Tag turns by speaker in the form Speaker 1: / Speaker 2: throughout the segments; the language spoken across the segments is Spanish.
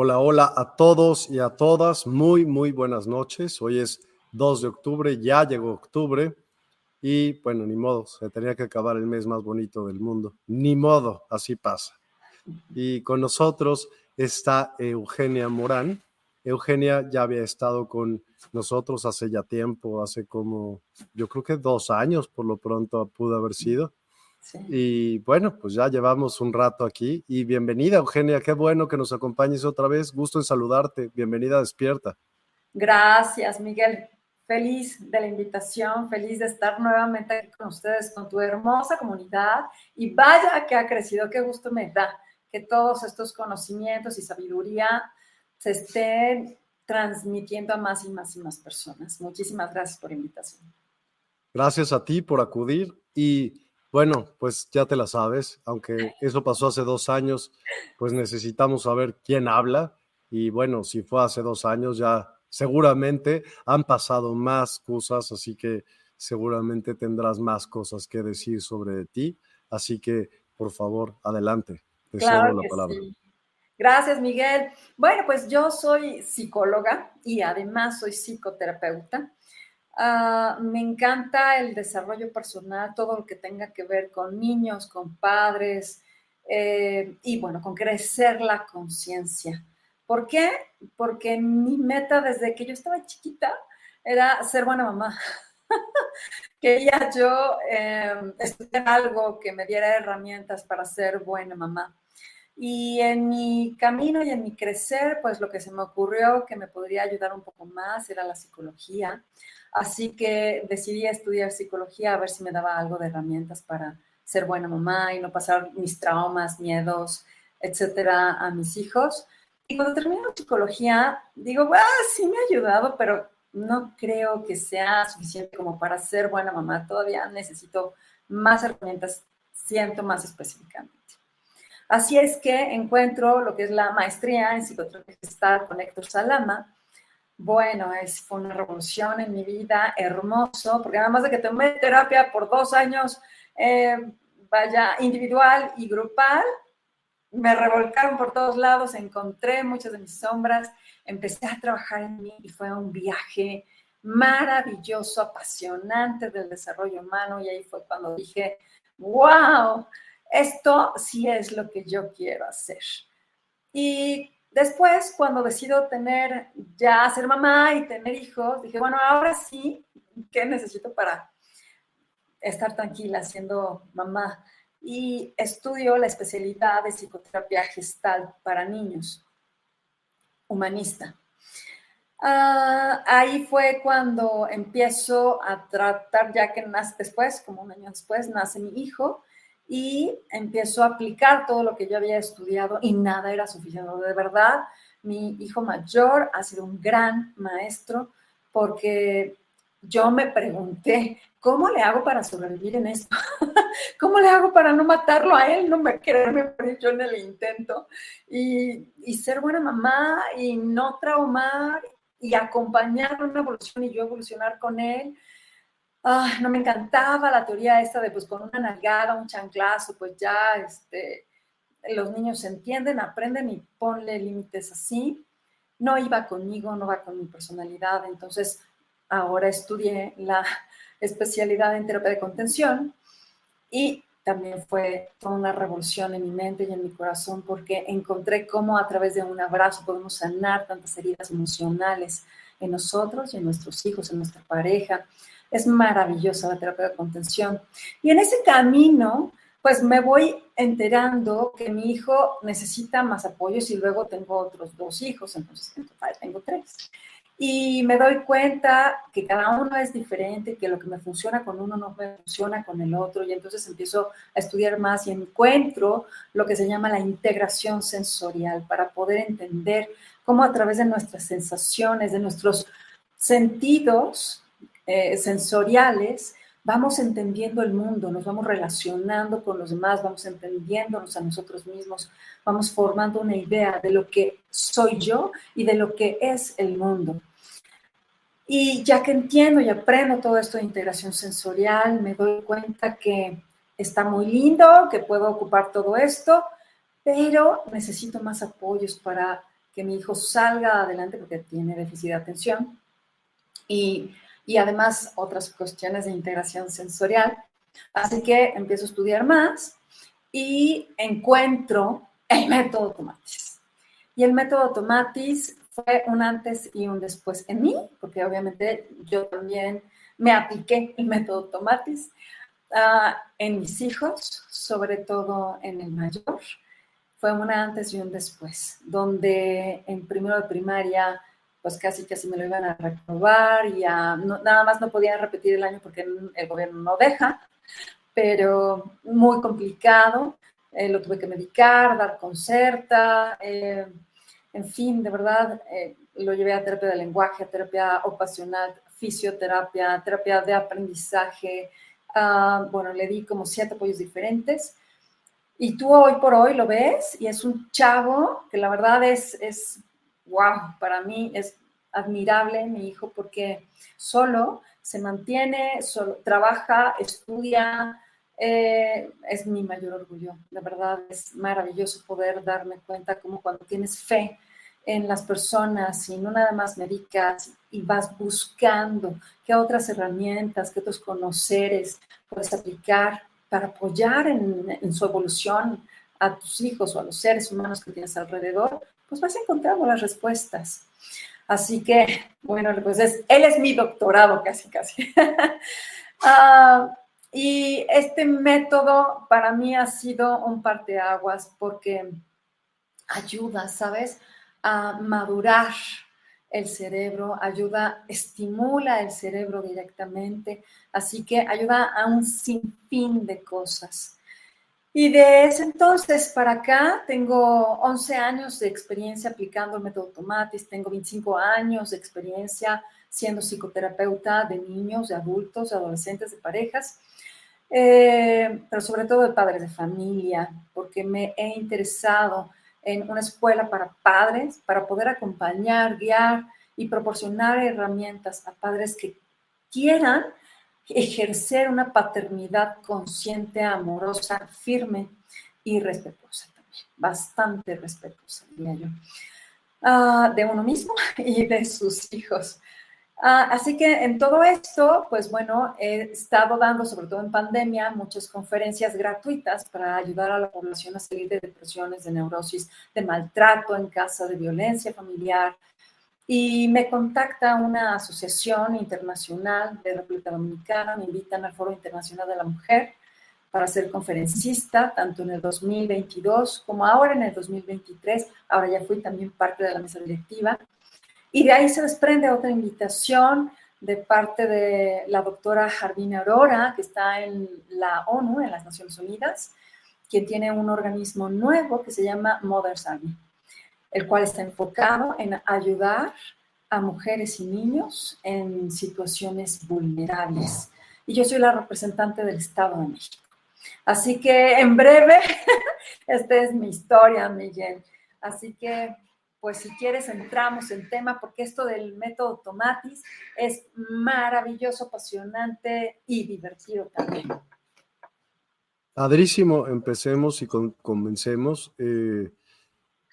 Speaker 1: Hola, hola a todos y a todas. Muy, muy buenas noches. Hoy es 2 de octubre, ya llegó octubre y bueno, ni modo, se tenía que acabar el mes más bonito del mundo. Ni modo, así pasa. Y con nosotros está Eugenia Morán. Eugenia ya había estado con nosotros hace ya tiempo, hace como, yo creo que dos años por lo pronto pudo haber sido. Y bueno, pues ya llevamos un rato aquí y bienvenida Eugenia, qué bueno que nos acompañes otra vez, gusto en saludarte, bienvenida Despierta.
Speaker 2: Gracias Miguel, feliz de la invitación, feliz de estar nuevamente aquí con ustedes, con tu hermosa comunidad y vaya que ha crecido, qué gusto me da que todos estos conocimientos y sabiduría se estén transmitiendo a más y más y más personas. Muchísimas gracias por la invitación.
Speaker 1: Gracias a ti por acudir y bueno, pues ya te la sabes, aunque eso pasó hace dos años, pues necesitamos saber quién habla. Y bueno, si fue hace dos años, ya seguramente han pasado más cosas, así que seguramente tendrás más cosas que decir sobre ti. Así que, por favor, adelante.
Speaker 2: Te la palabra. Gracias, Miguel. Bueno, pues yo soy psicóloga y además soy psicoterapeuta. Ah, me encanta el desarrollo personal, todo lo que tenga que ver con niños, con padres eh, y bueno, con crecer la conciencia. ¿Por qué? Porque mi meta desde que yo estaba chiquita era ser buena mamá. Quería yo eh, algo que me diera herramientas para ser buena mamá. Y en mi camino y en mi crecer, pues lo que se me ocurrió que me podría ayudar un poco más era la psicología. Así que decidí estudiar psicología a ver si me daba algo de herramientas para ser buena mamá y no pasar mis traumas, miedos, etcétera, a mis hijos. Y cuando termino psicología, digo, ah, sí me ha ayudado, pero no creo que sea suficiente como para ser buena mamá. Todavía necesito más herramientas, siento más específicamente. Así es que encuentro lo que es la maestría en psicoterapia con Héctor Salama, bueno, es, fue una revolución en mi vida, hermoso, porque además de que tomé terapia por dos años, eh, vaya, individual y grupal, me revolcaron por todos lados, encontré muchas de mis sombras, empecé a trabajar en mí y fue un viaje maravilloso, apasionante del desarrollo humano y ahí fue cuando dije, wow, esto sí es lo que yo quiero hacer. Y Después, cuando decido tener, ya ser mamá y tener hijos, dije, bueno, ahora sí ¿qué necesito para estar tranquila siendo mamá? Y estudio la especialidad de psicoterapia gestal para niños, humanista. Ah, ahí fue cuando empiezo a tratar, ya que nace después, como un año después, nace mi hijo y empiezo a aplicar todo lo que yo había estudiado y nada era suficiente. De verdad, mi hijo mayor ha sido un gran maestro porque yo me pregunté, ¿cómo le hago para sobrevivir en esto? ¿Cómo le hago para no matarlo a él? No me quererme morir yo en el intento. Y, y ser buena mamá y no traumar y acompañar una evolución y yo evolucionar con él. Ah, no me encantaba la teoría esta de pues con una nalgada, un chanclazo, pues ya este, los niños entienden, aprenden y ponle límites así. No iba conmigo, no va con mi personalidad, entonces ahora estudié la especialidad en terapia de contención y también fue toda una revolución en mi mente y en mi corazón porque encontré cómo a través de un abrazo podemos sanar tantas heridas emocionales en nosotros y en nuestros hijos, en nuestra pareja. Es maravillosa la terapia de contención. Y en ese camino, pues me voy enterando que mi hijo necesita más apoyos y luego tengo otros dos hijos, entonces tengo tres. Y me doy cuenta que cada uno es diferente, que lo que me funciona con uno no me funciona con el otro. Y entonces empiezo a estudiar más y encuentro lo que se llama la integración sensorial para poder entender cómo a través de nuestras sensaciones, de nuestros sentidos eh, sensoriales, vamos entendiendo el mundo, nos vamos relacionando con los demás, vamos entendiéndonos a nosotros mismos, vamos formando una idea de lo que soy yo y de lo que es el mundo. Y ya que entiendo y aprendo todo esto de integración sensorial, me doy cuenta que está muy lindo, que puedo ocupar todo esto, pero necesito más apoyos para que mi hijo salga adelante porque tiene déficit de atención. Y, y además otras cuestiones de integración sensorial. Así que empiezo a estudiar más y encuentro el método Tomatis. Y el método Tomatis fue un antes y un después en mí, porque obviamente yo también me apliqué el método Tomatis uh, en mis hijos, sobre todo en el mayor. Fue un antes y un después, donde en primero de primaria, pues casi casi me lo iban a reprobar y nada más no podía repetir el año porque el gobierno no deja, pero muy complicado. Eh, lo tuve que medicar, dar concerta. Eh, en fin, de verdad, eh, lo llevé a terapia de lenguaje, a terapia ocupacional, fisioterapia, terapia de aprendizaje. Ah, bueno, le di como siete apoyos diferentes. Y tú hoy por hoy lo ves y es un chavo que la verdad es, es wow, para mí es admirable mi hijo porque solo se mantiene, solo trabaja, estudia, eh, es mi mayor orgullo. De verdad es maravilloso poder darme cuenta como cuando tienes fe en las personas y no nada más medicas y vas buscando qué otras herramientas, qué otros conoceres puedes aplicar para apoyar en su evolución a tus hijos o a los seres humanos que tienes alrededor, pues vas encontrando las respuestas. Así que, bueno, pues es, él es mi doctorado casi, casi. uh, y este método para mí ha sido un parteaguas porque ayuda, ¿sabes? A madurar el cerebro, ayuda, estimula el cerebro directamente, así que ayuda a un sinfín de cosas. Y de ese entonces para acá tengo 11 años de experiencia aplicando el método Tomatis, tengo 25 años de experiencia siendo psicoterapeuta de niños, de adultos, de adolescentes, de parejas. Eh, pero sobre todo de padres de familia, porque me he interesado en una escuela para padres, para poder acompañar, guiar y proporcionar herramientas a padres que quieran ejercer una paternidad consciente, amorosa, firme y respetuosa también, bastante respetuosa, diría yo, ah, de uno mismo y de sus hijos. Ah, así que en todo esto, pues bueno, he estado dando, sobre todo en pandemia, muchas conferencias gratuitas para ayudar a la población a salir de depresiones, de neurosis, de maltrato en casa, de violencia familiar. Y me contacta una asociación internacional de República Dominicana, me invitan al Foro Internacional de la Mujer para ser conferencista, tanto en el 2022 como ahora en el 2023. Ahora ya fui también parte de la mesa directiva. Y de ahí se desprende otra invitación de parte de la doctora Jardina Aurora, que está en la ONU, en las Naciones Unidas, quien tiene un organismo nuevo que se llama Mother's Army, el cual está enfocado en ayudar a mujeres y niños en situaciones vulnerables. Y yo soy la representante del Estado de México. Así que en breve, esta es mi historia, Miguel. Así que, pues si quieres, entramos en tema, porque esto del método Tomatis es maravilloso, apasionante y divertido también.
Speaker 1: Padrísimo, empecemos y comencemos. Eh,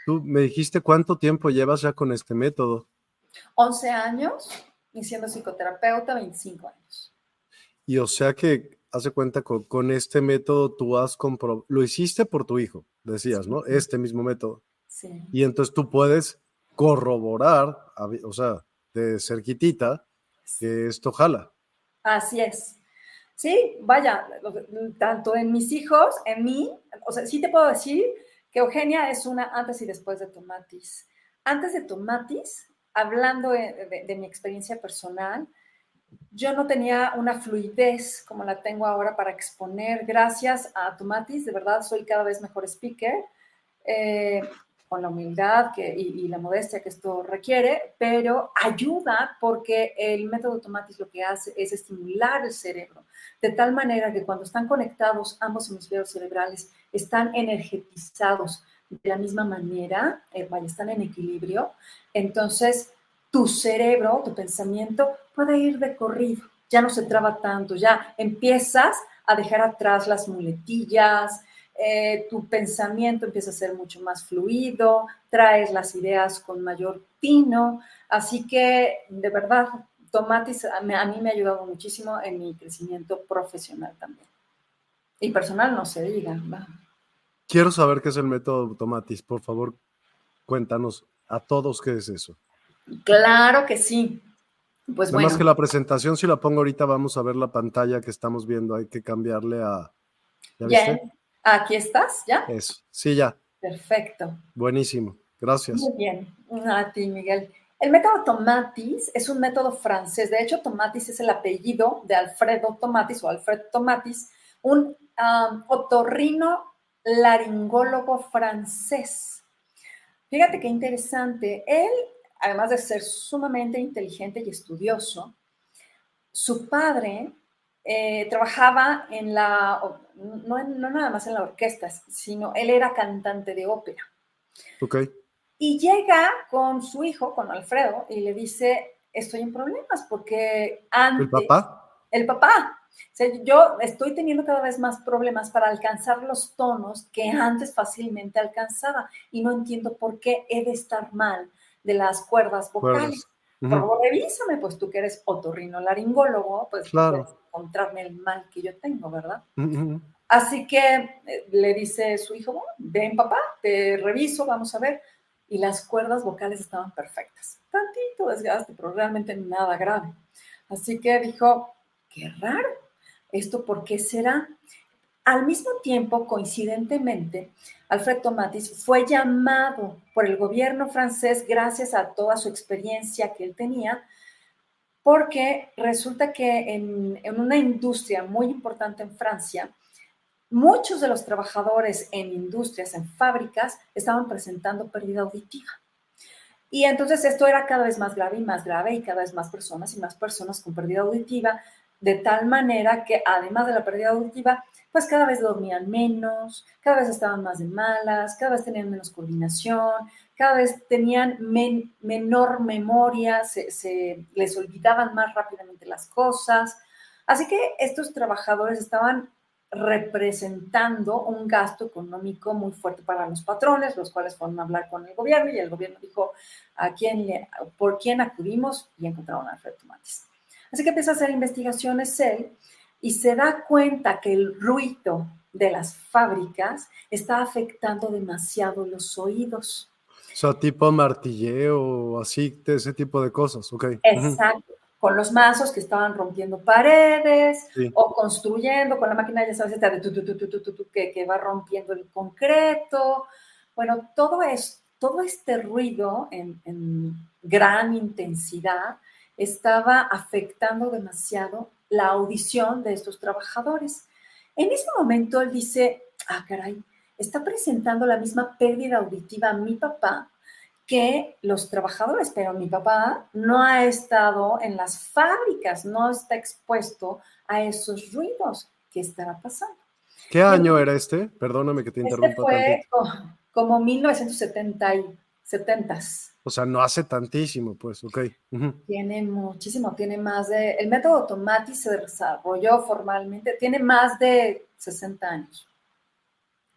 Speaker 1: tú me dijiste cuánto tiempo llevas ya con este método.
Speaker 2: 11 años y siendo psicoterapeuta, 25 años.
Speaker 1: Y o sea que hace cuenta con, con este método tú has comprobado, lo hiciste por tu hijo, decías, ¿no? Este mismo método. Sí. Y entonces tú puedes corroborar, o sea, de cerquitita, que esto jala.
Speaker 2: Así es. Sí, vaya, tanto en mis hijos, en mí, o sea, sí te puedo decir que Eugenia es una antes y después de Tomatis. Antes de Tomatis, hablando de, mi experiencia personal, yo no tenía una fluidez como la tengo ahora para exponer. Gracias a Tomatis, de verdad soy cada vez mejor speaker. Eh, la humildad y, la modestia que esto requiere, pero ayuda porque el método Tomatis lo que hace es estimular el cerebro, de tal manera que cuando están conectados ambos hemisferios cerebrales, están energetizados de la misma manera, eh, están en equilibrio, entonces tu cerebro, tu pensamiento puede ir de corrido, ya no se traba tanto, ya empiezas a dejar atrás las muletillas, eh, tu pensamiento empieza a ser mucho más fluido, traes las ideas con mayor tino, así que de verdad, Tomatis a mí, me ha ayudado muchísimo en mi crecimiento profesional también. Y personal, no se diga.
Speaker 1: Quiero saber qué es el método Tomatis, por favor, cuéntanos a todos qué es eso.
Speaker 2: Claro que sí.
Speaker 1: Pues Nada más que la presentación, si la pongo ahorita, vamos a ver la pantalla que estamos viendo. Hay que cambiarle a.
Speaker 2: ¿Ya Bien. Aquí estás, ¿ya?
Speaker 1: Eso, sí, ya.
Speaker 2: Perfecto.
Speaker 1: Buenísimo, gracias.
Speaker 2: Muy bien, a ti, Miguel. El método Tomatis es un método francés. De hecho, Tomatis es el apellido de Alfredo Tomatis o Alfred Tomatis, un um, otorrino laringólogo francés. Fíjate qué interesante. Él, además de ser sumamente inteligente y estudioso, su padre eh, trabajaba en la, no, no, nada más en la orquesta, sino él era cantante de ópera.
Speaker 1: Ok.
Speaker 2: Y llega con su hijo, con Alfredo, y le dice, estoy en problemas porque antes...
Speaker 1: ¿El papá?
Speaker 2: El papá. O sea, yo estoy teniendo cada vez más problemas para alcanzar los tonos que antes fácilmente alcanzaba y no entiendo por qué he de estar mal de las cuerdas vocales. Por revísame, pues tú que eres otorrinolaringólogo, pues claro encontrarme el mal que yo tengo, ¿verdad? Así que eh, le dice su hijo, ven papá, te reviso, vamos a ver. Y las cuerdas vocales estaban perfectas. Tantito desgaste, pero realmente nada grave. Así que dijo, qué raro, ¿esto por qué será? Al mismo tiempo, coincidentemente, Alfred Tomatis fue llamado por el gobierno francés, gracias a toda su experiencia que él tenía, porque resulta que en, una industria muy importante en Francia, muchos de los trabajadores en industrias, en fábricas, estaban presentando pérdida auditiva. Y entonces esto era cada vez más grave y más grave y cada vez más personas y más personas con pérdida auditiva, de tal manera que además de la pérdida auditiva, pues cada vez dormían menos, cada vez estaban más de malas, cada vez tenían menos coordinación, cada vez tenían menor memoria, se, les olvidaban más rápidamente las cosas. Así que estos trabajadores estaban representando un gasto económico muy fuerte para los patrones, los cuales fueron a hablar con el gobierno y el gobierno dijo a quién por quién acudimos y encontraron a Alfred Tomatis. Así que empieza a hacer investigaciones él y se da cuenta que el ruido de las fábricas está afectando demasiado los oídos.
Speaker 1: O sea, tipo martilleo, así, de ese tipo de cosas, ok.
Speaker 2: Exacto. Con los mazos que estaban rompiendo paredes o construyendo con la máquina, ya sabes, que, que va rompiendo el concreto. Bueno, todo, es, todo este ruido en, en gran intensidad estaba afectando demasiado la audición de estos trabajadores. En ese momento él dice, ah, caray, está presentando la misma pérdida auditiva a mi papá que los trabajadores, pero mi papá no ha estado en las fábricas, no está expuesto a esos ruidos. ¿Qué estará pasando?
Speaker 1: ¿Qué año era este? Perdóname que te este interrumpa.
Speaker 2: fue como 1970.
Speaker 1: O sea, no hace tantísimo, pues, ok.
Speaker 2: Tiene muchísimo, tiene más de... El método Tomati se desarrolló formalmente, tiene más de 60 años.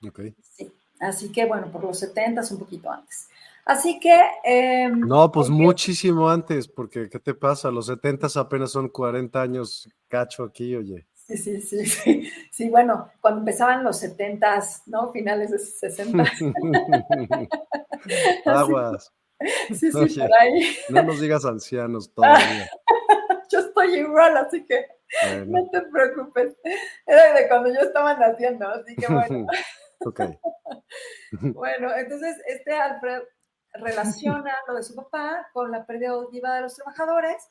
Speaker 1: Ok.
Speaker 2: Sí, así que bueno, por los 70 un poquito antes. Así que... Em,
Speaker 1: no, pues muchísimo antes, porque ¿qué te pasa? Los 70 apenas son 40 años cacho aquí, oye.
Speaker 2: Sí, sí, sí, sí. Sí, bueno, cuando empezaban los 70, ¿no? Finales de 60.
Speaker 1: Aguas.
Speaker 2: Sí, sí, por ahí.
Speaker 1: No nos digas ancianos todavía.
Speaker 2: yo estoy igual, así que no te preocupes. Era de cuando yo estaba naciendo, así que bueno. bueno, entonces este Alfred relaciona lo de su papá con la pérdida auditiva de los trabajadores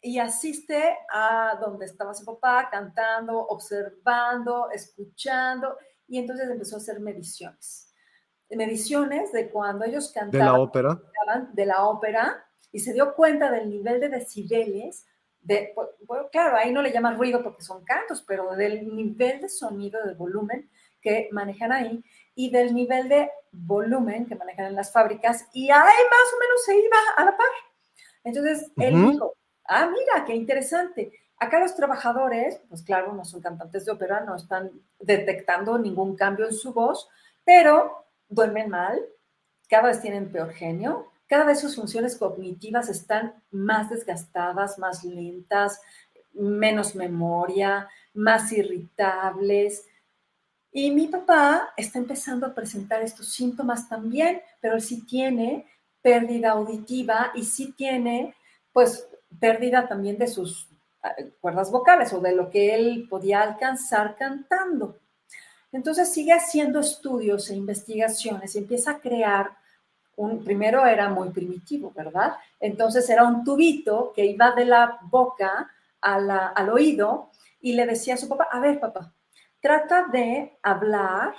Speaker 2: y asiste a donde estaba su papá cantando, observando, escuchando, y entonces empezó a hacer mediciones. Mediciones de cuando ellos cantaban.
Speaker 1: De la ópera.
Speaker 2: De la ópera, y se dio cuenta del nivel de decibeles. De, claro, ahí no le llaman ruido porque son cantos, pero del nivel de sonido, de volumen que manejan ahí y del nivel de volumen que manejan en las fábricas, y ahí más o menos se iba a la par. Entonces, él dijo, Ah, mira, qué interesante. Acá los trabajadores, pues claro, no son cantantes de ópera, no están detectando ningún cambio en su voz, pero duermen mal, cada vez tienen peor genio, cada vez sus funciones cognitivas están más desgastadas, más lentas, menos memoria, más irritables. Y mi papá está empezando a presentar estos síntomas también, pero él sí tiene pérdida auditiva y sí tiene, pues, pérdida también de sus ah, cuerdas vocales o de lo que él podía alcanzar cantando. Entonces sigue haciendo estudios e investigaciones y empieza a crear un, primero era muy primitivo, ¿verdad? Entonces era un tubito que iba de la boca al oído y le decía a su papá, a ver papá, trata de hablar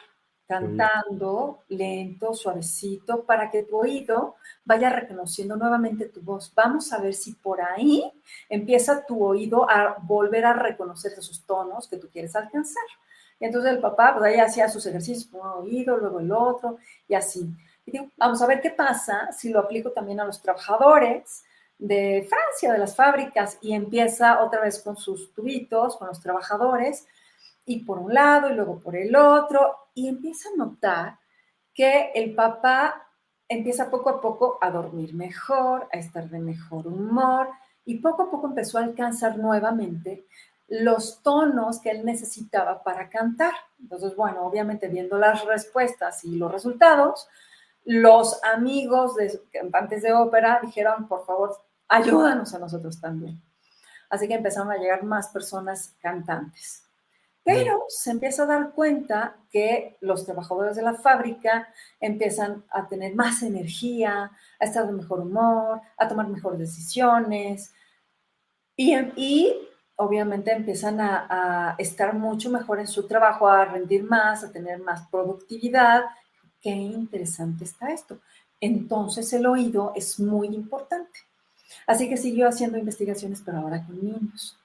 Speaker 2: cantando lento, suavecito, para que tu oído vaya reconociendo nuevamente tu voz. Vamos a ver si por ahí empieza tu oído a volver a reconocer esos tonos que tú quieres alcanzar. Y entonces el papá, pues ahí hacía sus ejercicios con un oído, luego el otro, y así. Y digo, vamos a ver qué pasa si lo aplico también a los trabajadores de Francia, de las fábricas, y empieza otra vez con sus tubitos, con los trabajadores, y por un lado y luego por el otro, y empieza a notar que el papá empieza poco a poco a dormir mejor, a estar de mejor humor, y poco a poco empezó a alcanzar nuevamente los tonos que él necesitaba para cantar. Entonces, bueno, obviamente viendo las respuestas y los resultados, los amigos de cantantes de ópera dijeron, por favor, ayúdanos a nosotros también. Así que empezaron a llegar más personas cantantes. Pero se empieza a dar cuenta que los trabajadores de la fábrica empiezan a tener más energía, a estar de mejor humor, a tomar mejores decisiones y, obviamente empiezan a, a, estar mucho mejor en su trabajo, a rendir más, a tener más productividad. Qué interesante está esto. Entonces el oído es muy importante. Así que siguió haciendo investigaciones, pero ahora con niños.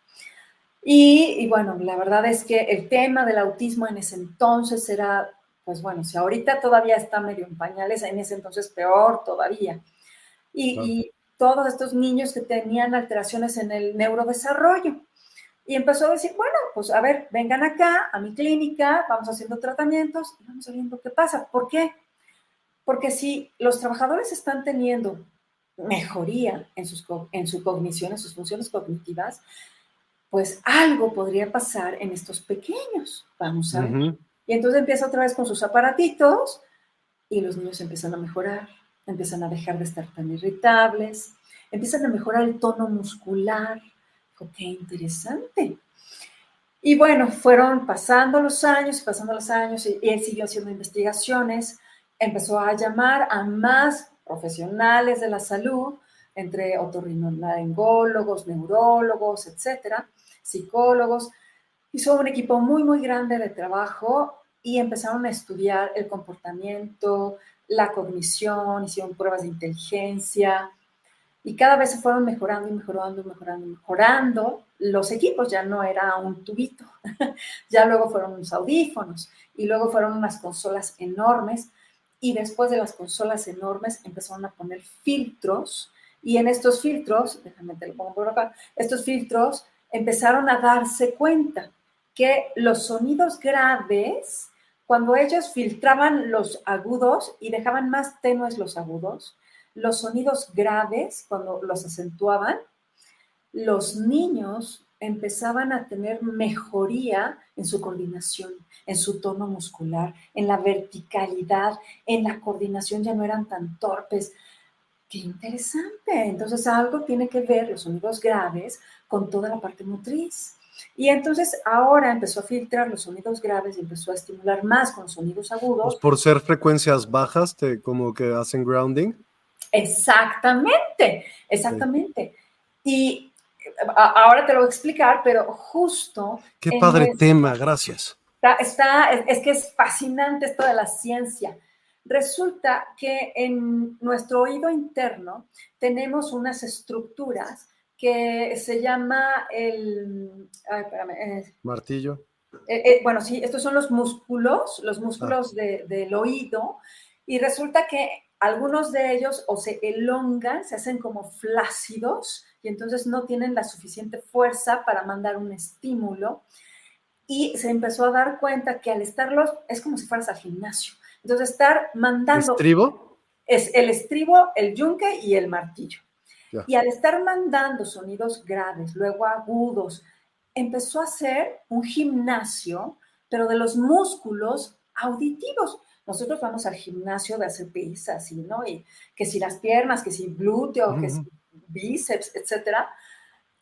Speaker 2: Y, bueno, la verdad es que el tema del autismo en ese entonces era, pues bueno, si ahorita todavía está medio en pañales, en ese entonces peor todavía. Y, todos estos niños que tenían alteraciones en el neurodesarrollo. Y empezó a decir, bueno, pues a ver, vengan acá a mi clínica, vamos haciendo tratamientos y vamos viendo qué pasa. ¿Por qué? Porque si los trabajadores están teniendo mejoría en, sus, en su cognición, en sus funciones cognitivas, pues algo podría pasar en estos pequeños. Vamos a ver. Y entonces empieza otra vez con sus aparatitos y los niños empiezan a mejorar, empiezan a dejar de estar tan irritables, empiezan a mejorar el tono muscular. Qué interesante. Y bueno, fueron pasando los años, pasando los años, y él siguió haciendo investigaciones, empezó a llamar a más profesionales de la salud, entre otorrinolaringólogos, neurólogos, etcétera, psicólogos. Hizo un equipo muy, muy grande de trabajo y empezaron a estudiar el comportamiento, la cognición, hicieron pruebas de inteligencia y cada vez se fueron mejorando y mejorando y mejorando mejorando. Los equipos ya no era un tubito, ya luego fueron unos audífonos y luego fueron unas consolas enormes y después de las consolas enormes empezaron a poner filtros y en estos filtros, déjame te lo pongo por acá, estos filtros empezaron a darse cuenta que los sonidos graves, cuando ellos filtraban los agudos y dejaban más tenues los agudos, los sonidos graves, cuando los acentuaban, los niños empezaban a tener mejoría en su coordinación, en su tono muscular, en la verticalidad, en la coordinación, ya no eran tan torpes. Qué interesante. Entonces algo tiene que ver los sonidos graves con toda la parte motriz. Y entonces ahora empezó a filtrar los sonidos graves y empezó a estimular más con sonidos agudos.
Speaker 1: Pues por ser frecuencias bajas, te, como que hacen grounding.
Speaker 2: Exactamente, exactamente. Y ahora te lo voy a explicar, pero justo...
Speaker 1: Qué padre tema, gracias.
Speaker 2: Está, es, que es fascinante esto de la ciencia. Resulta que en nuestro oído interno tenemos unas estructuras que se llama el... Ay, espérame,
Speaker 1: eh, Martillo.
Speaker 2: Eh, eh, bueno, sí, estos son los músculos, los músculos ah. del oído, y resulta que algunos de ellos o se elongan, se hacen como flácidos y entonces no tienen la suficiente fuerza para mandar un estímulo. Y se empezó a dar cuenta que al estarlos, es como si fueras al gimnasio. Entonces, estar mandando.
Speaker 1: ¿Estribo?
Speaker 2: Es el estribo, el yunque y el martillo. Y al estar mandando sonidos graves, luego agudos, empezó a ser un gimnasio, pero de los músculos auditivos. Nosotros vamos al gimnasio de hacer pesas, ¿no? Y que si las piernas, que si glúteo, que si bíceps, etcétera.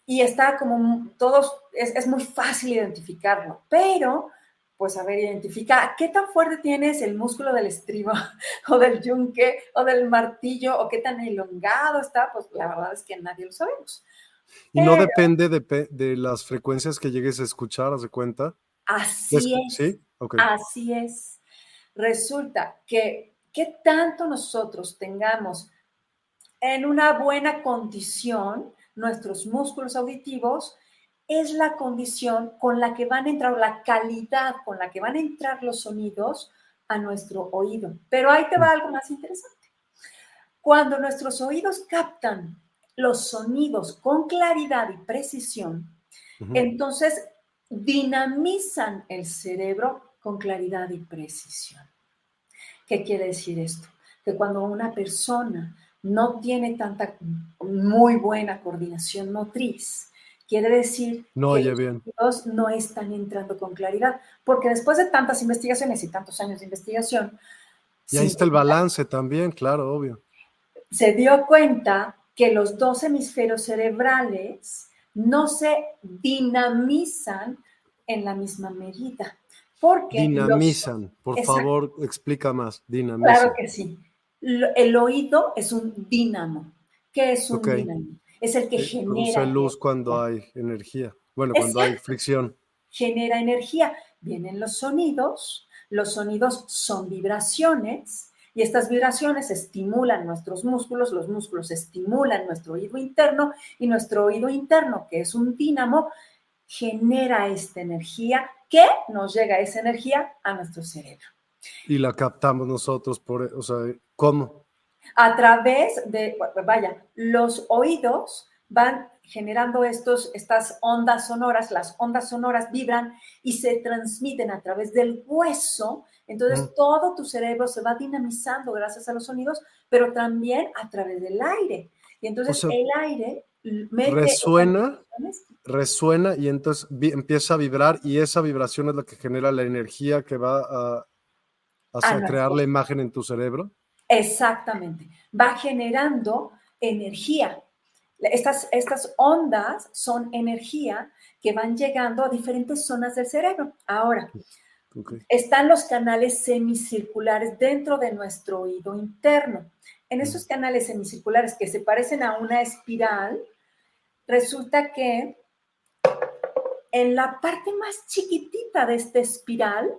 Speaker 2: Y está como todos, es, es, muy fácil identificarlo, pero pues a ver, identifica qué tan fuerte tienes el músculo del estribo o del yunque o del martillo o qué tan elongado está, pues la verdad es que nadie lo sabemos.
Speaker 1: Y no depende de, de, las frecuencias que llegues a escuchar, ¿haz de cuenta?
Speaker 2: Así es. ¿Sí? Así es. Resulta que qué tanto nosotros tengamos en una buena condición nuestros músculos auditivos es la condición con la que van a entrar, la calidad con la que van a entrar los sonidos a nuestro oído. Pero ahí te va algo más interesante. Cuando nuestros oídos captan los sonidos con claridad y precisión, entonces dinamizan el cerebro con claridad y precisión. ¿Qué quiere decir esto? Que cuando una persona no tiene tanta muy buena coordinación motriz, quiere decir
Speaker 1: no,
Speaker 2: que
Speaker 1: los
Speaker 2: no están entrando con claridad, porque después de tantas investigaciones y tantos años de investigación,
Speaker 1: y ahí está el balance también, claro, obvio.
Speaker 2: Se dio cuenta que los dos hemisferios cerebrales no se dinamizan en la misma medida. Porque
Speaker 1: dinamizan, por favor, explica más. Dinamizan.
Speaker 2: Claro que sí. El oído es un dínamo. ¿Qué es un dínamo? Es el que eh, genera.
Speaker 1: Produce luz cuando hay energía. Bueno, cuando hay fricción.
Speaker 2: Genera energía. Vienen los sonidos. Los sonidos son vibraciones y estas vibraciones estimulan nuestros músculos, los músculos estimulan nuestro oído interno y nuestro oído interno, que es un dínamo, genera esta energía que nos llega esa energía a nuestro cerebro.
Speaker 1: Y la captamos nosotros por, o sea, ¿cómo?
Speaker 2: A través de, vaya, los oídos van generando estos, estas ondas sonoras, las ondas sonoras vibran y se transmiten a través del hueso, entonces todo tu cerebro se va dinamizando gracias a los sonidos, pero también a través del aire. Y entonces el aire
Speaker 1: resuena, resuena y entonces empieza a vibrar y esa vibración es la que genera la energía que va a, crear la imagen en tu cerebro.
Speaker 2: Exactamente. Va generando energía. Estas, estas ondas son energía que van llegando a diferentes zonas del cerebro. Ahora, están los canales semicirculares dentro de nuestro oído interno. En esos canales semicirculares que se parecen a una espiral, resulta que en la parte más chiquitita de esta espiral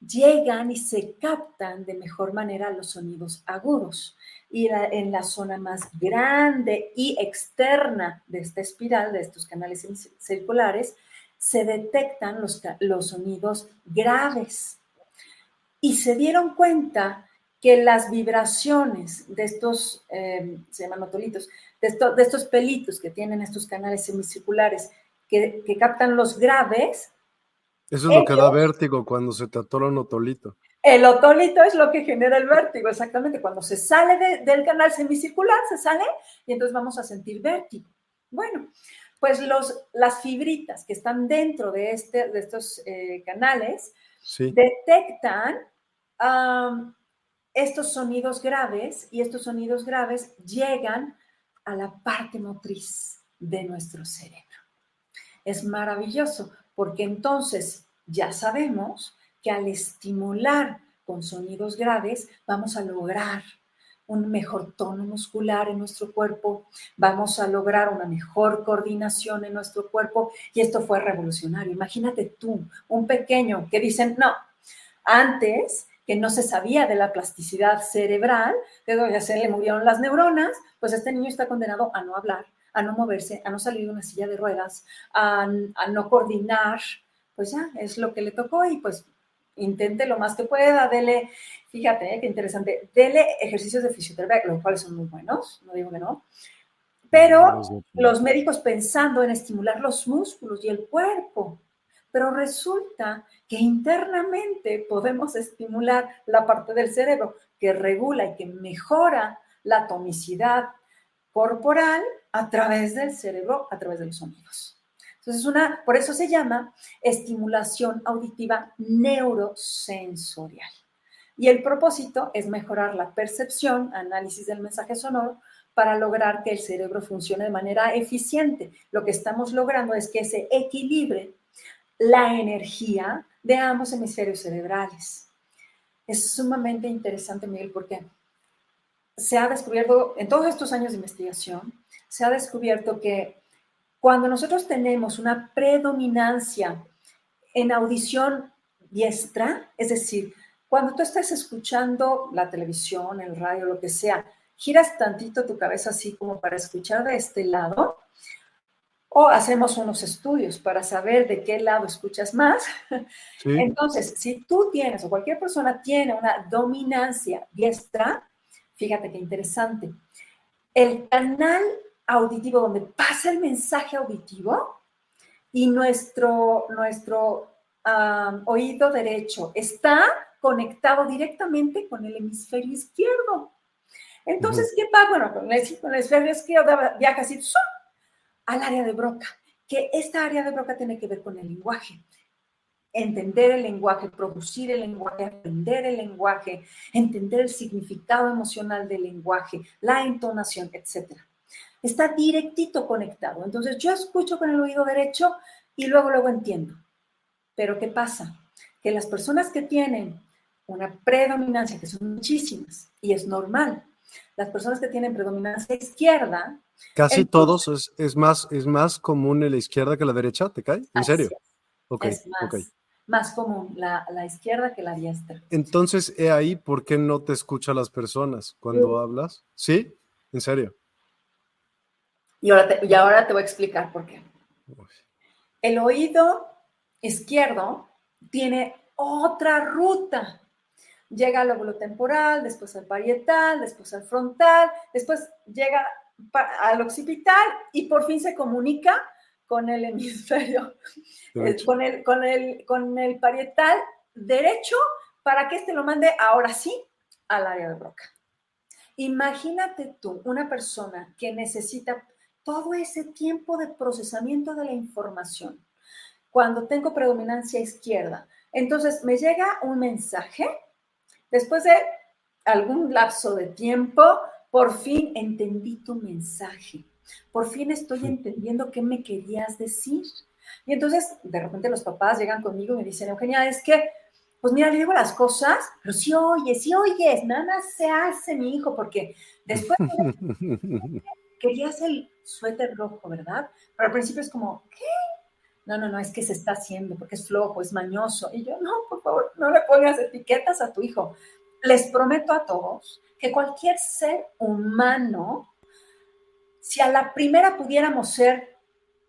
Speaker 2: llegan y se captan de mejor manera los sonidos agudos. Y en la zona más grande y externa de esta espiral, de estos canales circulares, se detectan los, los sonidos graves. Y se dieron cuenta que las vibraciones de estos, eh, se llaman otolitos, de, de, estos pelitos que tienen estos canales semicirculares que, que captan los graves.
Speaker 1: Eso es lo que da vértigo cuando se te atora un otolito.
Speaker 2: El otolito es lo que genera el vértigo, exactamente. Cuando se sale del canal semicircular, se sale y entonces vamos a sentir vértigo. Bueno, pues los, las fibritas que están dentro de, este, de estos eh, canales detectan estos sonidos graves y estos sonidos graves llegan a la parte motriz de nuestro cerebro. Es maravilloso porque entonces ya sabemos que al estimular con sonidos graves vamos a lograr un mejor tono muscular en nuestro cuerpo, vamos a lograr una mejor coordinación en nuestro cuerpo y esto fue revolucionario. Imagínate tú, un pequeño que dicen, no, antes que no se sabía de la plasticidad cerebral, que ya se le murieron las neuronas, pues este niño está condenado a no hablar, a no moverse, a no salir de una silla de ruedas, a, a no coordinar, pues ya es lo que le tocó y pues intente lo más que pueda, dele, fíjate, eh, qué interesante, dele ejercicios de fisioterapia, los cuales son muy buenos, no digo que no, pero los médicos pensando en estimular los músculos y el cuerpo, pero resulta que internamente podemos estimular la parte del cerebro que regula y que mejora la tonicidad corporal a través del cerebro, a través de los sonidos. Entonces, una, por eso se llama estimulación auditiva neurosensorial. Y el propósito es mejorar la percepción, análisis del mensaje sonoro, para lograr que el cerebro funcione de manera eficiente. Lo que estamos logrando es que se equilibre la energía de ambos hemisferios cerebrales. Es sumamente interesante, Miguel, porque se ha descubierto, en todos estos años de investigación, se ha descubierto que cuando nosotros tenemos una predominancia en audición diestra, es decir, cuando tú estás escuchando la televisión, el radio, lo que sea, giras tantito tu cabeza así como para escuchar de este lado, o hacemos unos estudios para saber de qué lado escuchas más. Entonces, si tú tienes o cualquier persona tiene una dominancia diestra, fíjate qué interesante. El canal auditivo donde pasa el mensaje auditivo y nuestro, nuestro oído derecho está conectado directamente con el hemisferio izquierdo. Entonces, ¿qué pasa? Bueno, con el, hemisferio izquierdo viaja así al área de Broca, que esta área de Broca tiene que ver con el lenguaje. Entender el lenguaje, producir el lenguaje, aprender el lenguaje, entender el significado emocional del lenguaje, la entonación, etcétera está directito conectado. Entonces yo escucho con el oído derecho y luego luego entiendo. Pero ¿qué pasa? Que las personas que tienen una predominancia, que son muchísimas, y es normal, las personas que tienen predominancia izquierda...
Speaker 1: Casi todos es, más, es más común en la izquierda que la derecha, ¿te cae? ¿En serio?
Speaker 2: Es más, más común la, izquierda que la diestra.
Speaker 1: Entonces, he ahí por qué no te escuchan las personas cuando hablas. ¿Sí? ¿En serio?
Speaker 2: Y ahora, te, y ahora te voy a explicar por qué. El oído izquierdo tiene otra ruta. Llega al lóbulo temporal, después al parietal, después al frontal, después llega al occipital y por fin se comunica con el hemisferio, eh, con el, con, el, con el parietal derecho para que este lo mande ahora sí al área de Broca. Imagínate tú, una persona que necesita todo ese tiempo de procesamiento de la información. Cuando tengo predominancia izquierda, entonces me llega un mensaje, después de algún lapso de tiempo, por fin entendí tu mensaje. Por fin estoy entendiendo qué me querías decir. Y entonces, de repente los papás llegan conmigo y me dicen, Eugenia, es que, pues mira, le digo las cosas, pero sí oyes, sí oyes, nada se hace, mi hijo, porque después querías el suéter rojo, ¿verdad? Pero al principio es como, ¿qué? No, no, no, es que se está haciendo porque es flojo, es mañoso. Y yo, no, por favor, no le pongas etiquetas a tu hijo. Les prometo a todos que cualquier ser humano, si a la primera pudiéramos ser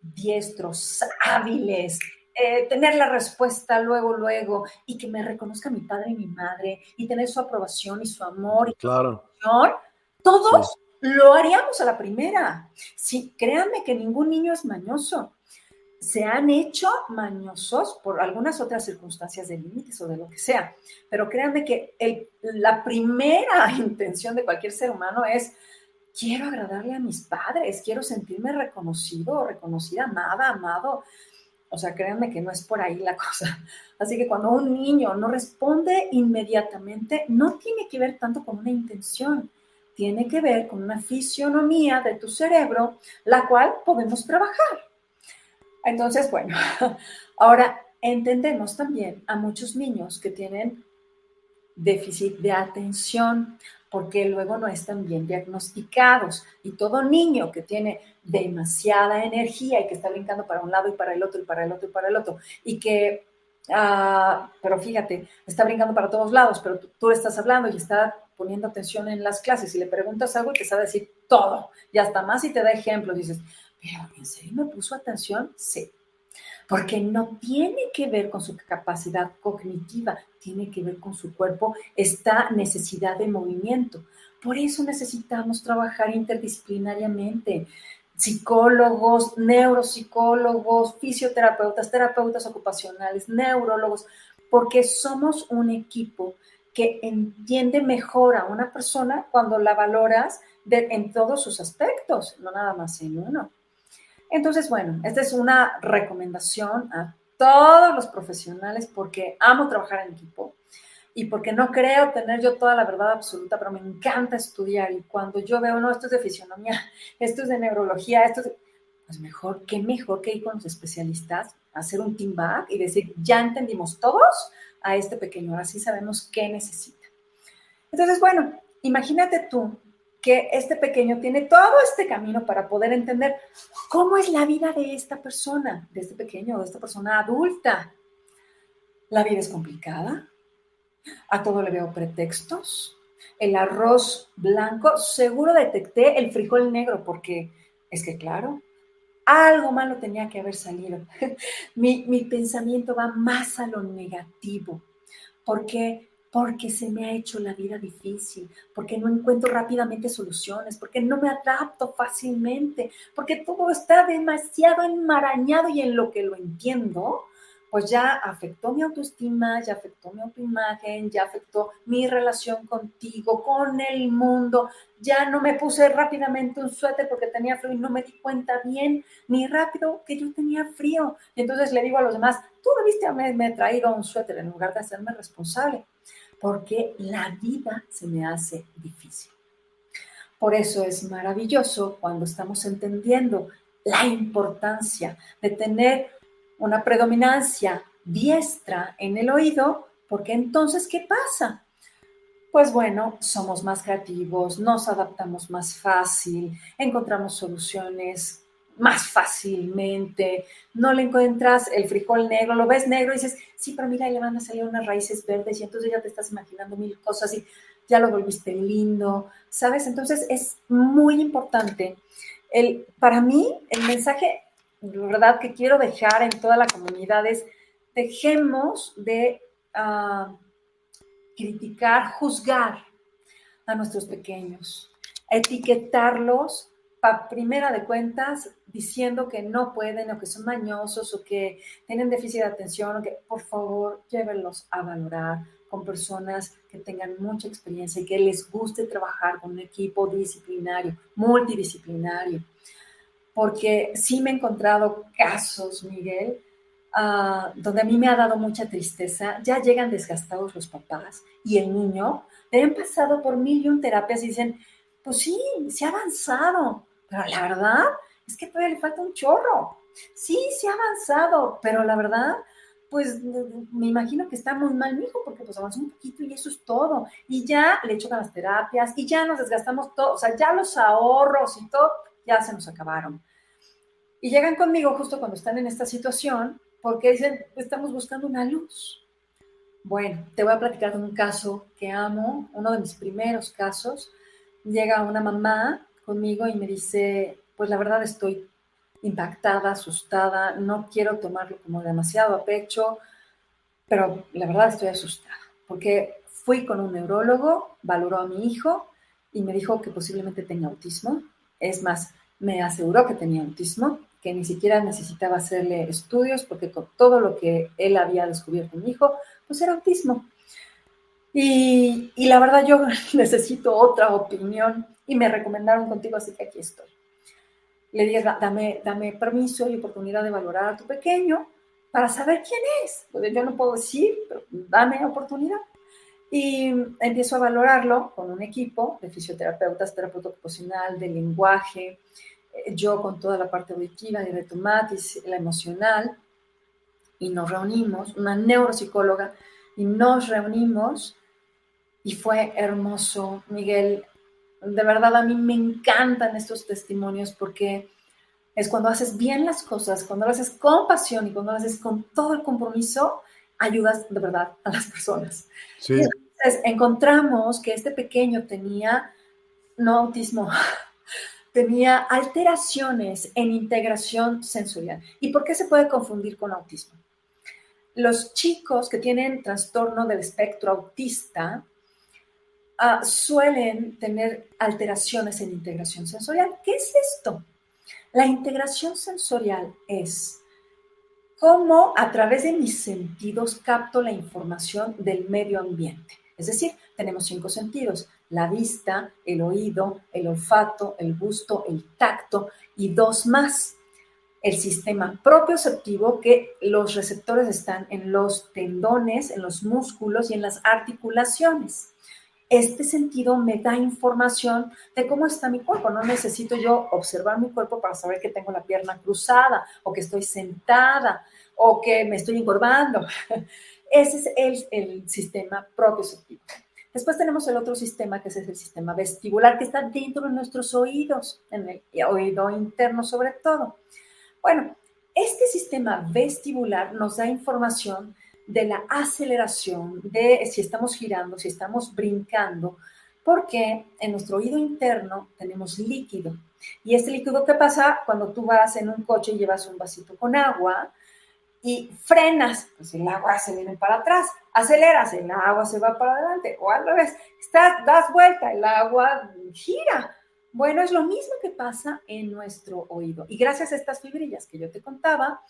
Speaker 2: diestros, hábiles, eh, tener la respuesta luego, luego, y que me reconozca mi padre y mi madre, y tener su aprobación y su amor. Y
Speaker 1: claro.
Speaker 2: todos lo haríamos a la primera. Sí, créanme que ningún niño es mañoso. Se han hecho mañosos por algunas otras circunstancias de límites o de lo que sea, pero créanme que la primera intención de cualquier ser humano es quiero agradarle a mis padres, quiero sentirme reconocido reconocida, amada, amado. O sea, créanme que no es por ahí la cosa. Así que cuando un niño no responde inmediatamente, no tiene que ver tanto con una intención, tiene que ver con una fisionomía de tu cerebro, la cual podemos trabajar. Entonces, bueno, ahora entendemos también a muchos niños que tienen déficit de atención, porque luego no están bien diagnosticados. Y todo niño que tiene demasiada energía y que está brincando para un lado y para el otro y para el otro y para el otro, y que, ah, pero fíjate, está brincando para todos lados, pero tú, tú, estás hablando y está poniendo atención en las clases y le preguntas algo y te sabe decir todo, y hasta más si te da ejemplos, dices, pero ¿en serio me puso atención? Sí porque no tiene que ver con su capacidad cognitiva, tiene que ver con su cuerpo, esta necesidad de movimiento. Por eso necesitamos trabajar interdisciplinariamente. Psicólogos, neuropsicólogos, fisioterapeutas, terapeutas ocupacionales, neurólogos, porque somos un equipo que entiende mejor a una persona cuando la valoras en todos sus aspectos, no nada más en uno. Entonces, bueno, esta es una recomendación a todos los profesionales porque amo trabajar en equipo y porque no creo tener yo toda la verdad absoluta, pero me encanta estudiar y cuando yo veo, no, esto es de fisionomía, esto es de neurología, esto es Pues mejor, qué mejor que ir con los especialistas, hacer un team back y decir, ya entendimos todos a este pequeño, ahora sí sabemos qué necesita. Entonces, bueno, imagínate tú que este pequeño tiene todo este camino para poder entender cómo es la vida de esta persona, de este pequeño, de esta persona adulta. La vida es complicada, a todo le veo pretextos. El arroz blanco, seguro detecté el frijol negro porque es que claro, algo malo tenía que haber salido. mi, mi pensamiento va más a lo negativo porque porque se me ha hecho la vida difícil, porque no encuentro rápidamente soluciones, porque no me adapto fácilmente, porque todo está demasiado enmarañado y en lo que lo entiendo, pues ya afectó mi autoestima, ya afectó mi autoimagen, ya afectó mi relación contigo, con el mundo, ya no me puse rápidamente un suéter porque tenía frío y no me di cuenta bien ni rápido que yo tenía frío. Entonces le digo a los demás, tú debiste haberme traído un suéter en lugar de hacerme responsable porque la vida se me hace difícil. Por eso es maravilloso cuando estamos entendiendo la importancia de tener una predominancia diestra en el oído, porque entonces, ¿qué pasa? Pues bueno, somos más creativos, nos adaptamos más fácil, encontramos soluciones más fácilmente, no le encuentras el frijol negro, lo ves negro y dices, sí, pero mira, le van a salir unas raíces verdes y entonces ya te estás imaginando mil cosas y ya lo volviste lindo, ¿sabes? Entonces es muy importante. El, para mí, el mensaje, verdad, que quiero dejar en toda la comunidad es, dejemos de uh, criticar, juzgar a nuestros pequeños, etiquetarlos primera de cuentas, diciendo que no pueden o que son mañosos o que tienen déficit de atención, o que por favor llévenlos a valorar con personas que tengan mucha experiencia y que les guste trabajar con un equipo disciplinario, multidisciplinario. Porque sí me he encontrado casos, Miguel, ah, donde a mí me ha dado mucha tristeza, ya llegan desgastados los papás y el niño, le han pasado por mil y un terapias y dicen, pues sí, se ha avanzado, pero la verdad es que todavía le falta un chorro. Sí, se ha avanzado, pero la verdad, pues me imagino que está muy mal mi hijo porque pues avanzó un poquito y eso es todo. Y ya le echo las terapias y ya nos desgastamos todo, o sea, ya los ahorros y todo ya se nos acabaron. Y llegan conmigo justo cuando están en esta situación porque dicen, estamos buscando una luz. Bueno, te voy a platicar de un caso que amo, uno de mis primeros casos. Llega una mamá conmigo y me dice, pues la verdad estoy impactada, asustada, no quiero tomarlo como demasiado a pecho, pero la verdad estoy asustada, porque fui con un neurólogo, valoró a mi hijo y me dijo que posiblemente tenga autismo. Es más, me aseguró que tenía autismo, que ni siquiera necesitaba hacerle estudios, porque con todo lo que él había descubierto en mi hijo, pues era autismo. Y, y la verdad yo necesito otra opinión y me recomendaron contigo, así que aquí estoy le dije, dame, dame permiso y oportunidad de valorar a tu pequeño para saber quién es. Pues yo no puedo decir, pero dame oportunidad. Y empiezo a valorarlo con un equipo de fisioterapeutas, terapeuta ocupacional, de lenguaje, eh, yo con toda la parte auditiva de retomatis, la emocional, y nos reunimos, una neuropsicóloga, y nos reunimos, y fue hermoso, Miguel, de verdad a mí me encantan estos testimonios porque es cuando haces bien las cosas, cuando lo haces con pasión y cuando lo haces con todo el compromiso, ayudas de verdad a las personas. Sí. Entonces encontramos que este pequeño tenía no autismo, tenía alteraciones en integración sensorial. ¿Y por qué se puede confundir con autismo? Los chicos que tienen trastorno del espectro autista Ah, suelen tener alteraciones en integración sensorial. ¿Qué es esto? La integración sensorial es cómo a través de mis sentidos capto la información del medio ambiente. Es decir, tenemos cinco sentidos, la vista, el oído, el olfato, el gusto, el tacto y dos más. El sistema propioceptivo, que los receptores están en los tendones, en los músculos y en las articulaciones este sentido me da información de cómo está mi cuerpo. No necesito yo observar mi cuerpo para saber que tengo la pierna cruzada o que estoy sentada o que me estoy encorvando. Ese es el, el sistema propioceptivo. Después tenemos el otro sistema, que es el sistema vestibular, que está dentro de nuestros oídos, en el oído interno sobre todo. Bueno, este sistema vestibular nos da información de la aceleración, de si estamos girando, si estamos brincando, porque en nuestro oído interno tenemos líquido. Y este líquido, ¿qué pasa cuando tú vas en un coche y llevas un vasito con agua y frenas? Pues el agua se viene para atrás, aceleras, el agua se va para adelante, o al revés, estás, das vuelta, el agua gira. Bueno, es lo mismo que pasa en nuestro oído. Y gracias a estas fibrillas que yo te contaba,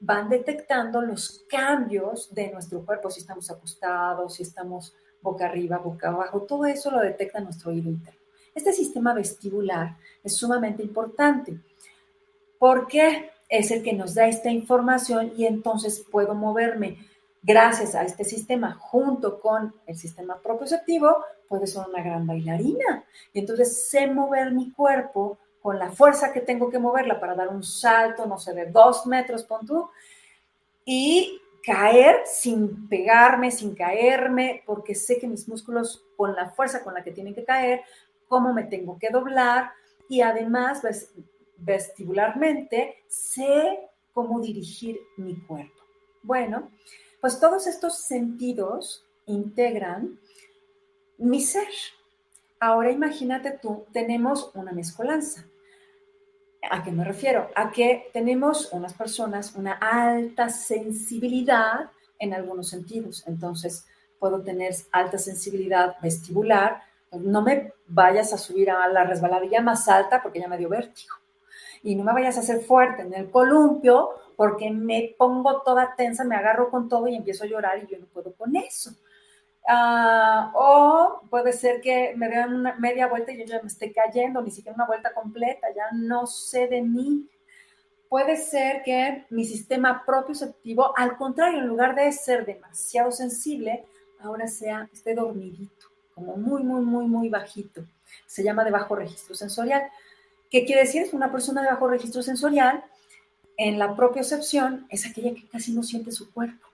Speaker 2: van detectando los cambios de nuestro cuerpo, si estamos acostados, si estamos boca arriba, boca abajo, todo eso lo detecta nuestro oído interno. Este sistema vestibular es sumamente importante porque es el que nos da esta información y entonces puedo moverme gracias a este sistema junto con el sistema propioceptivo, puede ser una gran bailarina. Y entonces sé mover mi cuerpo con la fuerza que tengo que moverla para dar un salto, no sé, de dos metros, pon tú, y caer sin pegarme, sin caerme, porque sé que mis músculos, con la fuerza con la que tienen que caer, cómo me tengo que doblar, y además, vestibularmente, sé cómo dirigir mi cuerpo. Bueno, pues todos estos sentidos integran mi ser. Ahora imagínate tú, tenemos una mezcolanza. ¿A qué me refiero? A que tenemos unas personas una alta sensibilidad en algunos sentidos. Entonces, puedo tener alta sensibilidad vestibular. No me vayas a subir a la resbaladilla más alta porque ya me dio vértigo. Y no me vayas a hacer fuerte en el columpio porque me pongo toda tensa, me agarro con todo y empiezo a llorar y yo no puedo con eso. Ah, o puede ser que me vean una media vuelta y yo ya me esté cayendo, ni siquiera una vuelta completa, ya no sé de mí. puede ser que mi sistema propioceptivo, al contrario, en lugar de ser demasiado sensible, ahora sea, esté dormidito, como muy, muy, muy, muy bajito. Se llama de bajo registro sensorial. ¿Qué quiere decir? Es una persona de bajo registro sensorial. En la propiocepción es aquella que casi no siente su cuerpo.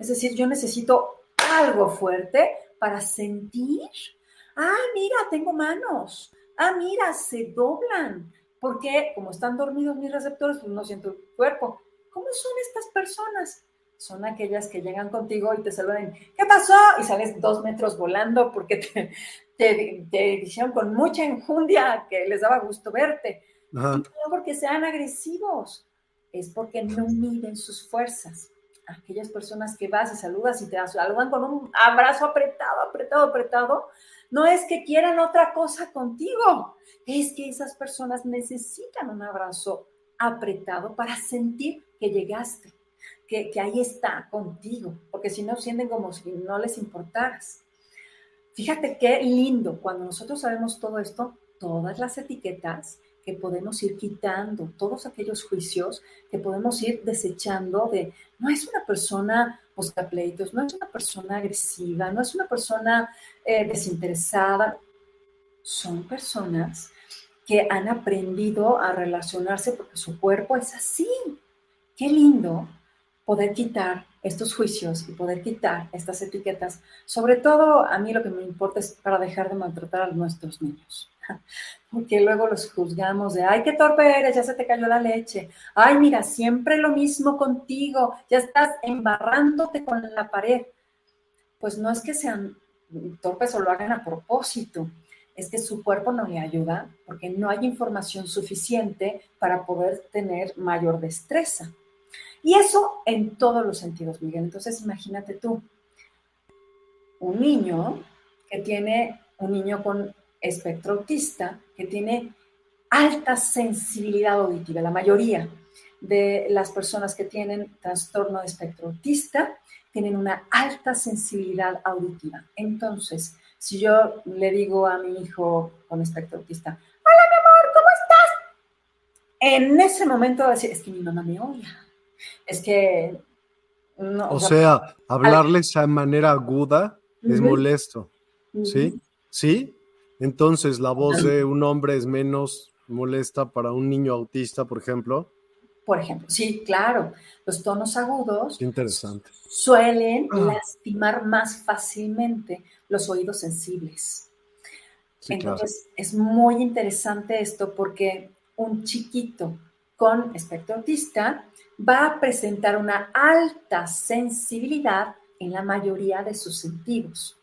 Speaker 2: Es decir, yo necesito algo fuerte para sentir. Ah, mira, tengo manos. Ah, mira, se doblan porque como están dormidos mis receptores, pues no siento el cuerpo. ¿Cómo son estas personas? Son aquellas que llegan contigo y te saludan, ¿qué pasó? Y sales dos metros volando porque te, te, dijeron con mucha enjundia que les daba gusto verte. no porque sean agresivos, es porque no miden sus fuerzas. Aquellas personas que vas y saludas y te saludan con un abrazo apretado, apretado, apretado, no es que quieran otra cosa contigo, es que esas personas necesitan un abrazo apretado para sentir que llegaste, que, ahí está contigo, porque si no sienten como si no les importaras. Fíjate qué lindo, cuando nosotros sabemos todo esto, todas las etiquetas podemos ir quitando, todos aquellos juicios que podemos ir desechando de, no es una persona buscapleitos, no es una persona agresiva, no es una persona eh, desinteresada, son personas que han aprendido a relacionarse porque su cuerpo es así. Qué lindo poder quitar estos juicios y poder quitar estas etiquetas. Sobre todo, a mí lo que me importa es para dejar de maltratar a nuestros niños. Porque luego los juzgamos de, ay, qué torpe eres, ya se te cayó la leche. Ay, mira, siempre lo mismo contigo, ya estás embarrándote con la pared. Pues no es que sean torpes o lo hagan a propósito, es que su cuerpo no le ayuda porque no hay información suficiente para poder tener mayor destreza. Y eso en todos los sentidos, Miguel. Entonces, imagínate tú, un niño que tiene, un niño con espectro autista, que tiene alta sensibilidad auditiva, la mayoría de las personas que tienen trastorno de espectro autista tienen una alta sensibilidad auditiva. Entonces, si yo le digo a mi hijo con espectro autista, hola mi amor, ¿cómo estás? En ese momento va a decir, es que mi mamá me odia. Es que...
Speaker 1: No, o, sea, hablarles de manera aguda es molesto. ¿Sí? ¿Sí? Entonces, la voz de un hombre es menos molesta para un niño autista, por ejemplo.
Speaker 2: Por ejemplo, sí, claro. Los tonos agudos
Speaker 1: interesante.
Speaker 2: suelen ah. lastimar más fácilmente los oídos sensibles. Entonces, es muy interesante esto porque un chiquito con espectro autista va a presentar una alta sensibilidad en la mayoría de sus sentidos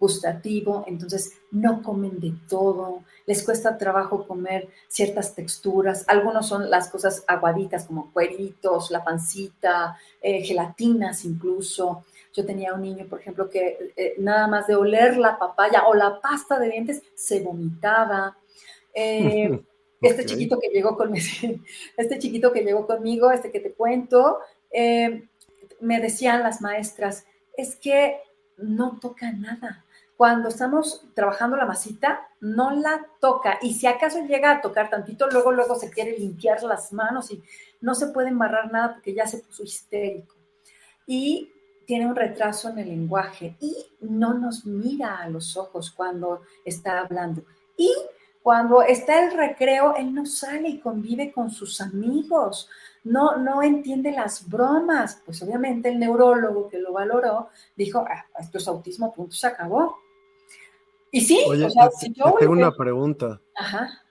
Speaker 2: gustativo, entonces no comen de todo, les cuesta trabajo comer ciertas texturas, algunos son las cosas aguaditas como cueritos, la pancita, eh, gelatinas incluso. Yo tenía un niño, por ejemplo, que eh, nada más de oler la papaya o la pasta de dientes se vomitaba. Eh, este chiquito que llegó con este chiquito que llegó conmigo, este que te cuento, me decían las maestras, es que no toca nada cuando estamos trabajando la masita, no la toca. Y si acaso llega a tocar tantito, luego, luego se quiere limpiar las manos y no se puede embarrar nada porque ya se puso histérico. Y tiene un retraso en el lenguaje y no nos mira a los ojos cuando está hablando. Y cuando está el recreo, él no sale y convive con sus amigos, no, no entiende las bromas. Pues obviamente el neurólogo que lo valoró dijo, ah, esto es autismo, punto, se acabó. Y sí,
Speaker 1: o sea, si yo tengo una pregunta. Ajá.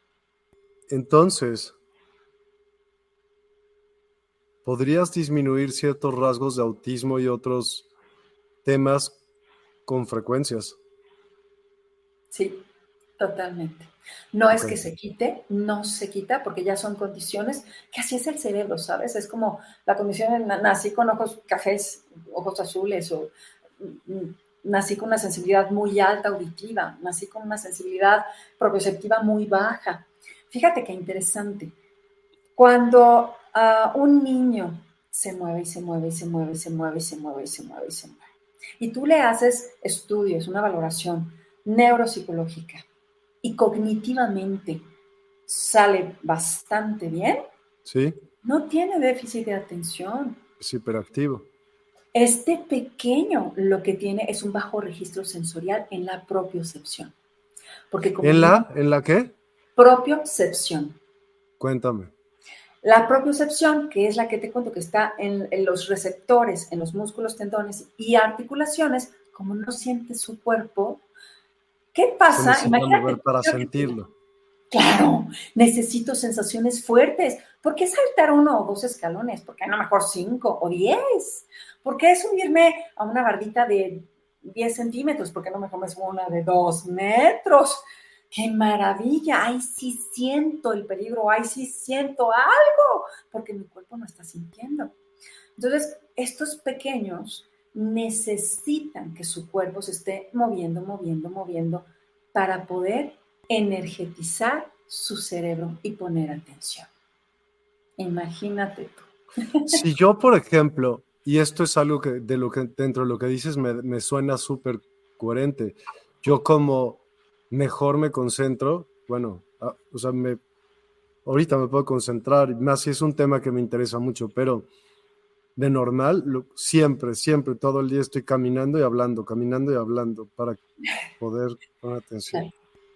Speaker 1: Entonces, ¿podrías disminuir ciertos rasgos de autismo y otros temas con frecuencias?
Speaker 2: Sí, totalmente. No es que se quite, no se quita, porque ya son condiciones que así es el cerebro, ¿sabes? Es como la condición, nací con ojos cafés, ojos azules o mm, nací con una sensibilidad muy alta auditiva, nací con una sensibilidad propioceptiva muy baja. Fíjate qué interesante. Cuando ah, un niño se mueve y se mueve y se mueve y se mueve y se mueve y se mueve y se mueve, y tú le haces estudios, una valoración neuropsicológica y cognitivamente sale bastante bien,
Speaker 1: sí.
Speaker 2: no tiene déficit de atención.
Speaker 1: Es hiperactivo.
Speaker 2: Este pequeño lo que tiene es un bajo registro sensorial en la propiocepción. Porque
Speaker 1: ¿En la? ¿En la qué?
Speaker 2: Propiocepción.
Speaker 1: Cuéntame.
Speaker 2: La propiocepción, que es la que te cuento que está en, los receptores, en los músculos, tendones y articulaciones, como no siente su cuerpo, ¿qué pasa?
Speaker 1: Imagínate. para sentirlo.
Speaker 2: Claro, necesito sensaciones fuertes. ¿Por qué saltar uno o dos escalones? ¿Por qué no mejor cinco o diez? ¿Por qué subirme a una bardita de 10 centímetros? ¿Por qué no me subo una de dos metros? ¡Qué maravilla! ¡Ay, sí siento el peligro! ¡Ay, sí siento algo! Porque mi cuerpo no está sintiendo. Entonces, estos pequeños necesitan que su cuerpo se esté moviendo, moviendo, moviendo para poder energetizar su cerebro y poner atención. Imagínate
Speaker 1: tú. Si yo, por ejemplo, y esto es algo que de lo que dentro de lo que dices me, me suena súper coherente. Yo como mejor me concentro, bueno, ah, o sea, me, ahorita me puedo concentrar, más si es un tema que me interesa mucho, pero de normal, siempre, siempre, todo el día estoy caminando y hablando, caminando y hablando para poder poner atención.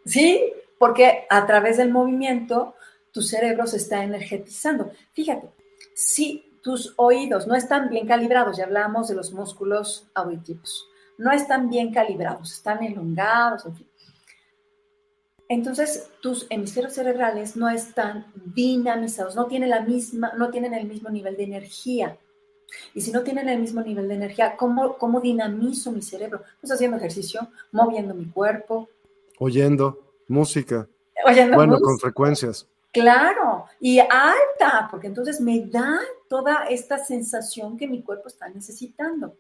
Speaker 2: Sí, porque a través del movimiento tu cerebro se está energetizando. Fíjate, si tus oídos no están bien calibrados, ya hablamos de los músculos auditivos, no están bien calibrados, están elongados, en fin. Entonces, tus hemisferios cerebrales no están dinamizados, no tienen, la misma, no tienen el mismo nivel de energía. Y si no tienen el mismo nivel de energía, ¿cómo, cómo dinamizo mi cerebro? Pues haciendo ejercicio, moviendo mi cuerpo.
Speaker 1: Oyendo música. Oyendo bueno, con frecuencias.
Speaker 2: Claro, y alta, porque entonces me da toda esta sensación que mi cuerpo está necesitando.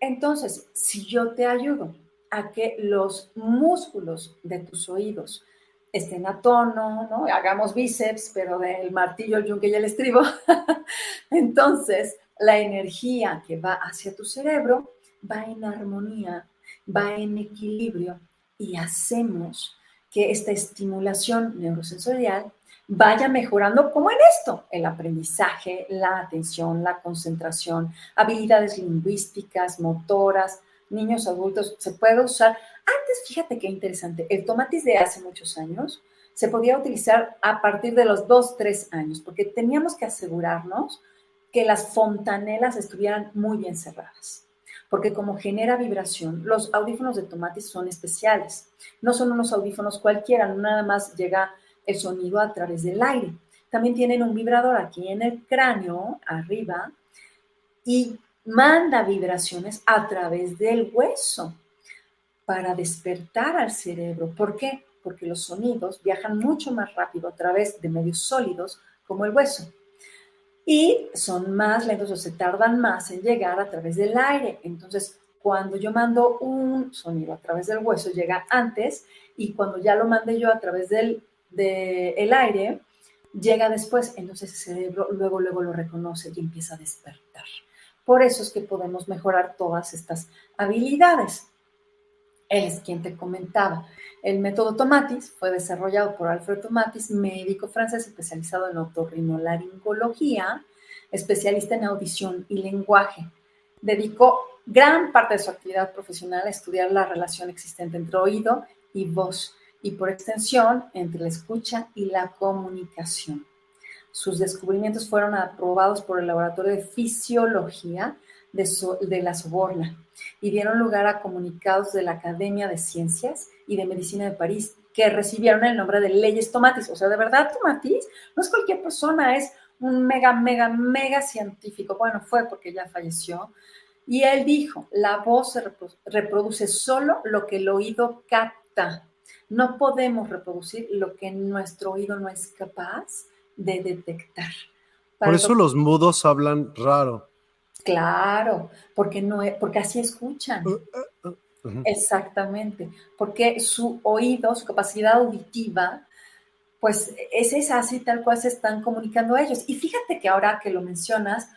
Speaker 2: Entonces, si yo te ayudo a que los músculos de tus oídos estén a tono, ¿no? Hagamos bíceps, pero del martillo, el yunque y el estribo. Entonces, la energía que va hacia tu cerebro va en armonía, va en equilibrio y hacemos que esta estimulación neurosensorial vaya mejorando como en esto, el aprendizaje, la atención, la concentración, habilidades lingüísticas, motoras, niños, adultos, se puede usar. Antes, fíjate qué interesante, el tomatis de hace muchos años se podía utilizar a partir de los 2, 3 años, porque teníamos que asegurarnos que las fontanelas estuvieran muy bien cerradas porque como genera vibración, los audífonos de tomatis son especiales. No son unos audífonos cualquiera, nada más llega el sonido a través del aire. También tienen un vibrador aquí en el cráneo, arriba, y manda vibraciones a través del hueso para despertar al cerebro. ¿Por qué? Porque los sonidos viajan mucho más rápido a través de medios sólidos como el hueso. Y son más lentos o se tardan más en llegar a través del aire. Entonces, cuando yo mando un sonido a través del hueso, llega antes y cuando ya lo mande yo a través del del el aire, llega después, entonces el cerebro luego, luego lo reconoce y empieza a despertar. Por eso es que podemos mejorar todas estas habilidades. Es quien te comentaba. El método Tomatis fue desarrollado por Alfred Tomatis, médico francés especializado en otorrinolaringología, especialista en audición y lenguaje. Dedicó gran parte de su actividad profesional a estudiar la relación existente entre oído y voz y por extensión entre la escucha y la comunicación. Sus descubrimientos fueron aprobados por el Laboratorio de Fisiología de, la Soborna y dieron lugar a comunicados de la Academia de Ciencias y de Medicina de París que recibieron el nombre de leyes Tomatis. O sea, de verdad, Tomatis no es cualquier persona, es un mega, mega, mega científico. Bueno, fue porque ya falleció. Y él dijo, la voz reproduce solo lo que el oído capta. No podemos reproducir lo que nuestro oído no es capaz de detectar.
Speaker 1: Por eso los mudos hablan raro.
Speaker 2: Claro, porque no porque así escuchan. Uh, uh, uh, Exactamente, porque su oído, su capacidad auditiva, pues es esa así tal cual se están comunicando ellos. Y fíjate que ahora que lo mencionas,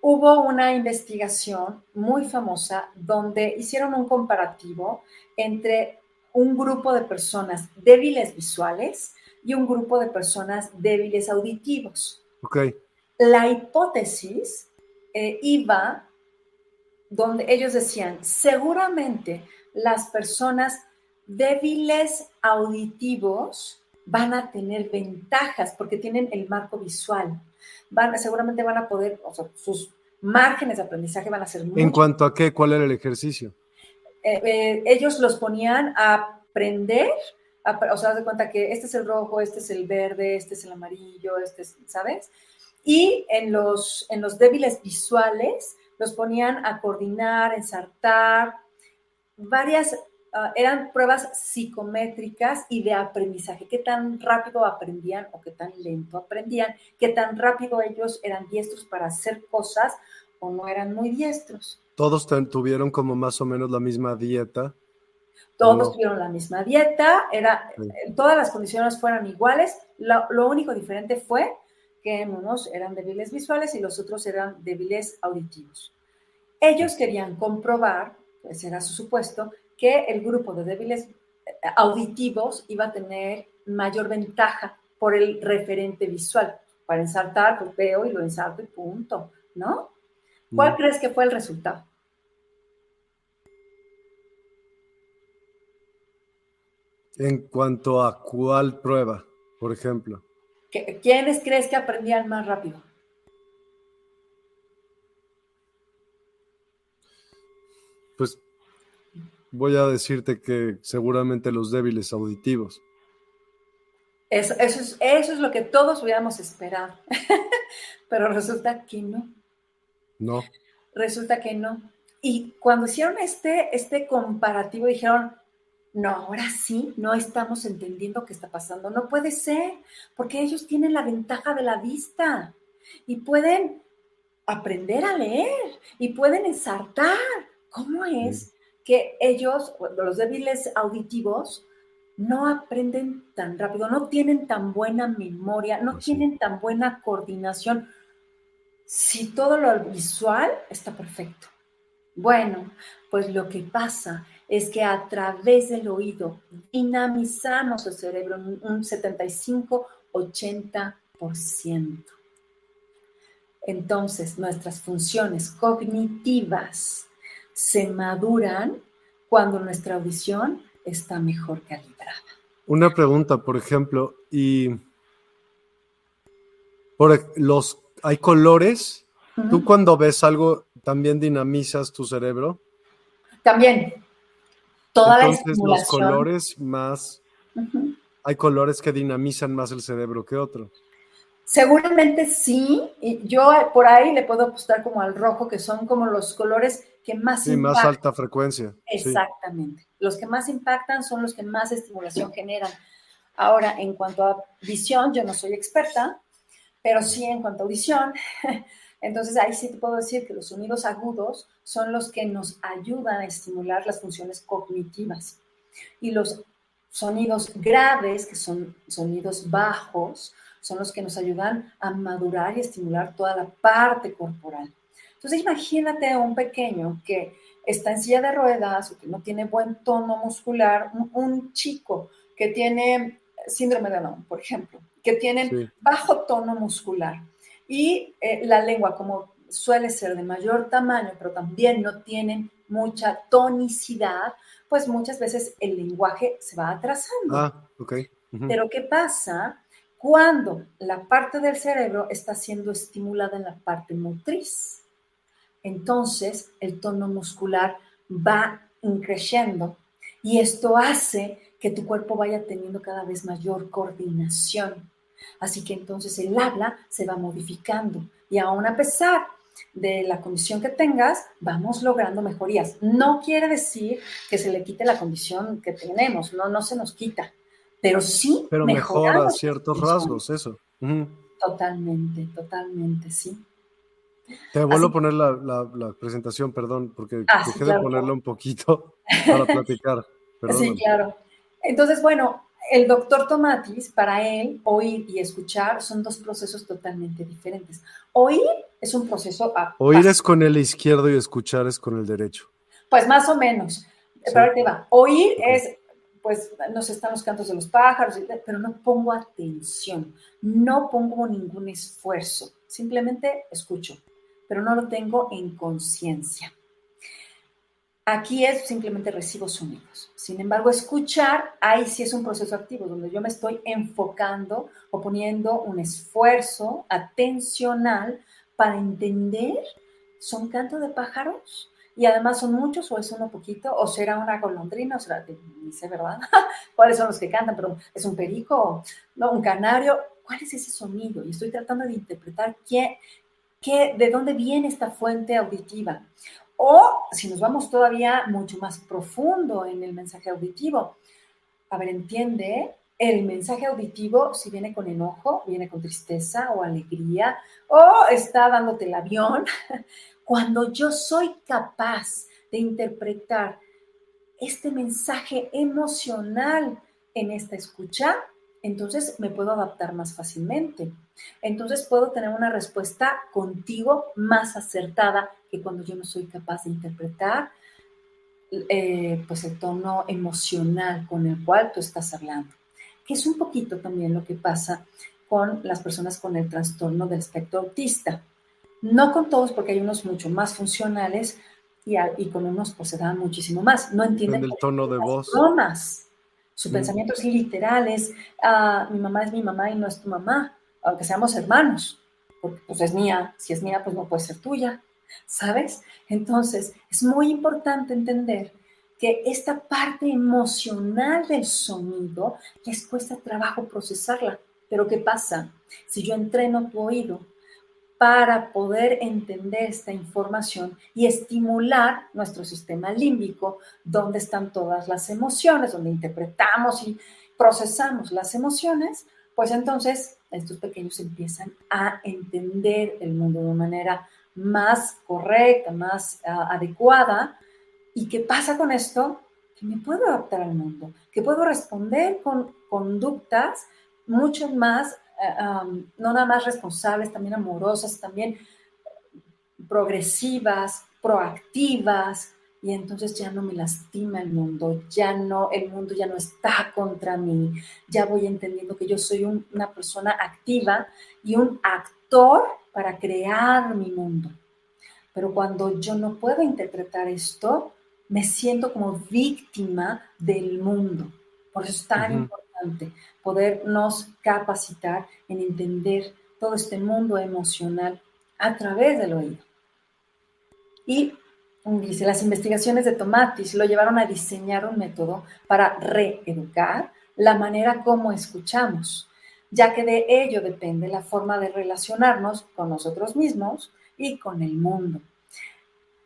Speaker 2: hubo una investigación muy famosa donde hicieron un comparativo entre un grupo de personas débiles visuales y un grupo de personas débiles auditivos.
Speaker 1: Ok.
Speaker 2: la hipótesis eh, iba donde ellos decían, seguramente las personas débiles auditivos van a tener ventajas porque tienen el marco visual. Van, seguramente van a poder, o sea, sus márgenes de aprendizaje van a ser
Speaker 1: muy... ¿En cuanto a qué? ¿Cuál era el ejercicio?
Speaker 2: Eh, eh, ellos los ponían a aprender, o sea, de cuenta que este es el rojo, este es el verde, este es el amarillo, este es, ¿sabes? Y en los, en los débiles visuales los ponían a coordinar, ensartar, varias, ah, eran pruebas psicométricas y de aprendizaje, qué tan rápido aprendían o qué tan lento aprendían, qué tan rápido ellos eran diestros para hacer cosas o no eran muy diestros.
Speaker 1: Todos tuvieron como más o menos la misma dieta.
Speaker 2: Todos tuvieron la misma dieta, era, todas las condiciones fueron iguales, lo único diferente fue que unos eran débiles visuales y los otros eran débiles auditivos. Ellos querían comprobar, ese era su supuesto, que el grupo de débiles eh, auditivos iba a tener mayor ventaja por el referente visual. Para ensartar, pues veo y lo ensarto y punto, ¿no? ¿Cuál mm. crees que fue el resultado?
Speaker 1: En cuanto a cuál prueba, por ejemplo.
Speaker 2: ¿Quiénes crees que aprendían más rápido?
Speaker 1: Pues voy a decirte que seguramente los débiles auditivos.
Speaker 2: Eso, es, eso es lo que todos hubiéramos esperado, pero resulta que no.
Speaker 1: No.
Speaker 2: Resulta que no. Y cuando hicieron este, este comparativo, dijeron, no, ahora sí, no estamos entendiendo qué está pasando. No puede ser, porque ellos tienen la ventaja de la vista y pueden aprender a leer y pueden ensartar. ¿Cómo es que ellos, los débiles auditivos, no aprenden tan rápido, no tienen tan buena memoria, no pues tienen tan buena coordinación si todo lo visual está perfecto? Bueno, pues lo que pasa es que a través del oído dinamizamos el cerebro en un 75-80%. Entonces, nuestras funciones cognitivas se maduran cuando nuestra audición está mejor calibrada.
Speaker 1: Una pregunta, por ejemplo, y por los hay colores. ¿Tú cuando ves algo también dinamizas tu cerebro?
Speaker 2: También, Toda
Speaker 1: Entonces, los colores más. Hay colores que dinamizan más el cerebro que otros.
Speaker 2: Seguramente sí. Y yo por ahí le puedo apostar como al rojo, que son como los colores que más
Speaker 1: sí, más alta frecuencia.
Speaker 2: Exactamente. Los que más impactan son los que más estimulación generan. Ahora, en cuanto a visión, yo no soy experta, pero sí en cuanto a audición, entonces ahí sí te puedo decir que los sonidos agudos son los que nos ayudan a estimular las funciones cognitivas. Y los sonidos graves, que son sonidos bajos, son los que nos ayudan a madurar y estimular toda la parte corporal. Entonces imagínate a un pequeño que está en silla de ruedas o que no tiene buen tono muscular, un, chico que tiene síndrome de Down, por ejemplo, que tiene bajo tono muscular y eh, la lengua, como suele ser de mayor tamaño, pero también no tienen mucha tonicidad, pues muchas veces el lenguaje se va atrasando.
Speaker 1: Ah, ok.
Speaker 2: Pero ¿qué pasa cuando la parte del cerebro está siendo estimulada en la parte motriz? Entonces el tono muscular va increciendo y esto hace que tu cuerpo vaya teniendo cada vez mayor coordinación. Así que entonces el habla se va modificando y aún a pesar de la condición que tengas, vamos logrando mejorías. No quiere decir que se le quite la condición que tenemos, no, no se nos quita, pero sí.
Speaker 1: Pero mejora ciertos rasgos, eso.
Speaker 2: Totalmente, totalmente, sí.
Speaker 1: Te vuelvo a poner la, presentación, perdón, porque ah, dejé de ponerla un poquito para platicar.
Speaker 2: Sí, claro. Entonces, bueno, el doctor Tomatis, para él, oír y escuchar son dos procesos totalmente diferentes. Oír es un proceso...
Speaker 1: oír es con el izquierdo y escuchar es con el derecho.
Speaker 2: Pues más o menos. Pero te va. Oír es pues no sé, están los cantos de los pájaros, pero no pongo atención, no pongo ningún esfuerzo, simplemente escucho, pero no lo tengo en conciencia. Aquí es simplemente recibo sonidos. Sin embargo, escuchar, ahí sí es un proceso activo, donde yo me estoy enfocando o poniendo un esfuerzo atencional para entender, ¿son cantos de pájaros? Y además son muchos, o es uno poquito, o será una golondrina, o será, ni sé, ¿verdad? ¿Cuáles son los que cantan? Pero es un perico, no, un canario. ¿Cuál es ese sonido? Y estoy tratando de interpretar qué, qué, de dónde viene esta fuente auditiva. O si nos vamos todavía mucho más profundo en el mensaje auditivo, a ver, entiende, el mensaje auditivo si viene con enojo, viene con tristeza o alegría, o está dándote el avión, cuando yo soy capaz de interpretar este mensaje emocional en esta escucha, entonces me puedo adaptar más fácilmente. Entonces puedo tener una respuesta contigo más acertada que cuando yo no soy capaz de interpretar eh, pues el tono emocional con el cual tú estás hablando. Que es un poquito también lo que pasa con las personas con el trastorno del espectro autista. No con todos, porque hay unos mucho más funcionales y, y con unos pues se dan muchísimo más. No entienden
Speaker 1: el tono de voz.
Speaker 2: Bromas. Su mm. pensamiento es literal, es ah, mi mamá es mi mamá y no es tu mamá aunque seamos hermanos, porque pues es mía, si es mía, pues no puede ser tuya, ¿sabes? Entonces, es muy importante entender que esta parte emocional del sonido les cuesta trabajo procesarla. Pero ¿qué pasa? Si yo entreno tu oído para poder entender esta información y estimular nuestro sistema límbico, donde están todas las emociones, donde interpretamos y procesamos las emociones, pues entonces estos pequeños empiezan a entender el mundo de manera más correcta, más ah, adecuada. ¿Y qué pasa con esto? Que me puedo adaptar al mundo, que puedo responder con conductas mucho más, eh, no nada más responsables, también amorosas, también progresivas, proactivas, y entonces ya no me lastima el mundo, ya no, el mundo ya no está contra mí, ya voy entendiendo que yo soy una persona activa y un actor para crear mi mundo. Pero cuando yo no puedo interpretar esto, me siento como víctima del mundo. Por eso es tan importante podernos capacitar en entender todo este mundo emocional a través del oído. Y dice, las investigaciones de Tomatis lo llevaron a diseñar un método para reeducar la manera como escuchamos, ya que de ello depende la forma de relacionarnos con nosotros mismos y con el mundo.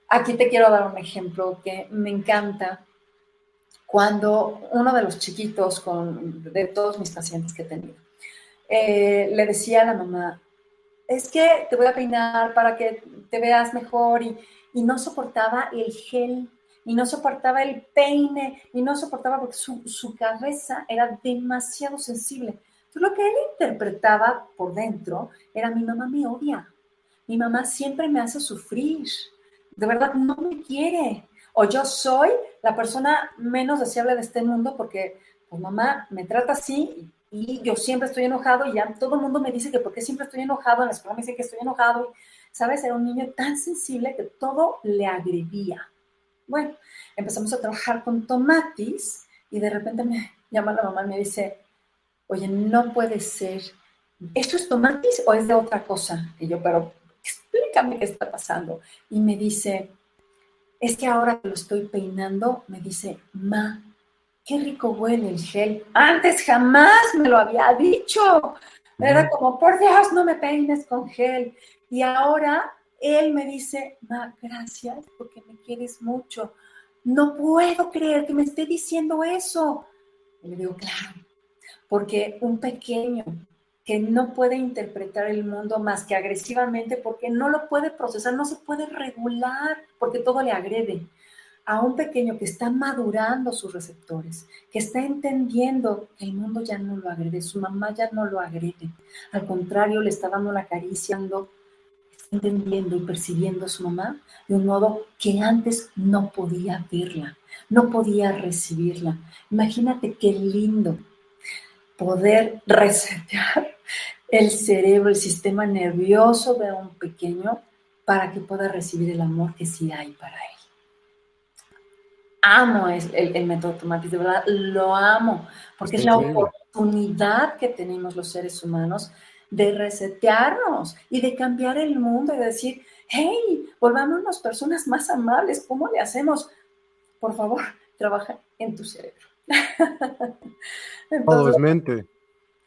Speaker 2: Aquí te quiero dar un ejemplo que me encanta cuando uno de los chiquitos con, de todos mis pacientes que he tenido, eh, le decía a la mamá, es que te voy a peinar para que te veas mejor y, y no soportaba el gel, y no soportaba el peine, y no soportaba porque su, cabeza era demasiado sensible. Entonces, lo que él interpretaba por dentro era mi mamá me odia, mi mamá siempre me hace sufrir, de verdad no me quiere, o yo soy la persona menos deseable de este mundo porque pues mamá me trata así y yo siempre estoy enojado y ya todo el mundo me dice que porque siempre estoy enojado, en la escuela me dicen que estoy enojado ¿sabes? Era un niño tan sensible que todo le agredía. Bueno, empezamos a trabajar con tomatis y de repente me llama la mamá y me dice, oye, no puede ser, ¿esto es tomatis o es de otra cosa? Y yo, pero explícame qué está pasando. Y me dice, es que ahora que lo estoy peinando, me dice, ma, qué rico huele el gel. Antes jamás me lo había dicho. Era como, por Dios, no me peines con gel. Y ahora él me dice, Ma, gracias porque me quieres mucho. No puedo creer que me esté diciendo eso. Y le digo, claro, porque un pequeño que no puede interpretar el mundo más que agresivamente porque no lo puede procesar, no se puede regular porque todo le agrede. A un pequeño que está madurando sus receptores, que está entendiendo que el mundo ya no lo agrede, su mamá ya no lo agrede, al contrario, le está dando la caricia, está entendiendo y percibiendo a su mamá de un modo que antes no podía verla, no podía recibirla. Imagínate qué lindo poder resetear el cerebro, el sistema nervioso de un pequeño para que pueda recibir el amor que sí hay para él. Amo el, el, método Tomatis, de verdad, lo amo, porque es la oportunidad que tenemos los seres humanos de resetearnos y de cambiar el mundo y de decir, hey, volvámonos personas más amables, ¿cómo le hacemos? Por favor, trabaja en tu cerebro.
Speaker 1: Todo es mente.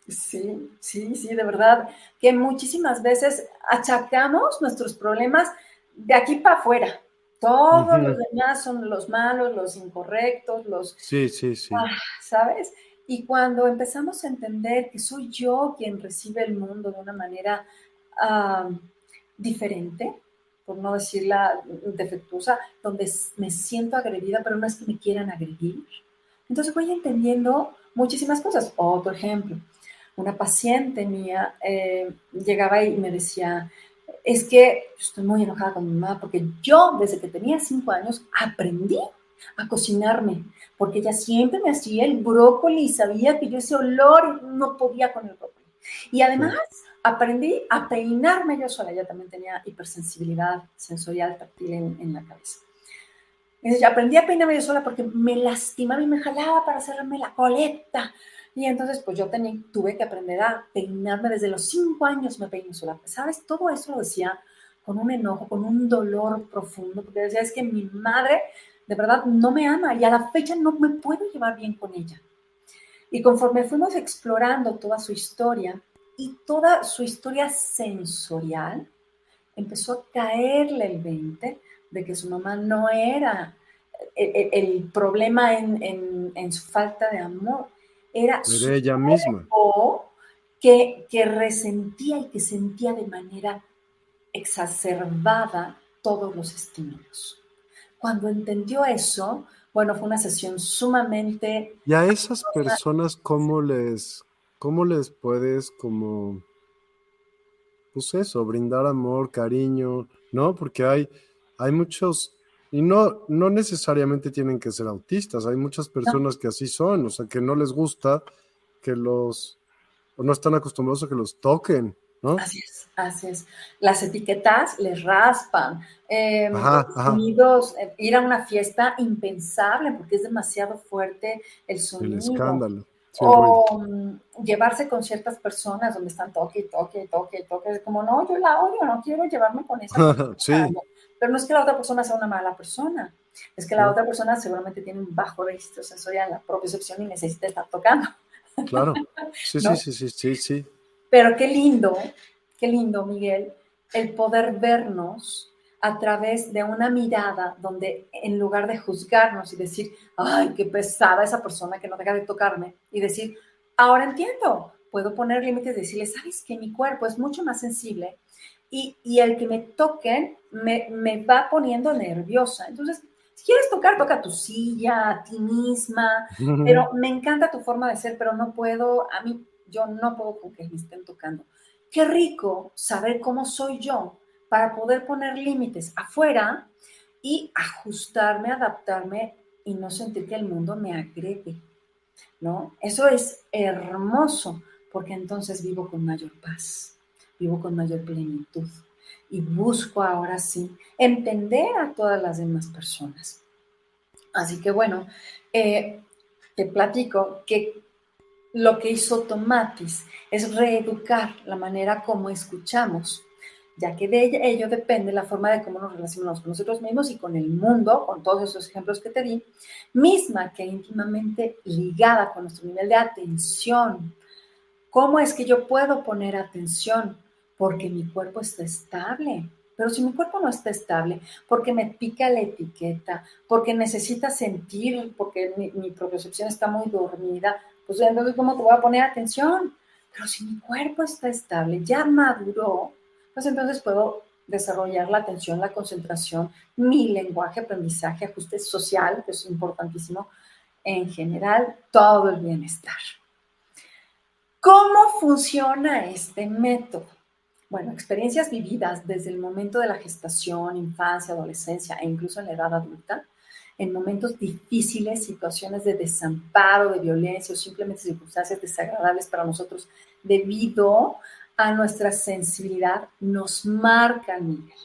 Speaker 2: Sí, sí, sí, de verdad, que muchísimas veces achacamos nuestros problemas de aquí para afuera. Todos los demás son los malos, los incorrectos, los...
Speaker 1: Sí, sí, sí. Ah,
Speaker 2: ¿Sabes? Y cuando empezamos a entender que soy yo quien recibe el mundo de una manera diferente, por no decirla defectuosa, donde me siento agredida, pero no es que me quieran agredir, entonces voy entendiendo muchísimas cosas. Otro ejemplo, una paciente mía eh, llegaba y me decía, es que estoy muy enojada con mi mamá porque yo desde que tenía cinco años aprendí a cocinarme, porque ella siempre me hacía el brócoli y sabía que yo ese olor no podía con el brócoli. Y además aprendí a peinarme yo sola, ella también tenía hipersensibilidad sensorial táctil en, en la cabeza. Entonces, aprendí a peinarme yo sola porque me lastimaba y me jalaba para hacerme la coleta. Y entonces, pues yo tenía, tuve que aprender a peinarme desde los cinco años, me peino sola. ¿Sabes? Todo eso lo decía con un enojo, con un dolor profundo, porque decía, es que mi madre de verdad no me ama y a la fecha no me puedo llevar bien con ella. Y conforme fuimos explorando toda su historia y toda su historia sensorial, empezó a caerle el 20 de que su mamá no era el, problema en, su falta de amor, era,
Speaker 1: ella misma.
Speaker 2: Que, que resentía y que sentía de manera exacerbada todos los estímulos. Cuando entendió eso, bueno, fue una sesión sumamente...
Speaker 1: ¿Y a esas personas cómo les, cómo les puedes como, pues eso, brindar amor, cariño, ¿no? Porque hay, hay muchos, y no, no necesariamente tienen que ser autistas, hay muchas personas que así son, o sea, que no les gusta que los, o no están acostumbrados a que los toquen, ¿no?
Speaker 2: Así es, así es. Las etiquetas les raspan. Eh, sonidos, eh, ir a una fiesta impensable porque es demasiado fuerte el sonido. El escándalo. o mm, llevarse con ciertas personas donde están toque, toque, toque, toque. Como no, yo la odio, no quiero llevarme con esa.
Speaker 1: sí.
Speaker 2: Pero no es que la otra persona sea una mala persona, es que la otra persona seguramente tiene un bajo registro sensorial, la propiocepción y necesita estar tocando.
Speaker 1: Claro, sí, sí, sí, sí, sí, sí.
Speaker 2: Pero qué lindo, qué lindo, Miguel, el poder vernos a través de una mirada donde en lugar de juzgarnos y decir, ay, qué pesada esa persona que no deja de tocarme, y decir, ahora entiendo, puedo poner límites y decirle, sabes que mi cuerpo es mucho más sensible y, y el que me toquen me, me, va poniendo nerviosa. Entonces, si quieres tocar, toca tu silla, a ti misma, pero me encanta tu forma de ser, pero no puedo, a mí, yo no puedo con que me estén tocando. Qué rico saber cómo soy yo para poder poner límites afuera y ajustarme, adaptarme y no sentir que el mundo me agrede, ¿no? Eso es hermoso, porque entonces vivo con mayor paz vivo con mayor plenitud y busco ahora sí entender a todas las demás personas. Así que bueno, eh, te platico que lo que hizo Tomatis es reeducar la manera como escuchamos, ya que de ello depende la forma de cómo nos relacionamos con nosotros mismos y con el mundo, con todos esos ejemplos que te di, misma que íntimamente ligada con nuestro nivel de atención. ¿Cómo es que yo puedo poner atención? Porque mi cuerpo está estable. Pero si mi cuerpo no está estable, porque me pica la etiqueta, porque necesita sentir, porque mi, mi propiocepción está muy dormida, pues entonces, ¿cómo te voy a poner atención? Pero si mi cuerpo está estable, ya maduró, pues entonces puedo desarrollar la atención, la concentración, mi lenguaje, aprendizaje, ajuste social, que es importantísimo, en general, todo el bienestar. ¿Cómo funciona este método? Bueno, experiencias vividas desde el momento de la gestación, infancia, adolescencia e incluso en la edad adulta, en momentos difíciles, situaciones de desamparo, de violencia o simplemente circunstancias desagradables para nosotros debido a nuestra sensibilidad, nos marcan, Miguel,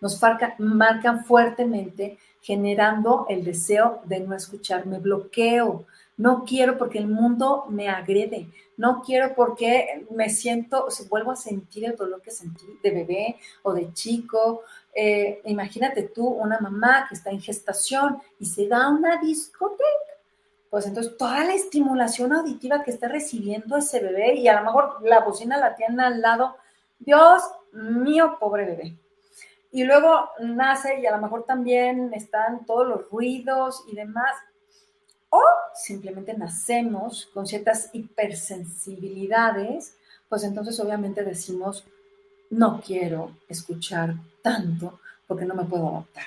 Speaker 2: nos marcan fuertemente generando el deseo de no escucharme, bloqueo, no quiero porque el mundo me agrede, no quiero porque me siento, vuelvo a sentir el dolor que sentí de bebé o de chico. Eh, imagínate tú, una mamá que está en gestación y se da una discoteca. Pues entonces toda la estimulación auditiva que está recibiendo ese bebé y a lo mejor la bocina la tiene al lado, Dios mío, pobre bebé. Y luego nace y a lo mejor también están todos los ruidos y demás o simplemente nacemos con ciertas hipersensibilidades, pues entonces obviamente decimos, no quiero escuchar tanto porque no me puedo adaptar.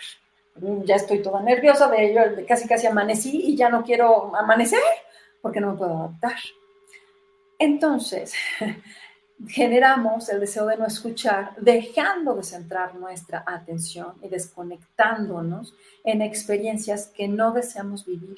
Speaker 2: Ya estoy toda nerviosa de ello, casi casi amanecí y ya no quiero amanecer porque no me puedo adaptar. Entonces, generamos el deseo de no escuchar, dejando de centrar nuestra atención y desconectándonos en experiencias que no deseamos vivir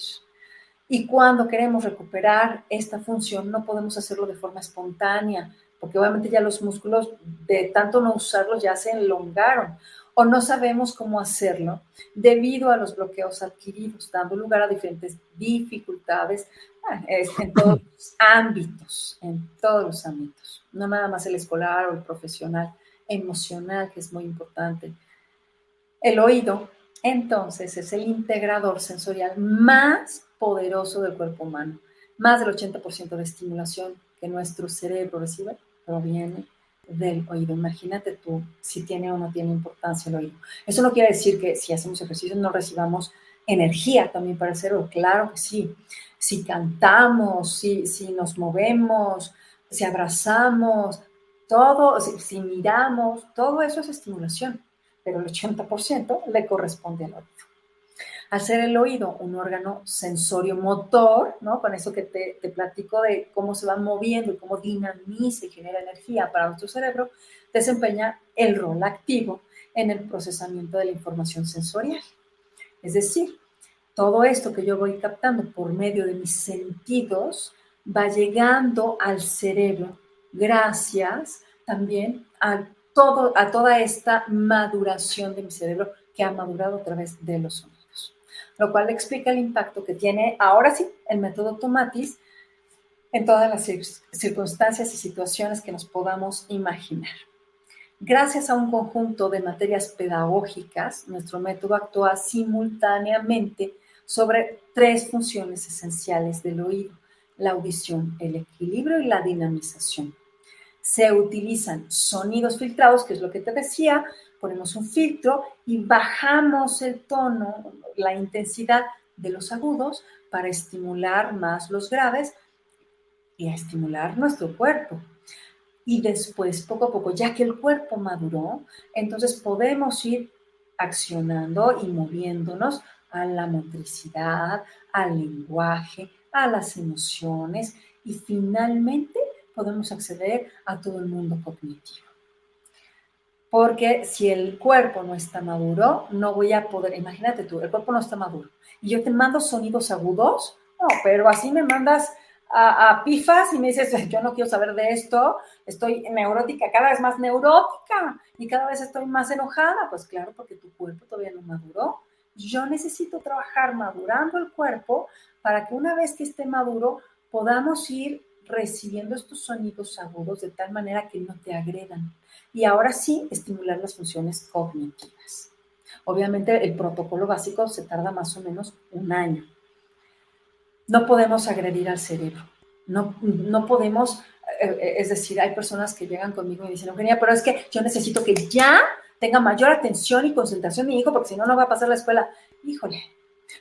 Speaker 2: y cuando queremos recuperar esta función, no podemos hacerlo de forma espontánea, porque obviamente ya los músculos, de tanto no usarlos, ya se elongaron. O no sabemos cómo hacerlo debido a los bloqueos adquiridos, dando lugar a diferentes dificultades ah, en todos los ámbitos, en todos los ámbitos. No nada más el escolar o el profesional, emocional, que es muy importante. El oído, entonces, es el integrador sensorial más poderoso del cuerpo humano. Más del 80% de estimulación que nuestro cerebro recibe proviene del oído. Imagínate tú si tiene o no tiene importancia el oído. Eso no quiere decir que si hacemos ejercicio no recibamos energía también para el cerebro. Claro que sí. Si cantamos, si, si nos movemos, si abrazamos, todo, si, si miramos, todo eso es estimulación, pero el 80% le corresponde al oído. Al ser el oído un órgano sensorio-motor, ¿no? Con eso que te, platico de cómo se va moviendo y cómo dinamiza y genera energía para nuestro cerebro, desempeña el rol activo en el procesamiento de la información sensorial. Es decir, todo esto que yo voy captando por medio de mis sentidos va llegando al cerebro gracias también a, todo, a toda esta maduración de mi cerebro que ha madurado a través de los sonidos lo cual explica el impacto que tiene ahora sí el método Tomatis en todas las circunstancias y situaciones que nos podamos imaginar. Gracias a un conjunto de materias pedagógicas, nuestro método actúa simultáneamente sobre tres funciones esenciales del oído, la audición, el equilibrio y la dinamización. Se utilizan sonidos filtrados, que es lo que te decía, ponemos un filtro y bajamos el tono, la intensidad de los agudos para estimular más los graves y a estimular nuestro cuerpo. Y después, poco a poco, ya que el cuerpo maduró, entonces podemos ir accionando y moviéndonos a la motricidad, al lenguaje, a las emociones y finalmente podemos acceder a todo el mundo cognitivo porque si el cuerpo no está maduro, no voy a poder, imagínate tú, el cuerpo no está maduro, y yo te mando sonidos agudos, no, pero así me mandas a, pifas y me dices, yo no quiero saber de esto, estoy neurótica, cada vez más neurótica, y cada vez estoy más enojada, pues claro, porque tu cuerpo todavía no maduró. Yo necesito trabajar madurando el cuerpo para que una vez que esté maduro podamos ir recibiendo estos sonidos agudos de tal manera que no te agredan y ahora sí estimular las funciones cognitivas. Obviamente el protocolo básico se tarda más o menos un año. No podemos agredir al cerebro, no, no podemos, eh, eh, es decir, hay personas que llegan conmigo y dicen, Eugenia, pero es que yo necesito que ya tenga mayor atención y concentración mi hijo porque si no, no va a pasar la escuela. Híjole,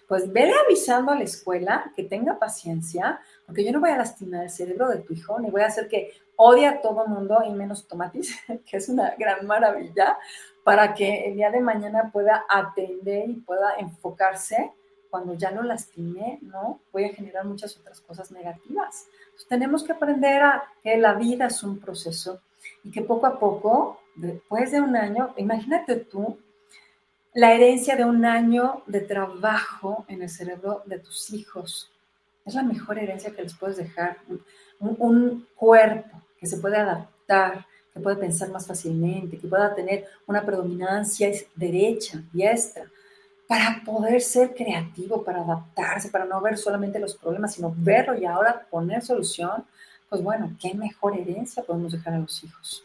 Speaker 2: pues vele avisando a la escuela que tenga paciencia, porque yo no voy a lastimar el cerebro de tu hijo, ni voy a hacer que odie a todo mundo y menos tomatis, que es una gran maravilla, para que el día de mañana pueda atender y pueda enfocarse cuando ya lo lastimé, ¿no? Voy a generar muchas otras cosas negativas. tenemos que aprender a que la vida es un proceso y que poco a poco después de un año, imagínate tú la herencia de un año de trabajo en el cerebro de tus hijos. Es la mejor herencia que les puedes dejar. Un, cuerpo que se puede adaptar, que puede pensar más fácilmente, que pueda tener una predominancia derecha, diestra, para poder ser creativo, para adaptarse, para no ver solamente los problemas, sino verlo y ahora poner solución, pues bueno, qué mejor herencia podemos dejar a los hijos.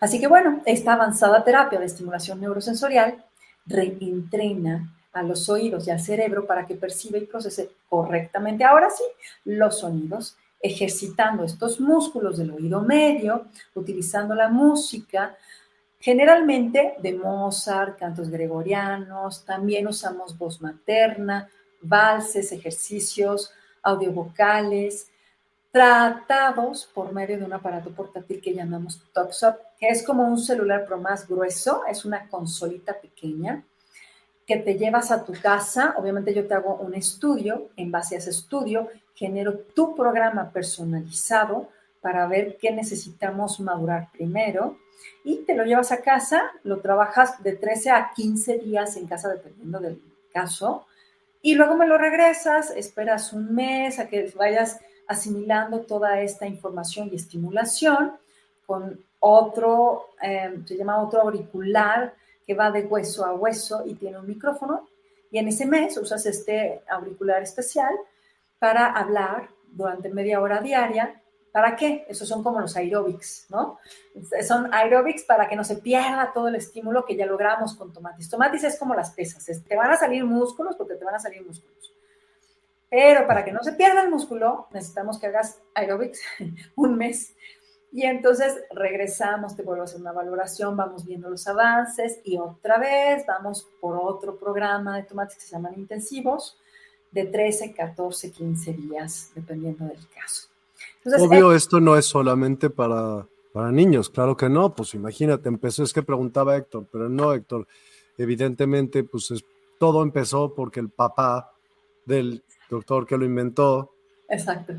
Speaker 2: Así que bueno, esta avanzada terapia de estimulación neurosensorial reentrena a los oídos y al cerebro para que perciba y procese correctamente, ahora sí, los sonidos, ejercitando estos músculos del oído medio, utilizando la música, generalmente de Mozart, cantos gregorianos, también usamos voz materna, valses, ejercicios audiovocales, tratados por medio de un aparato portátil que llamamos TalkSop, que es como un celular pero más grueso, es una consolita pequeña que te llevas a tu casa. Obviamente yo te hago un estudio, en base a ese estudio genero tu programa personalizado para ver qué necesitamos madurar primero y te lo llevas a casa, lo trabajas de 13 a 15 días en casa dependiendo del caso y luego me lo regresas, esperas un mes a que vayas asimilando toda esta información y estimulación con otro, eh, se llama otro auricular que va de hueso a hueso y tiene un micrófono. Y en ese mes usas este auricular especial para hablar durante media hora diaria. ¿Para qué? Esos son como los aerobics, ¿no? Son aerobics para que no se pierda todo el estímulo que ya logramos con tomatis. Tomatis es como las pesas, te van a salir músculos porque te van a salir músculos. Pero para que no se pierda el músculo, necesitamos que hagas aerobics un mes. Y entonces regresamos, te vuelvo a hacer una valoración, vamos viendo los avances y otra vez vamos por otro programa de tomates que se llaman intensivos de 13, 14, 15 días, dependiendo del caso.
Speaker 1: Obvio, eh, esto no es solamente para, para niños, claro que no, pues imagínate, empezó, es que preguntaba Héctor, pero no, Héctor, evidentemente, pues todo empezó porque el papá del doctor que lo inventó.
Speaker 2: Exacto.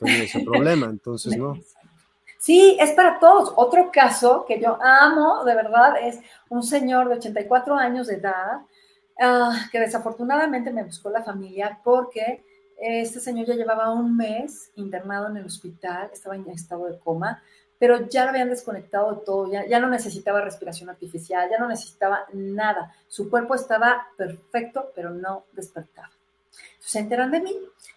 Speaker 1: Tenía ese problema, entonces, ¿no?
Speaker 2: Sí, es para todos. Otro caso que yo amo, de verdad, es un señor de 84 años de edad ah, que desafortunadamente me buscó la familia porque este señor ya llevaba un mes internado en el hospital, estaba en estado de coma, pero ya lo habían desconectado de todo, ya, ya no necesitaba respiración artificial, ya no necesitaba nada. Su cuerpo estaba perfecto, pero no despertado se enteran de mí,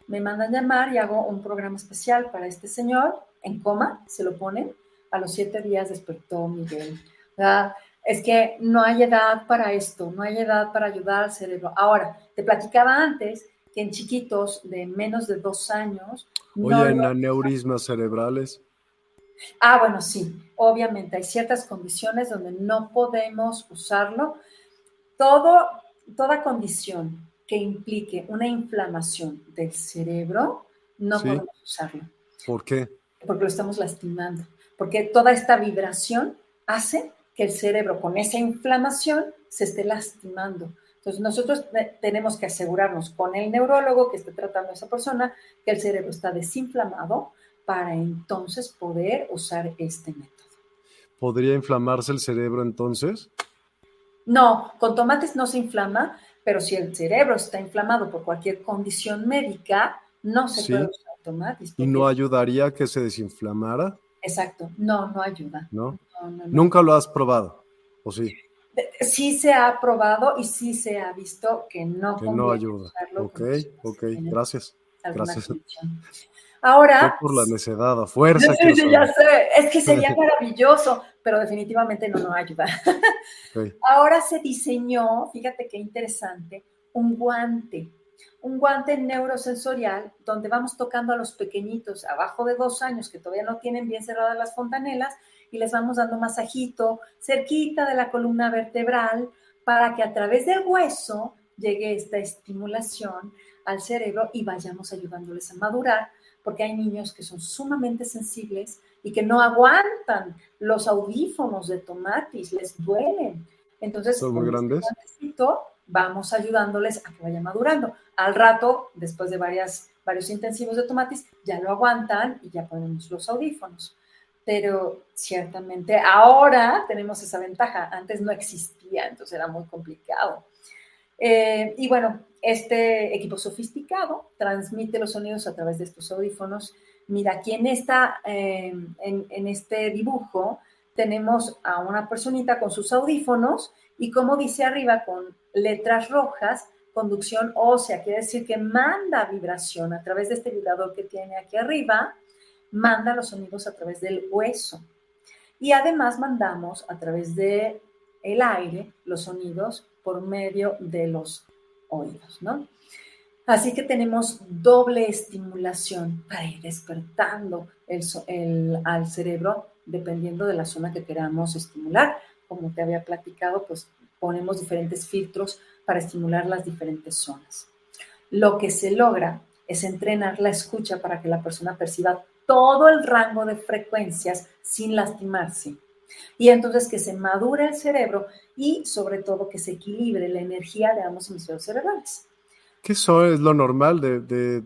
Speaker 2: me mandan llamar y hago un programa especial para este señor en coma, se lo ponen. A los siete días despertó Miguel. Es que no hay edad para esto, no hay edad para ayudar al cerebro. Ahora, te platicaba antes que en chiquitos de menos de dos años.
Speaker 1: Oye, en aneurismas cerebrales.
Speaker 2: Ah, bueno, sí, obviamente hay ciertas condiciones donde no podemos usarlo. Todo, toda condición que implique una inflamación del cerebro, no podemos usarlo.
Speaker 1: ¿Por qué?
Speaker 2: Porque lo estamos lastimando. Porque toda esta vibración hace que el cerebro con esa inflamación se esté lastimando. Entonces nosotros tenemos que asegurarnos con el neurólogo que esté tratando a esa persona que el cerebro está desinflamado para entonces poder usar este método.
Speaker 1: ¿Podría inflamarse el cerebro entonces?
Speaker 2: No, con tomates no se inflama, pero si el cerebro está inflamado por cualquier condición médica, no se puede usar
Speaker 1: ¿Y no ayudaría a que se desinflamara?
Speaker 2: Exacto, no, no ayuda.
Speaker 1: ¿No? Nunca lo has probado, ¿o sí?
Speaker 2: Sí se ha probado y sí se ha visto que no,
Speaker 1: que no ayuda. Ok, ok, gracias. Gracias.
Speaker 2: Ahora.
Speaker 1: por la necedad, a fuerza.
Speaker 2: Ya sé, es que sería maravilloso, pero definitivamente no nos ayuda. Ahora se diseñó, fíjate qué interesante, un guante, un guante neurosensorial donde vamos tocando a los pequeñitos abajo de dos años que todavía no tienen bien cerradas las fontanelas y les vamos dando masajito cerquita de la columna vertebral para que a través del hueso llegue esta estimulación al cerebro y vayamos ayudándoles a madurar porque hay niños que son sumamente sensibles y que no aguantan los audífonos de tomatis, les duelen. Entonces,
Speaker 1: ¿Son muy grandes?
Speaker 2: Vamos ayudándoles a que vayan madurando. Al rato, después de varias, varios intensivos de tomatis, ya lo aguantan y ya ponemos los audífonos. pero ciertamente ahora tenemos esa ventaja. Antes no existía, entonces era muy complicado. Eh, y bueno, este equipo sofisticado transmite los sonidos a través de estos audífonos. Mira, aquí en, esta, eh, en, este dibujo tenemos a una personita con sus audífonos y como dice arriba con letras rojas, conducción ósea, quiere decir que manda vibración a través de este vibrador que tiene aquí arriba, manda los sonidos a través del hueso. Y además mandamos a través de el aire los sonidos por medio de los oídos, ¿no? Así que tenemos doble estimulación para ir despertando al cerebro dependiendo de la zona que queramos estimular. Como te había platicado, pues ponemos diferentes filtros para estimular las diferentes zonas. Lo que se logra es entrenar la escucha para que la persona perciba todo el rango de frecuencias sin lastimarse. Y entonces que se madure el cerebro y sobre todo que se equilibre la energía de ambos hemisferios cerebrales.
Speaker 1: ¿Qué eso es lo normal de, de,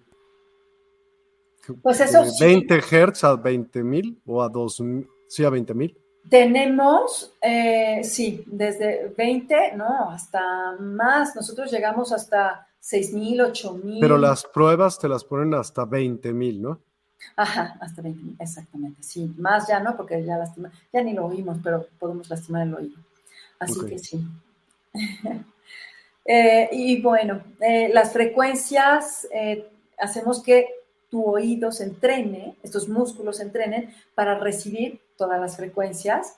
Speaker 2: pues eso,
Speaker 1: 20 Hz a 20.000 o a 2, sí, a 20.000?
Speaker 2: Tenemos, eh, sí, desde 20, no, hasta más. Nosotros llegamos hasta 6.000, 8.000.
Speaker 1: Pero las pruebas te las ponen hasta 20.000, ¿no?
Speaker 2: Ajá, hasta 20, exactamente, sí. Más ya no, porque ya lastima, ya ni lo oímos, pero podemos lastimar el oído. Así que sí. Eh, y bueno, eh, las frecuencias hacemos que tu oído se entrene, estos músculos se entrenen para recibir todas las frecuencias.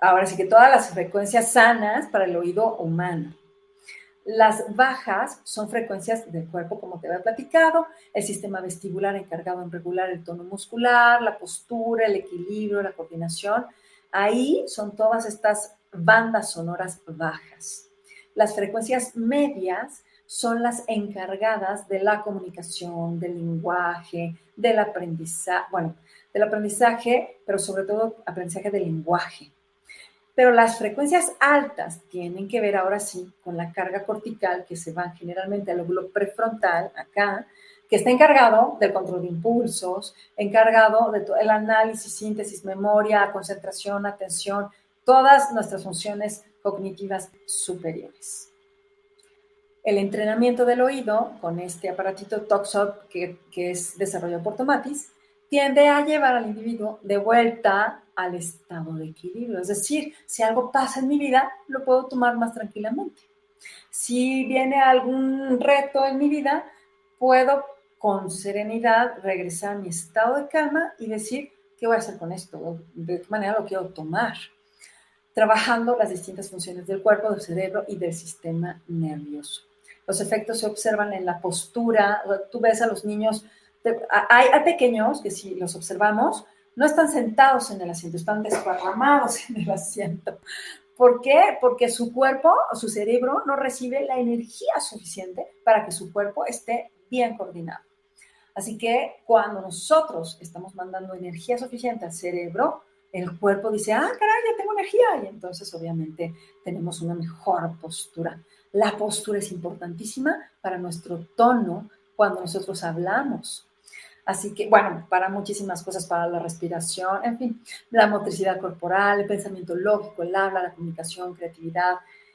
Speaker 2: ahora sí que todas las frecuencias sanas para el oído humano. Las bajas son frecuencias del cuerpo, como te había platicado, el sistema vestibular encargado en regular el tono muscular, la postura, el equilibrio, la coordinación. Ahí son todas estas bandas sonoras bajas. Las frecuencias medias son las encargadas de la comunicación, del lenguaje, del aprendizaje, bueno, del aprendizaje, pero sobre todo aprendizaje del lenguaje. Pero las frecuencias altas tienen que ver ahora sí con la carga cortical que se va generalmente al lóbulo prefrontal, acá, que está encargado del control de impulsos, encargado de todo el análisis, síntesis, memoria, concentración, atención, todas nuestras funciones cognitivas superiores. El entrenamiento del oído con este aparatito TalkShop que, que es desarrollado por Tomatis tiende a llevar al individuo de vuelta al estado de equilibrio. Es decir, si algo pasa en mi vida, lo puedo tomar más tranquilamente. Si viene algún reto en mi vida, puedo con serenidad regresar a mi estado de calma y decir, ¿qué voy a hacer con esto? ¿De qué manera lo quiero tomar? Trabajando las distintas funciones del cuerpo, del cerebro y del sistema nervioso. Los efectos se observan en la postura. Tú ves a los niños hay, pequeños que si los observamos, no están sentados en el asiento, están desparramados en el asiento. ¿Por qué? Porque su cuerpo o su cerebro no recibe la energía suficiente para que su cuerpo esté bien coordinado. Así que cuando nosotros estamos mandando energía suficiente al cerebro, el cuerpo dice, ah, caray, ya tengo energía. Y entonces obviamente tenemos una mejor postura. La postura es importantísima para nuestro tono cuando nosotros hablamos. Así que, bueno, para muchísimas cosas, para la respiración, en fin, la motricidad corporal, el pensamiento lógico, el habla, la comunicación, creatividad,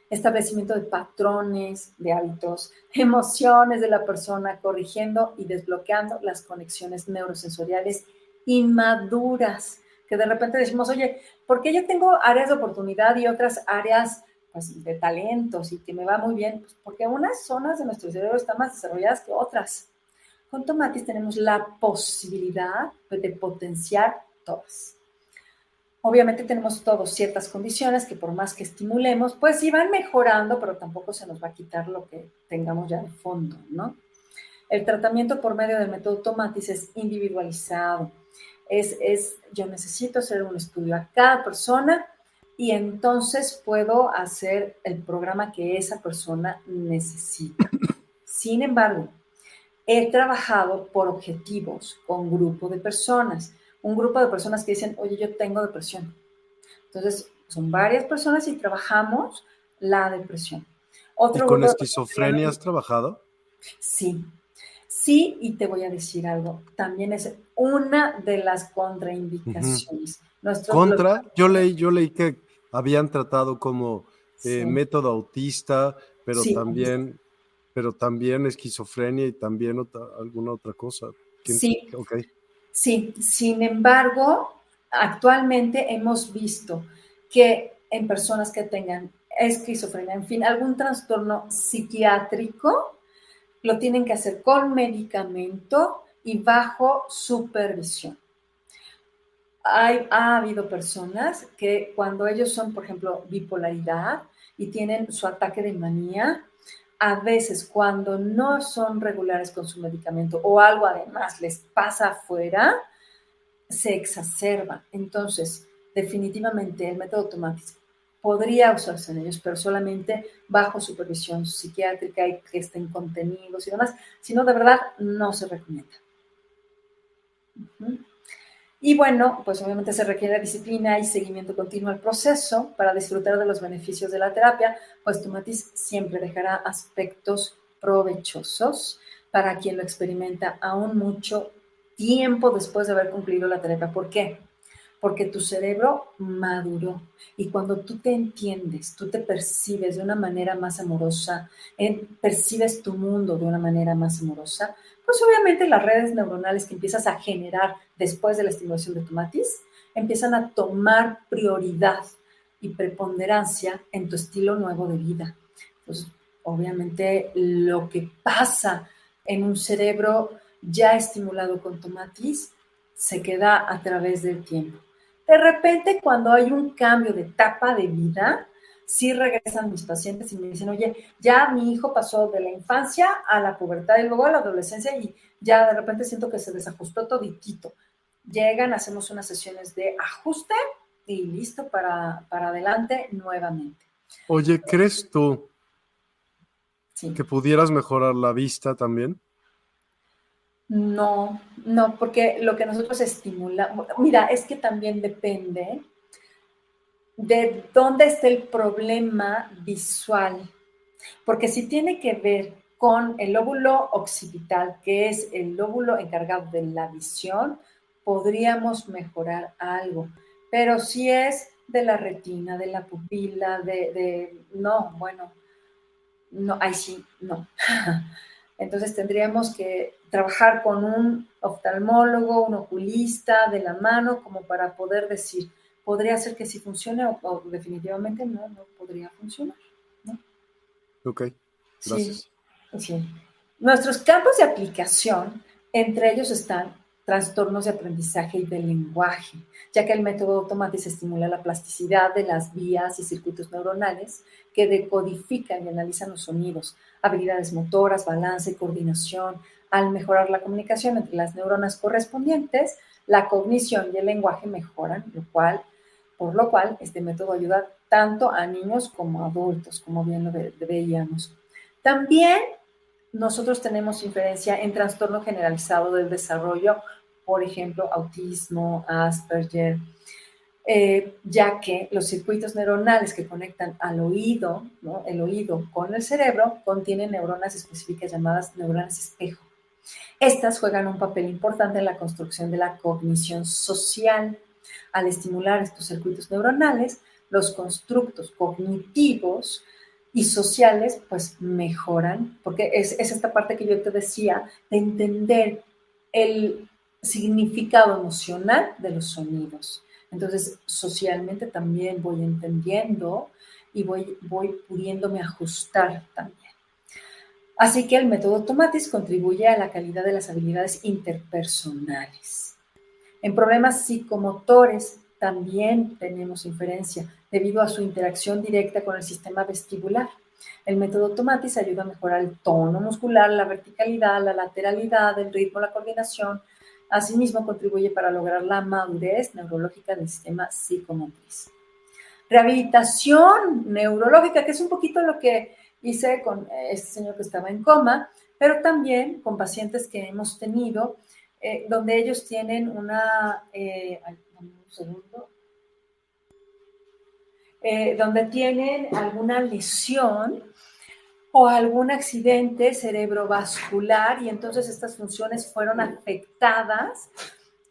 Speaker 2: establecimiento de patrones, de hábitos, emociones de la persona, corrigiendo y desbloqueando las conexiones neurosensoriales inmaduras, que de repente decimos, oye, ¿por qué yo tengo áreas de oportunidad y otras áreas pues, de talentos y que me va muy bien? Pues porque unas zonas de nuestro cerebro están más desarrolladas que otras. Con Tomatis tenemos la posibilidad de potenciar todas. Obviamente tenemos todos ciertas condiciones que por más que estimulemos, pues iban mejorando, pero tampoco se nos va a quitar lo que tengamos ya de fondo, ¿no? El tratamiento por medio del método Tomatis es individualizado. Es, es, yo necesito hacer un estudio a cada persona y entonces puedo hacer el programa que esa persona necesita. Sin embargo, he trabajado por objetivos con grupo de personas, un grupo de personas que dicen, oye, yo tengo depresión. Entonces, son varias personas y trabajamos la depresión.
Speaker 1: Otro ¿Y con esquizofrenia has trabajado?
Speaker 2: Sí, Sí, y te voy a decir algo, también es una de las contraindicaciones.
Speaker 1: Contra, yo leí, yo leí que habían tratado como eh, método autista, pero también, pero también esquizofrenia y también alguna otra cosa.
Speaker 2: Sí, sí, sin embargo, actualmente hemos visto que en personas que tengan esquizofrenia, en fin, algún trastorno psiquiátrico, lo tienen que hacer con medicamento y bajo supervisión. Hay, ha habido personas que cuando ellos son, por ejemplo, bipolaridad y tienen su ataque de manía, a veces cuando no son regulares con su medicamento o algo además les pasa afuera, se exacerba. Entonces, definitivamente el método automático podría usarse en ellos, pero solamente bajo supervisión psiquiátrica y que estén contenidos y demás, si no, de verdad no se recomienda. Y bueno, pues obviamente se requiere disciplina y seguimiento continuo al proceso para disfrutar de los beneficios de la terapia, pues Tomatis siempre dejará aspectos provechosos para quien lo experimenta aún mucho tiempo después de haber cumplido la terapia. ¿Por qué? porque tu cerebro maduró y cuando tú te entiendes, tú te percibes de una manera más amorosa, percibes tu mundo de una manera más amorosa, pues obviamente las redes neuronales que empiezas a generar después de la estimulación de tu matiz empiezan a tomar prioridad y preponderancia en tu estilo nuevo de vida. Pues obviamente lo que pasa en un cerebro ya estimulado con tu matiz se queda a través del tiempo. De repente, cuando hay un cambio de etapa de vida, sí regresan mis pacientes y me dicen, oye, ya mi hijo pasó de la infancia a la pubertad y luego a la adolescencia y ya de repente siento que se desajustó toditito. Llegan, hacemos unas sesiones de ajuste y listo para, para adelante nuevamente.
Speaker 1: Oye, ¿crees tú que pudieras mejorar la vista también?
Speaker 2: No, no, porque lo que nosotros estimulamos, mira, es que también depende de dónde está el problema visual, porque si tiene que ver con el lóbulo occipital, que es el lóbulo encargado de la visión, podríamos mejorar algo, pero si es de la retina, de la pupila, de, de no, bueno, no, ahí sí, no. Entonces tendríamos que trabajar con un oftalmólogo, un oculista de la mano, como para poder decir, podría ser que sí funcione o, definitivamente no, no podría funcionar. ¿no?
Speaker 1: Ok, gracias.
Speaker 2: sí. Nuestros campos de aplicación, entre ellos están trastornos de aprendizaje y de lenguaje, ya que el método automático estimula la plasticidad de las vías y circuitos neuronales que decodifican y analizan los sonidos, habilidades motoras, balance y coordinación. Al mejorar la comunicación entre las neuronas correspondientes, la cognición y el lenguaje mejoran, lo cual, por lo cual este método ayuda tanto a niños como a adultos, como bien lo veíamos. También nosotros tenemos inferencia en trastorno generalizado del desarrollo, por ejemplo, autismo, Asperger, eh, ya que los circuitos neuronales que conectan al oído, el oído con el cerebro, contienen neuronas específicas llamadas neuronas espejo. Estas juegan un papel importante en la construcción de la cognición social. Al estimular estos circuitos neuronales, los constructos cognitivos y sociales pues mejoran, porque es, esta parte que yo te decía de entender el significado emocional de los sonidos. Entonces, socialmente también voy entendiendo y voy, voy pudiéndome ajustar también. Así que el método Tomatis contribuye a la calidad de las habilidades interpersonales. En problemas psicomotores también tenemos inferencia debido a su interacción directa con el sistema vestibular. El método Tomatis ayuda a mejorar el tono muscular, la verticalidad, la lateralidad, el ritmo, la coordinación. Asimismo, contribuye para lograr la madurez neurológica del sistema psicomotriz. Rehabilitación neurológica, que es un poquito lo que hice con este señor que estaba en coma, pero también con pacientes que hemos tenido, eh, donde ellos tienen una, eh, segundo, eh, donde tienen alguna lesión o algún accidente cerebrovascular y entonces estas funciones fueron afectadas.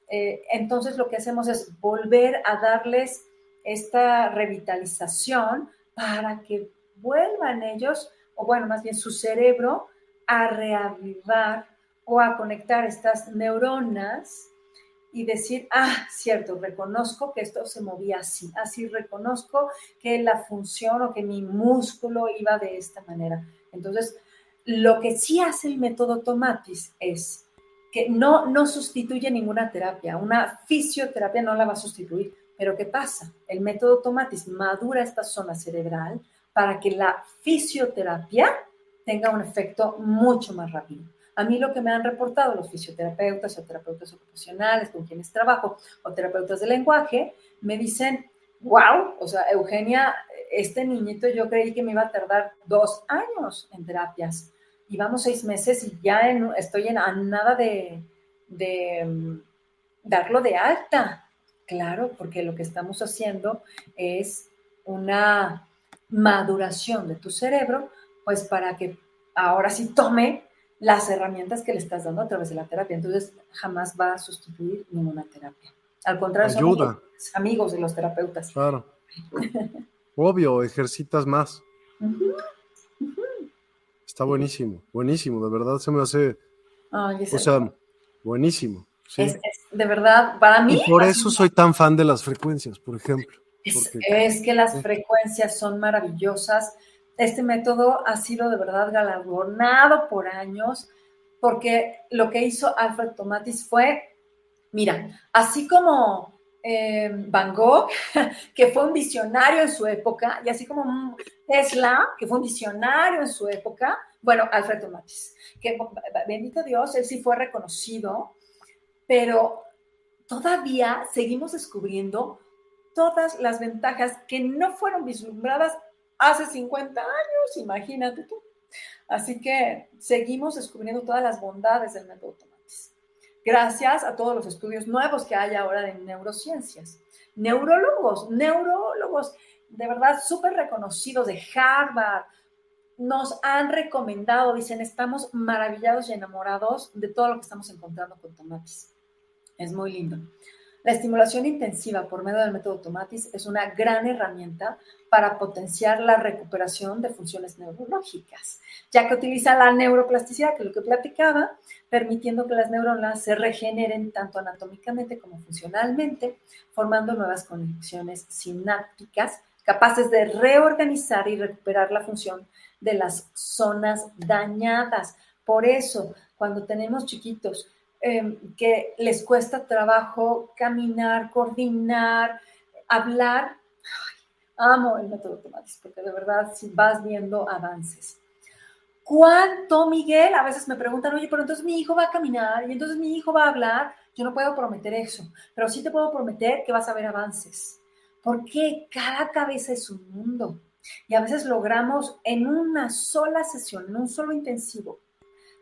Speaker 2: Entonces lo que hacemos es volver a darles esta revitalización para que vuelvan ellos, o bueno, más bien su cerebro, a reavivar o a conectar estas neuronas y decir, ah, cierto, reconozco que esto se movía así, así reconozco que la función o que mi músculo iba de esta manera. Entonces, lo que sí hace el método Tomatis es que no, no sustituye ninguna terapia, una fisioterapia no la va a sustituir, pero ¿qué pasa? El método Tomatis madura esta zona cerebral para que la fisioterapia tenga un efecto mucho más rápido. A mí lo que me han reportado los fisioterapeutas o terapeutas ocupacionales con quienes trabajo o terapeutas de lenguaje, me dicen, wow, o sea, Eugenia, este niñito yo creí que me iba a tardar dos años en terapias. Y vamos seis meses y ya estoy en nada de, de mm, darlo de alta. Claro, porque lo que estamos haciendo es una maduración de tu cerebro, pues para que ahora sí tome las herramientas que le estás dando a través de la terapia. Entonces, jamás va a sustituir ninguna terapia. Al contrario,
Speaker 1: Ayuda.
Speaker 2: son amigos de los terapeutas.
Speaker 1: Claro. Obvio, ejercitas más. Está buenísimo, buenísimo, de verdad se me hace. o sea, buenísimo.
Speaker 2: de verdad, para mí.
Speaker 1: Y por eso soy tan fan de las frecuencias, por ejemplo.
Speaker 2: Es, que las frecuencias son maravillosas este método ha sido de verdad galardonado por años porque lo que hizo Alfred Tomatis fue, mira, así como eh, Van Gogh, que fue un visionario en su época, y así como Tesla, que fue un visionario en su época, bueno, Alfred Tomatis, que bendito Dios, él sí fue reconocido, pero todavía seguimos descubriendo todas las ventajas que no fueron vislumbradas hace 50 años, imagínate tú. Así que seguimos descubriendo todas las bondades del método Tomatis. Gracias a todos los estudios nuevos que hay ahora de neurociencias. Neurólogos, neurólogos de verdad súper reconocidos de Harvard, nos han recomendado, dicen, estamos maravillados y enamorados de todo lo que estamos encontrando con Tomatis. Es muy lindo. La estimulación intensiva por medio del método Tomatis es una gran herramienta para potenciar la recuperación de funciones neurológicas, ya que utiliza la neuroplasticidad, que es lo que platicaba, permitiendo que las neuronas se regeneren tanto anatómicamente como funcionalmente, formando nuevas conexiones sinápticas capaces de reorganizar y recuperar la función de las zonas dañadas. Por eso, cuando tenemos chiquitos Em, que les cuesta trabajo caminar, coordinar, hablar. amo el método Tomatis porque de verdad si vas viendo avances. ¿Cuánto, Miguel? A veces me preguntan, oye, pero entonces mi hijo va a caminar y entonces mi hijo va a hablar. Yo no puedo prometer eso, pero sí te puedo prometer que vas a ver avances. Porque cada cabeza es un mundo. Y a veces logramos en una sola sesión, en un solo intensivo,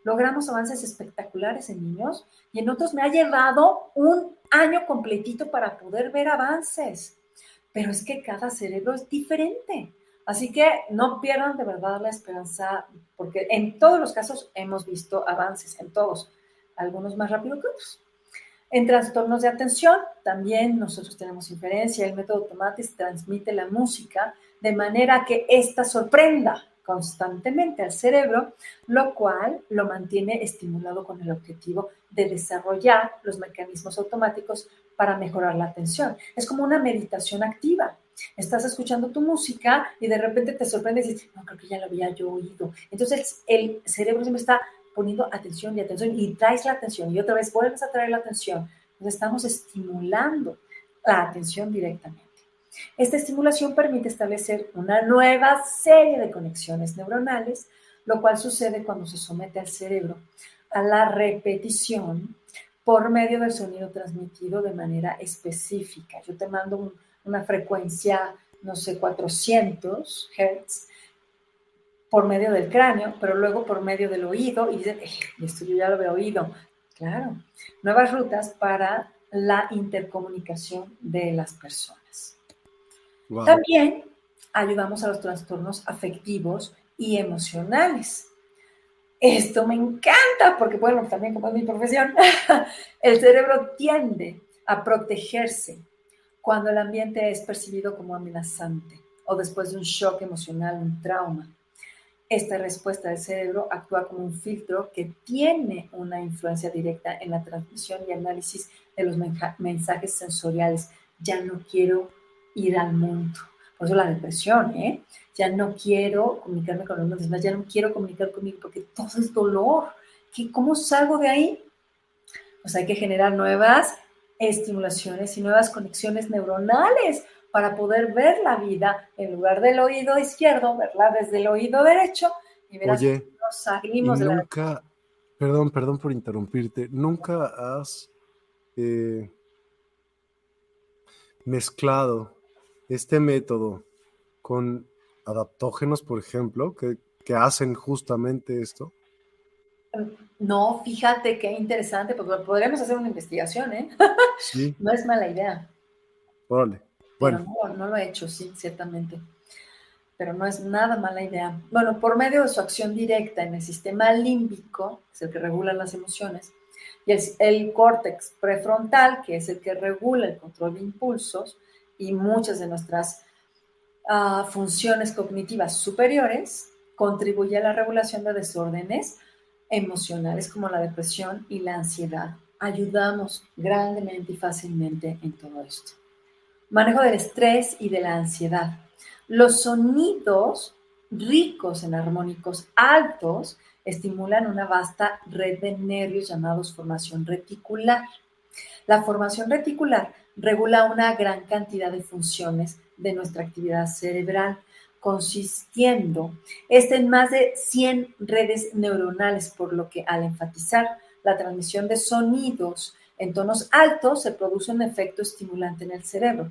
Speaker 2: logramos avances espectaculares en niños y en otros me ha llevado un año completito para poder ver avances. Pero es que cada cerebro es diferente. Así que no pierdan de verdad la esperanza, porque en todos los casos hemos visto avances, en todos, algunos más rápido que otros. En trastornos de atención, también nosotros tenemos inferencia. El método Tomatis transmite la música de manera que ésta sorprenda constantemente al cerebro, lo cual lo mantiene estimulado con el objetivo de desarrollar los mecanismos automáticos para mejorar la atención. Es como una meditación activa. Estás escuchando tu música y de repente te sorprendes y dices, no, creo que ya lo había yo oído. Entonces el cerebro siempre está poniendo atención y atención y traes la atención y otra vez vuelves a traer la atención. Entonces estamos estimulando la atención directamente. Esta estimulación permite establecer una nueva serie de conexiones neuronales, lo cual sucede cuando se somete al cerebro a la repetición por medio del sonido transmitido de manera específica. Yo te mando una frecuencia, no sé, 400 Hz por medio del cráneo, pero luego por medio del oído y dicen, eh, esto yo ya lo he oído. Claro, nuevas rutas para la intercomunicación de las personas. También ayudamos a los trastornos afectivos y emocionales. Esto me encanta porque, bueno, también como es mi profesión, el cerebro tiende a protegerse cuando el ambiente es percibido como amenazante o después de un shock emocional, un trauma. Esta respuesta del cerebro actúa como un filtro que tiene una influencia directa en la transmisión y análisis de los mensajes sensoriales. Ya no quiero ir al mundo. Por eso la depresión, ¿eh? Ya no quiero comunicarme con los demás, ya no quiero comunicar conmigo porque todo es dolor. ¿Qué, ¿Cómo salgo de ahí? Pues hay que generar nuevas estimulaciones y nuevas conexiones neuronales para poder ver la vida en lugar del oído izquierdo, verla desde el oído derecho y ver
Speaker 1: Oye, salimos nunca, perdón, perdón por interrumpirte, nunca has eh, mezclado este método con adaptógenos, por ejemplo, que, que hacen justamente esto.
Speaker 2: No, fíjate qué interesante, porque podríamos hacer una investigación, ¿eh? Sí. no es mala idea.
Speaker 1: Órale.
Speaker 2: Bueno. no, lo he hecho, sí, ciertamente. Pero no es nada mala idea. Bueno, por medio de su acción directa en el sistema límbico, que es el que regula las emociones, y el, córtex prefrontal, que es el que regula el control de impulsos y muchas de nuestras ah, funciones cognitivas superiores, contribuye a la regulación de desórdenes emocionales como la depresión y la ansiedad. Ayudamos grandemente y fácilmente en todo esto. Manejo del estrés y de la ansiedad. Los sonidos ricos en armónicos altos estimulan una vasta red de nervios llamados formación reticular. La formación reticular regula una gran cantidad de funciones de nuestra actividad cerebral, consistiendo este en más de 100 redes neuronales, por lo que al enfatizar la transmisión de sonidos en tonos altos se produce un efecto estimulante en el cerebro,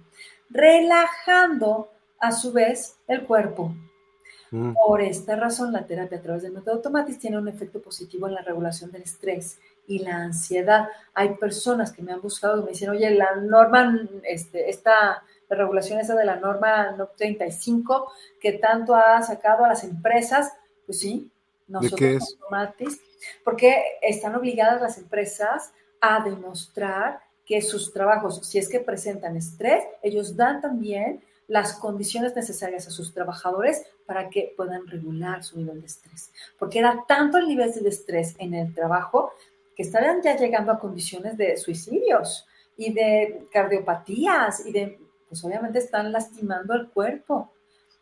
Speaker 2: relajando a su vez el cuerpo. Mm. Por esta razón, la terapia a través del método Tomatis tiene un efecto positivo en la regulación del estrés y la ansiedad. Hay personas que me han buscado y me dicen, oye, la norma, este, esta la regulación esa de la norma no 35 que tanto ha sacado a las empresas, pues sí, nosotros
Speaker 1: ¿De es?
Speaker 2: Tomatis, porque están obligadas las empresas a demostrar que sus trabajos, si es que presentan estrés, ellos dan también las condiciones necesarias a sus trabajadores para que puedan regular su nivel de estrés. Porque era tanto el nivel de estrés en el trabajo que estaban ya llegando a condiciones de suicidios y de cardiopatías y de, pues obviamente están lastimando el cuerpo.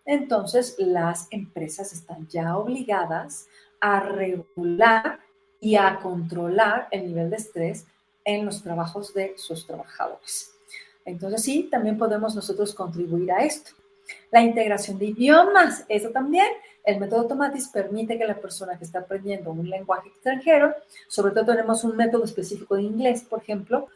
Speaker 2: Entonces las empresas están ya obligadas a regular y a controlar el nivel de estrés en los trabajos de sus trabajadores. Entonces sí, también podemos nosotros contribuir a esto. La integración de idiomas, eso también. El método Tomatis permite que la persona que está aprendiendo un lenguaje extranjero, sobre todo tenemos un método específico de inglés, por ejemplo,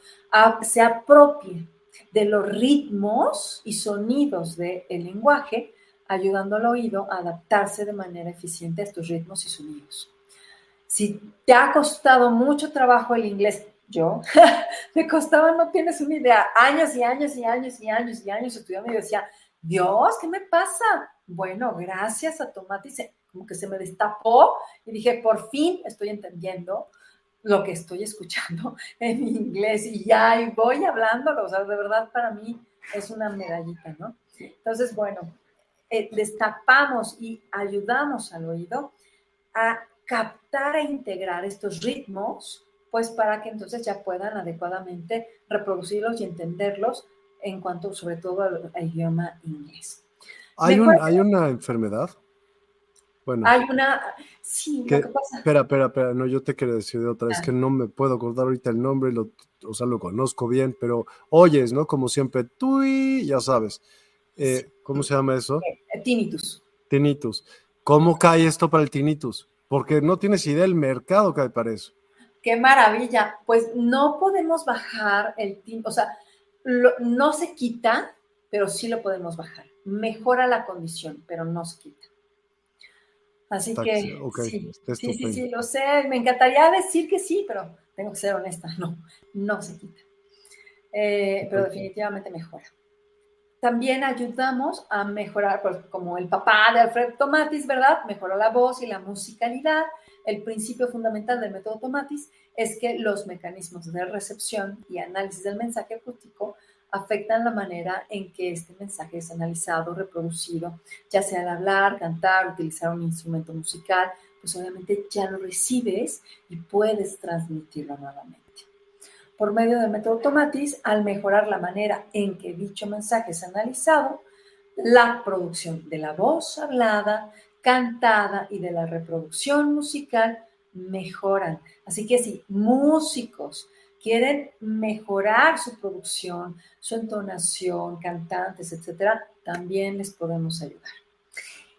Speaker 2: se apropie de los ritmos y sonidos del lenguaje, ayudando al oído a adaptarse de manera eficiente a estos ritmos y sonidos. Si te ha costado mucho trabajo el inglés, yo, me costaba, no tienes una idea, años y años y años y años y años estudiando y decía, Dios, ¿qué me pasa? Bueno, gracias a Tomate, como que se me destapó y dije, por fin estoy entendiendo lo que estoy escuchando en inglés y ya y voy hablándolo, o sea, de verdad para mí es una medallita, ¿no? Entonces, bueno, eh, destapamos y ayudamos al oído a captar e integrar estos ritmos, pues para que entonces ya puedan adecuadamente reproducirlos y entenderlos en cuanto sobre todo al, idioma inglés.
Speaker 1: ¿Hay, un, ¿Hay una enfermedad?
Speaker 2: Bueno. Hay una... Sí,
Speaker 1: ¿qué pasa... Espera, espera, espera, no, yo te quiero decir de otra vez ah. que no me puedo acordar ahorita el nombre, lo, o sea, lo conozco bien, pero oyes, ¿no? Como siempre, tú y ya sabes. Eh, ¿Cómo se llama eso?
Speaker 2: Eh, tinnitus.
Speaker 1: Tinnitus. ¿Cómo cae esto para el tinnitus? porque no tienes idea del mercado que hay para eso.
Speaker 2: Qué maravilla. Pues no podemos bajar el tiempo, o sea, no se quita, pero sí lo podemos bajar. Mejora la condición, pero no se quita. Así que sí, sí, sí, sí, lo sé. Me encantaría decir que sí, pero tengo que ser honesta. No, no se quita. Eh, pero definitivamente mejora. también ayudamos a mejorar, pues, como el papá de Alfred Tomatis, ¿verdad? Mejoró la voz y la musicalidad. El principio fundamental del método Tomatis es que los mecanismos de recepción y análisis del mensaje acústico afectan la manera en que este mensaje es analizado, reproducido, ya sea al hablar, cantar, utilizar un instrumento musical, pues obviamente ya lo recibes y puedes transmitirlo nuevamente. Por medio del método Tomatis, al mejorar la manera en que dicho mensaje es analizado, la producción de la voz hablada, cantada y de la reproducción musical mejoran. Así que si músicos quieren mejorar su producción, su entonación, cantantes, etcétera, también les podemos ayudar.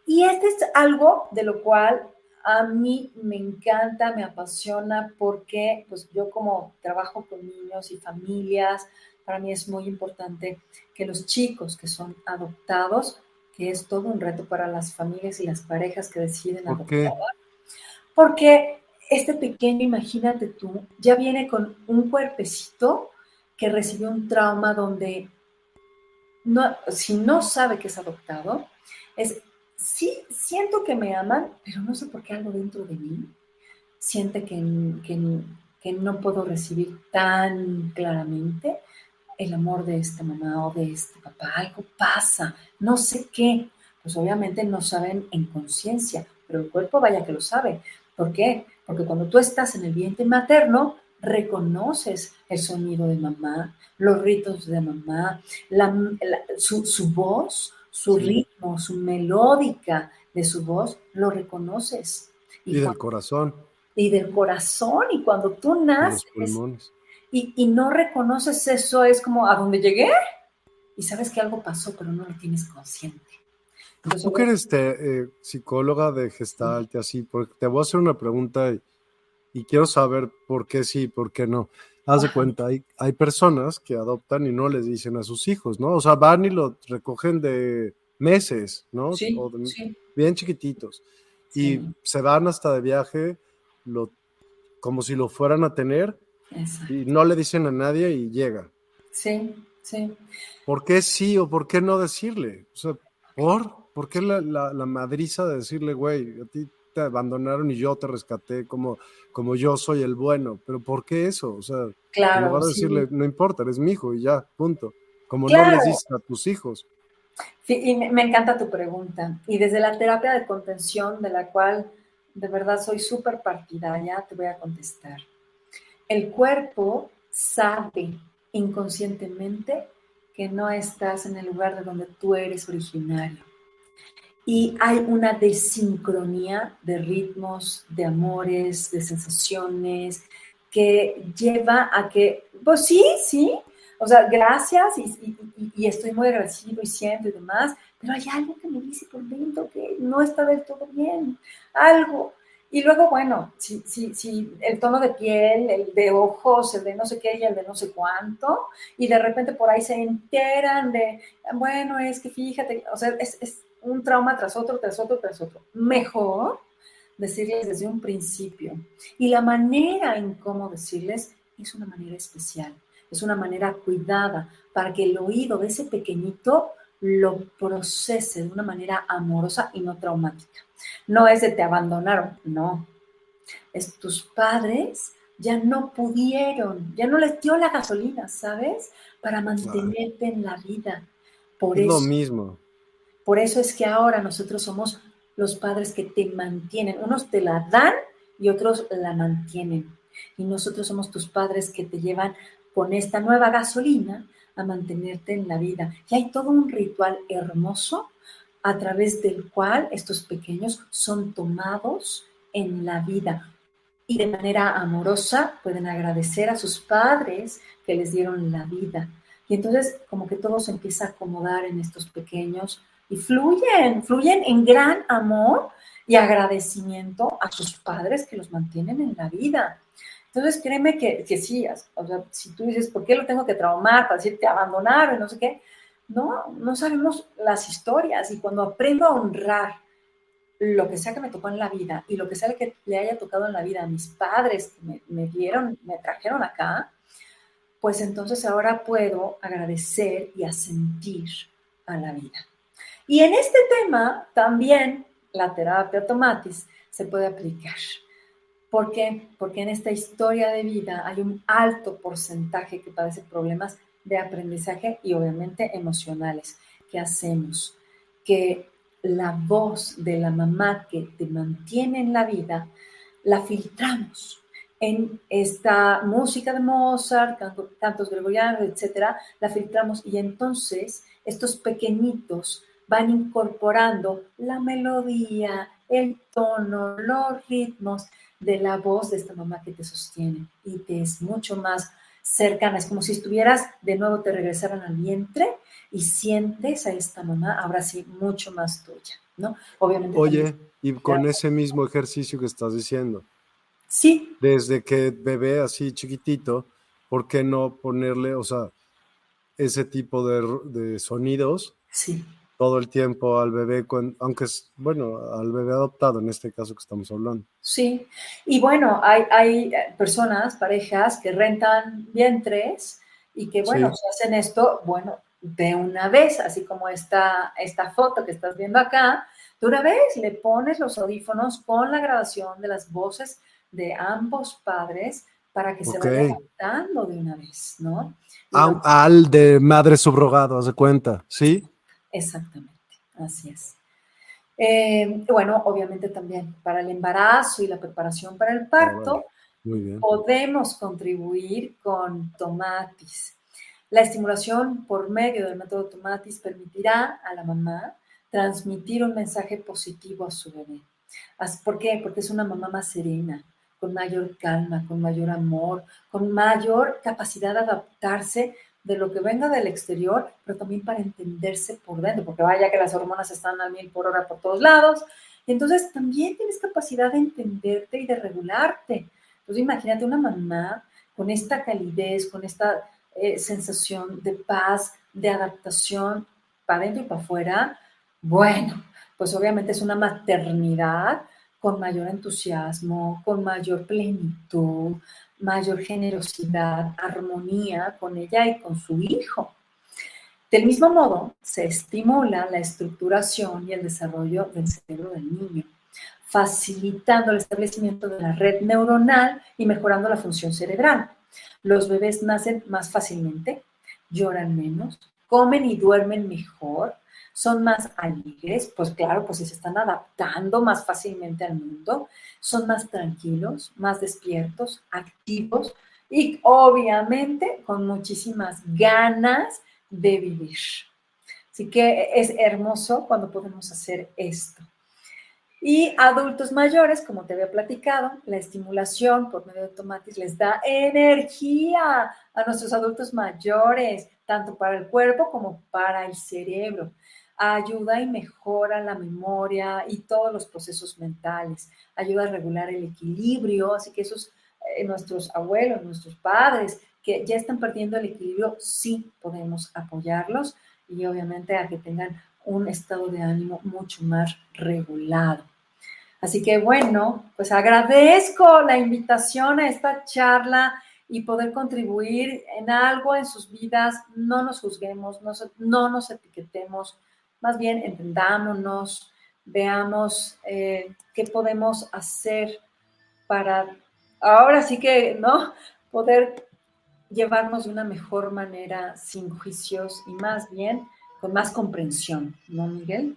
Speaker 2: Y este es algo de lo cual a mí me encanta, me apasiona, porque pues yo como trabajo con niños y familias, para mí es muy importante que los chicos que son adoptados, que es todo un reto para las familias y las parejas que deciden adoptar, porque este pequeño, imagínate tú, ya viene con un cuerpecito que recibió un trauma donde no, si no sabe que es adoptado, es, sí, siento que me aman, pero no sé por qué algo dentro de mí siente que, que, que no puedo recibir tan claramente el amor de esta mamá o de este papá. Algo pasa, no sé qué. Pues obviamente no saben en conciencia, pero el cuerpo vaya que lo sabe. ¿Por qué? Porque cuando tú estás en el vientre materno, reconoces el sonido de mamá, los ritos de mamá, su, voz, su ritmo, su melódica de su voz, lo reconoces.
Speaker 1: Y, del corazón.
Speaker 2: Y del corazón. Y cuando tú naces y, y, no reconoces eso, es como, ¿a dónde llegué? Y sabes que algo pasó, pero no lo tienes consciente.
Speaker 1: Tú que eres eh, psicóloga de Gestalt y así, porque te voy a hacer una pregunta y, quiero saber por qué sí, por qué no. Haz de cuenta, hay, hay personas que adoptan y no les dicen a sus hijos, ¿no? O sea, van y lo recogen de meses, ¿no?
Speaker 2: Sí,
Speaker 1: Bien chiquititos. Y se van hasta de viaje lo, como si lo fueran a tener y no le dicen a nadie y llega.
Speaker 2: Sí, sí.
Speaker 1: ¿Por qué sí o por qué no decirle? O sea, ¿por? ¿Por qué la, la, madriza de decirle, güey, a ti te abandonaron y yo te rescaté como, como yo soy el bueno? Pero ¿por qué eso? O sea,
Speaker 2: claro,
Speaker 1: en decirle, no importa, eres mi hijo y ya, punto. Como no le dices a tus hijos.
Speaker 2: Sí, y me encanta tu pregunta. Y desde la terapia de contención, de la cual de verdad soy súper partidaria, te voy a contestar. El cuerpo sabe inconscientemente que no estás en el lugar de donde tú eres originario y hay una desincronía de ritmos, de amores, de sensaciones, que lleva a que, pues sí, sí, o sea, gracias y, estoy muy agradecido y siento y demás, pero hay algo que me dice por dentro que no está del todo bien, algo. Y luego, bueno, si, si, si el tono de piel, el de ojos, el de no sé qué y el de no sé cuánto, y de repente por ahí se enteran de, bueno, es que fíjate, o sea, es, es un trauma tras otro, tras otro, tras otro. Mejor decirles desde un principio. Y la manera en cómo decirles es una manera especial, es una manera cuidada para que el oído de ese pequeñito lo procese de una manera amorosa y no traumática. No es de te abandonaron, no. Es tus padres ya no pudieron, ya no les dio la gasolina, ¿sabes? Para mantenerte en la vida. Por es
Speaker 1: lo mismo.
Speaker 2: Por eso es que ahora nosotros somos los padres que te mantienen. Unos te la dan y otros la mantienen. Y nosotros somos tus padres que te llevan con esta nueva gasolina a mantenerte en la vida. Y hay todo un ritual hermoso a través del cual estos pequeños son tomados en la vida y de manera amorosa pueden agradecer a sus padres que les dieron la vida. Y entonces como que todo se empieza a acomodar en estos pequeños y fluyen, fluyen en gran amor y agradecimiento a sus padres que los mantienen en la vida. Entonces, créeme que, que sí, o sea, si tú dices, ¿por qué lo tengo que traumar para decir te abandonaron y no sé qué? No, no sabemos las historias y cuando aprendo a honrar lo que sea que me tocó en la vida y lo que sea que le haya tocado en la vida a mis padres que me, me dieron, me trajeron acá, pues entonces ahora puedo agradecer y asentir a la vida. Y en este tema también la terapia tomatis se puede aplicar. ¿Por qué? Porque en esta historia de vida hay un alto porcentaje que padece problemas de aprendizaje y obviamente emocionales. ¿Qué hacemos? Que la voz de la mamá que te mantiene en la vida, la filtramos en esta música de Mozart, cantos gregorianos, etcétera, la filtramos y entonces estos pequeñitos van incorporando la melodía, el tono, los ritmos de la voz de esta mamá que te sostiene y te es mucho más cercana. Es como si estuvieras, de nuevo te regresaran al vientre y sientes a esta mamá, ahora sí, mucho más tuya, ¿no?
Speaker 1: Obviamente. Oye, y con ese mismo ejercicio que estás diciendo.
Speaker 2: Sí.
Speaker 1: Desde que bebé así chiquitito, ¿por qué no ponerle, o sea, ese tipo de, de sonidos?
Speaker 2: Sí
Speaker 1: todo el tiempo al bebé, aunque es, bueno, al bebé adoptado en este caso que estamos hablando.
Speaker 2: Sí, y bueno, hay, hay personas, parejas que rentan vientres y que, bueno, si hacen esto, bueno, de una vez, así como esta, esta foto que estás viendo acá, de una vez le pones los audífonos con la grabación de las voces de ambos padres para que se vaya adaptando de una vez, ¿no?
Speaker 1: al de madre subrogado, haz de cuenta, ¿sí?
Speaker 2: Exactamente, así es. Eh, bueno, obviamente también para el embarazo y la preparación para el parto, podemos contribuir con tomatis. La estimulación por medio del método tomatis permitirá a la mamá transmitir un mensaje positivo a su bebé. ¿Por qué? Porque es una mamá más serena, con mayor calma, con mayor amor, con mayor capacidad de adaptarse de lo que venga del exterior, pero también para entenderse por dentro, porque vaya que las hormonas están a mil por hora por todos lados. Entonces también tienes capacidad de entenderte y de regularte. Entonces imagínate una mamá con esta calidez, con esta eh, sensación de paz, de adaptación para adentro y para afuera. Bueno, pues obviamente es una maternidad con mayor entusiasmo, con mayor plenitud, mayor generosidad, armonía con ella y con su hijo. Del mismo modo, se estimula la estructuración y el desarrollo del cerebro del niño, facilitando el establecimiento de la red neuronal y mejorando la función cerebral. Los bebés nacen más fácilmente, lloran menos, comen y duermen mejor, son más alegres, pues claro, pues se están adaptando más fácilmente al mundo, son más tranquilos, más despiertos, activos y obviamente con muchísimas ganas de vivir. Así que es hermoso cuando podemos hacer esto. Y adultos mayores, como te había platicado, la estimulación por medio de tomates les da energía a nuestros adultos mayores, tanto para el cuerpo como para el cerebro ayuda y mejora la memoria y todos los procesos mentales, ayuda a regular el equilibrio, así que esos eh, nuestros abuelos, nuestros padres que ya están perdiendo el equilibrio, sí podemos apoyarlos y obviamente a que tengan un estado de ánimo mucho más regulado. Así que bueno, pues agradezco la invitación a esta charla y poder contribuir en algo en sus vidas. No nos juzguemos, no, no nos etiquetemos, más bien entendámonos, veamos eh, qué podemos hacer para ahora sí que, ¿no? Poder llevarnos de una mejor manera, sin juicios y más bien con más comprensión, ¿no, Miguel?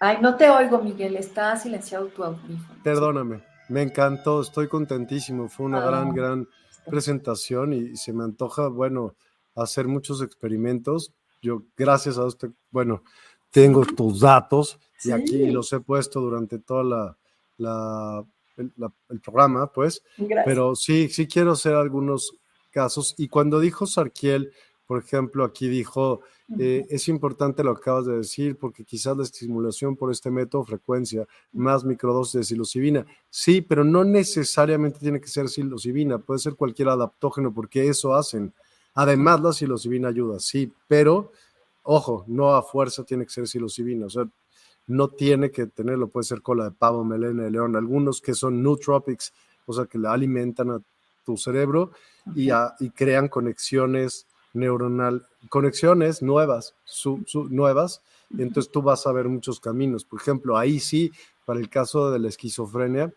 Speaker 2: Ay, no te oigo, Miguel, está silenciado tu audífono.
Speaker 1: Perdóname, me encantó, estoy contentísimo, fue una ah, gran, gran presentación y se me antoja, bueno, hacer muchos experimentos. Yo, gracias a usted, bueno, tengo tus datos y aquí los he puesto durante toda la, el, programa, pues. Pero sí, sí quiero hacer algunos casos. Y cuando dijo Sarkiel, por ejemplo, aquí dijo, eh, es importante lo que acabas de decir, porque quizás la estimulación por este método, frecuencia, más microdosis de psilocibina. Sí, pero no necesariamente tiene que ser psilocibina, puede ser cualquier adaptógeno, porque eso hacen. Además, la psilocibina ayuda, sí, pero ojo, no a fuerza tiene que ser psilocibina, o sea, no tiene que tenerlo, puede ser cola de pavo, melena de león, algunos que son nootropics, o sea, que le alimentan a tu cerebro y, y, crean conexiones neuronal, conexiones nuevas, nuevas, y entonces tú vas a ver muchos caminos. Por ejemplo, ahí sí, para el caso de la esquizofrenia.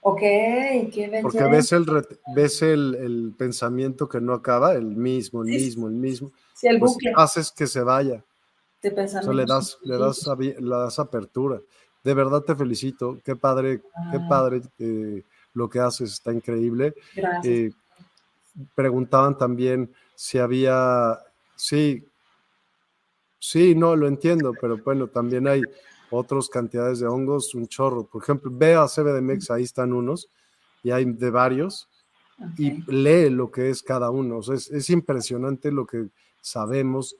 Speaker 2: Ok, qué
Speaker 1: Porque ves el, ves el, pensamiento que no acaba, el mismo, el mismo, el mismo.
Speaker 2: Sí, el
Speaker 1: pues haces que se vaya.
Speaker 2: De pensamiento.
Speaker 1: le das, le das, le das apertura. De verdad te felicito. Qué padre, qué ah. padre eh, lo que haces, está increíble.
Speaker 2: Gracias. Eh,
Speaker 1: preguntaban también si había, sí, sí, no, lo entiendo, pero bueno, también hay otras cantidades de hongos, un chorro. Por ejemplo, ve a CBDMX, ahí están unos, y hay de varios, y lee lo que es cada uno. es, impresionante lo que sabemos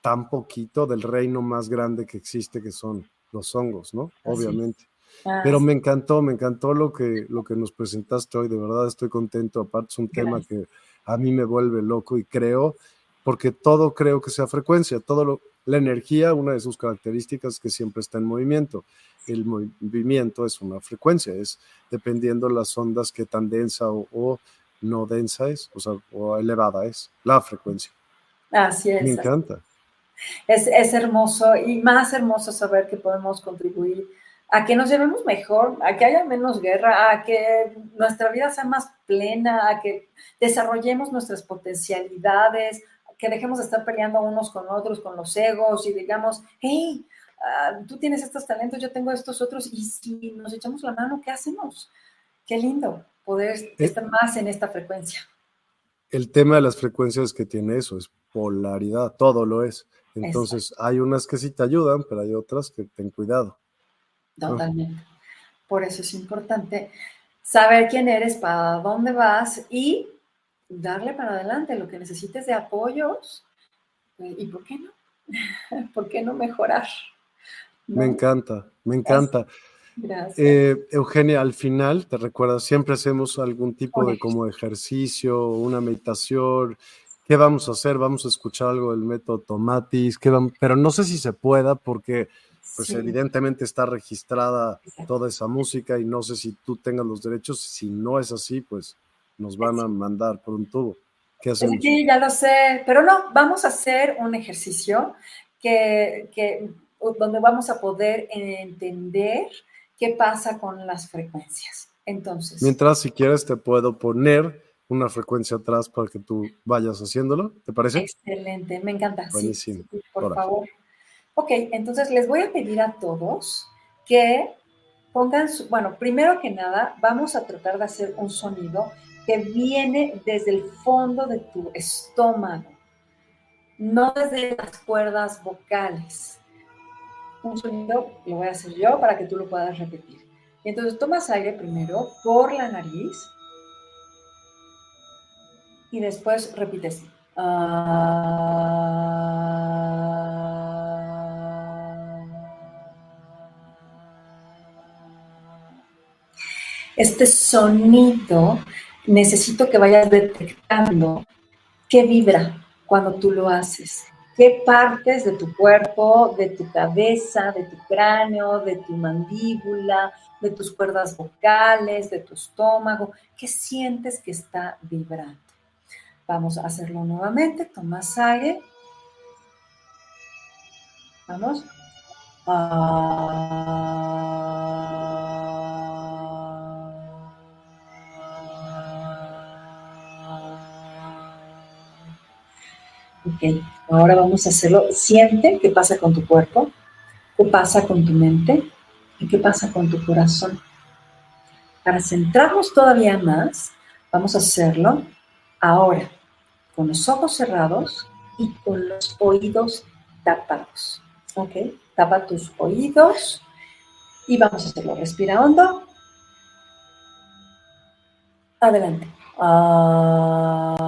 Speaker 1: tan poquito del reino más grande que existe, que son los hongos, ¿no? Obviamente. Ah, pero me encantó, me encantó lo que, lo que nos presentaste hoy, de verdad estoy contento, aparte es un tema que a mí me vuelve loco y creo, porque todo creo que sea frecuencia, todo lo, la energía, una de sus características es que siempre está en movimiento. El movimiento es una frecuencia, es dependiendo las ondas que tan densa o, no densa es, o sea, o elevada es, la frecuencia.
Speaker 2: Así es.
Speaker 1: Me encanta.
Speaker 2: Es, es hermoso y más hermoso saber que podemos contribuir a que nos llevemos mejor, a que haya menos guerra, a que nuestra vida sea más plena, a que desarrollemos nuestras potencialidades, que dejemos de estar peleando unos con otros, con los egos y digamos, hey, ah, tú tienes estos talentos, yo tengo estos otros, y si nos echamos la mano, ¿qué hacemos? Qué lindo poder eh, estar más en esta frecuencia.
Speaker 1: El tema de las frecuencias que tiene eso es polaridad, todo lo es. Entonces, hay unas que sí te ayudan, pero hay otras que ten cuidado.
Speaker 2: Totalmente. Por eso es importante saber quién eres, para dónde vas y darle para adelante lo que necesites de apoyos. Eh, ¿Y por qué no? ¿Por qué no mejorar?
Speaker 1: Me encanta, me encanta. Gracias. Eh, Eugenia, al final, te recuerdas, siempre hacemos algún tipo de como ejercicio, una meditación. ¿Qué vamos a hacer? Vamos a escuchar algo del método Tomatis, pero no sé si se pueda porque pues evidentemente está registrada toda esa música y no sé si tú tengas los derechos. Si no es así, pues nos van a mandar por un tubo. ¿Qué hacemos?
Speaker 2: Sí, ya lo sé, pero no, vamos a hacer un ejercicio que, que, donde vamos a poder entender qué pasa con las frecuencias. Entonces.
Speaker 1: Mientras, si quieres, te puedo poner una frecuencia atrás para que tú vayas haciéndolo. ¿Te parece?
Speaker 2: Excelente, me encanta. Buenísimo. por favor. Ok, entonces les voy a pedir a todos que pongan, su, bueno, primero que nada, vamos a tratar de hacer un sonido que viene desde el fondo de tu estómago, no desde las cuerdas vocales. Un sonido lo voy a hacer yo para que tú lo puedas repetir. Entonces tomas aire primero por la nariz y después repites. Este sonido necesito que vayas detectando qué vibra cuando tú lo haces, qué partes de tu cuerpo, de tu cabeza, de tu cráneo, de tu mandíbula, de tus cuerdas vocales, de tu estómago, qué sientes que está vibrando. Vamos a hacerlo nuevamente, tomas aire. Vamos. Ah. Ok, ahora vamos a hacerlo. Siente qué pasa con tu cuerpo, qué pasa con tu mente y qué pasa con tu corazón. Para centrarnos todavía más, vamos a hacerlo ahora, con los ojos cerrados y con los oídos tapados. ¿Ok? Tapa tus oídos y vamos a hacerlo. Respira hondo. Adelante. Ah.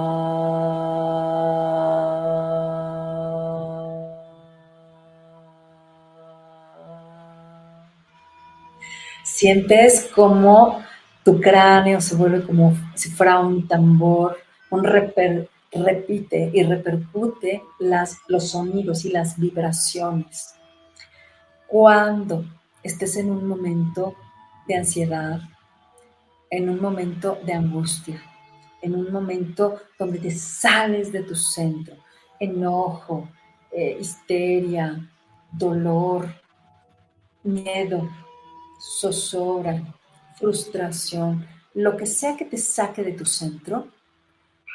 Speaker 2: Sientes como tu cráneo se vuelve como si fuera un tambor, un repite y repercute las, los sonidos y las vibraciones. Cuando estés en un momento de ansiedad, en un momento de angustia, en un momento donde te sales de tu centro, enojo, eh, histeria, dolor, miedo, zozobra, frustración, lo que sea que te saque de tu centro,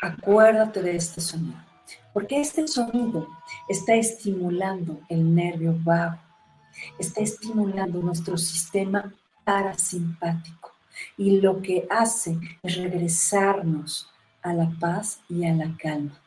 Speaker 2: acuérdate de este sonido. Porque este sonido está estimulando el nervio vago, está estimulando nuestro sistema parasimpático y lo que hace es regresarnos a la paz y a la calma.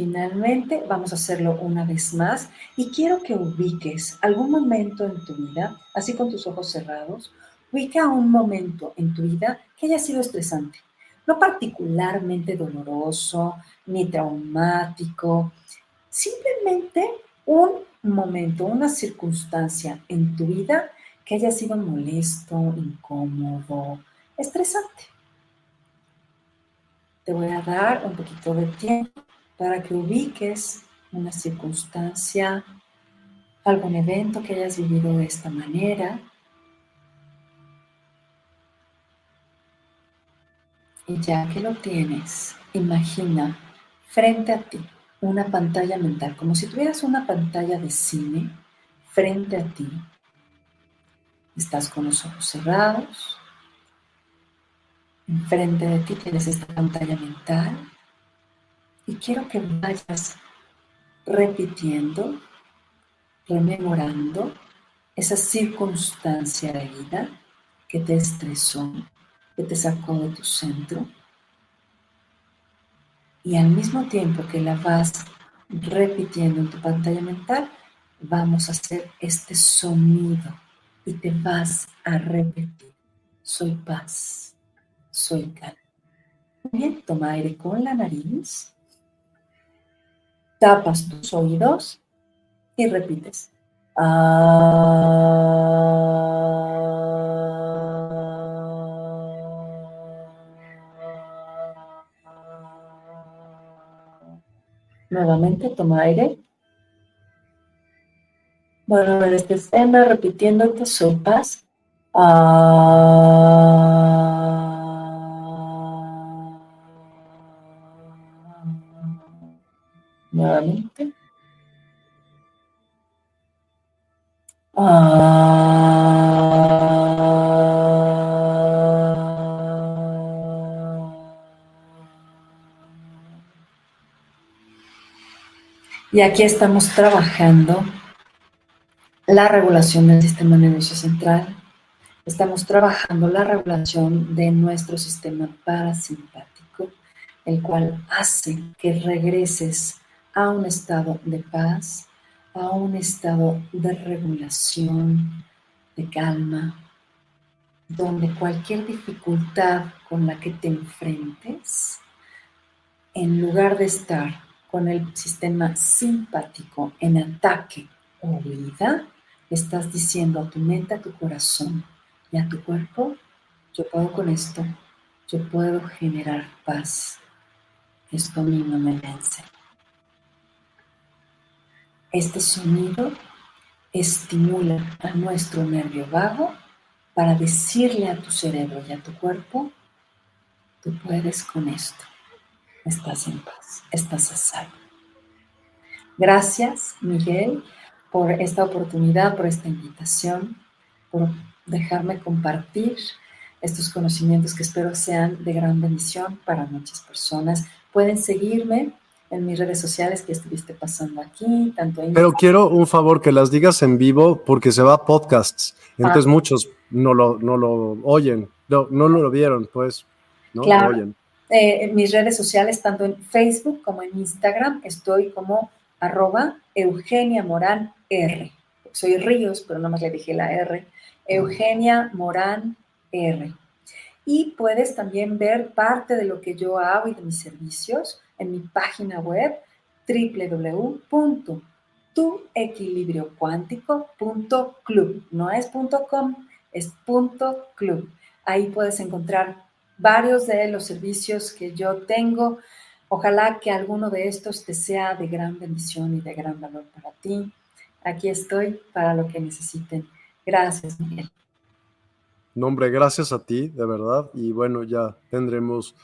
Speaker 2: Finalmente, vamos a hacerlo una vez más. Y quiero que ubiques algún momento en tu vida, así con tus ojos cerrados, ubica un momento en tu vida que haya sido estresante, no particularmente doloroso ni traumático, simplemente un momento, una circunstancia en tu vida que haya sido molesto, incómodo, estresante. Te voy a dar un poquito de tiempo para que ubiques una circunstancia, algún evento que hayas vivido de esta manera. Y ya que lo tienes, imagina frente a ti una pantalla mental, como si tuvieras una pantalla de cine frente a ti. Estás con los ojos cerrados. Enfrente de ti tienes esta pantalla mental y quiero que vayas repitiendo, rememorando esa circunstancia de vida que te estresó, que te sacó de tu centro. Y al mismo tiempo que la vas repitiendo en tu pantalla mental, vamos a hacer este sonido y te vas a repetir. Soy paz, soy calma. Bien, toma aire con la nariz tapas tus oídos y repites. Nuevamente toma aire. Bueno, en esta escena repitiéndote sopas. Nuevamente. Y aquí estamos trabajando la regulación del sistema nervioso central. Estamos trabajando la regulación de nuestro sistema parasimpático, el cual hace que regreses a un estado de paz, a un estado de regulación, de calma, donde cualquier dificultad con la que te enfrentes, en lugar de estar con el sistema simpático en ataque o huida, estás diciendo a tu mente, a tu corazón y a tu cuerpo, yo puedo con esto, yo puedo generar paz. Esto a mí no me vence. Este sonido estimula a nuestro nervio vago para decirle a tu cerebro y a tu cuerpo, tú puedes con esto, estás en paz, estás a salvo. Gracias, Miguel, por esta oportunidad, por esta invitación, por dejarme compartir estos conocimientos que espero sean de gran bendición para muchas personas. Pueden seguirme en mis redes sociales que estuviste pasando aquí, tanto en
Speaker 1: Pero quiero un favor que las digas en vivo porque se va a podcasts, entonces ah. muchos no lo, no lo oyen, no, no lo vieron, pues, no
Speaker 2: lo oyen. Eh, en mis redes sociales, tanto en Facebook como en Instagram, estoy como arroba Eugenia Morán R. Soy Ríos, pero nada más le dije la R. Eugenia Morán R. Y puedes también ver parte de lo que yo hago y de mis servicios en mi página web www.tuequilibriocuántico.club. No es .com, es .club. Ahí puedes encontrar varios de los servicios que yo tengo. Ojalá que alguno de estos te sea de gran bendición y de gran valor para ti. Aquí estoy para lo que necesiten. Gracias, Miguel.
Speaker 1: Nombre, gracias a ti, de verdad. Y bueno, ya tendremos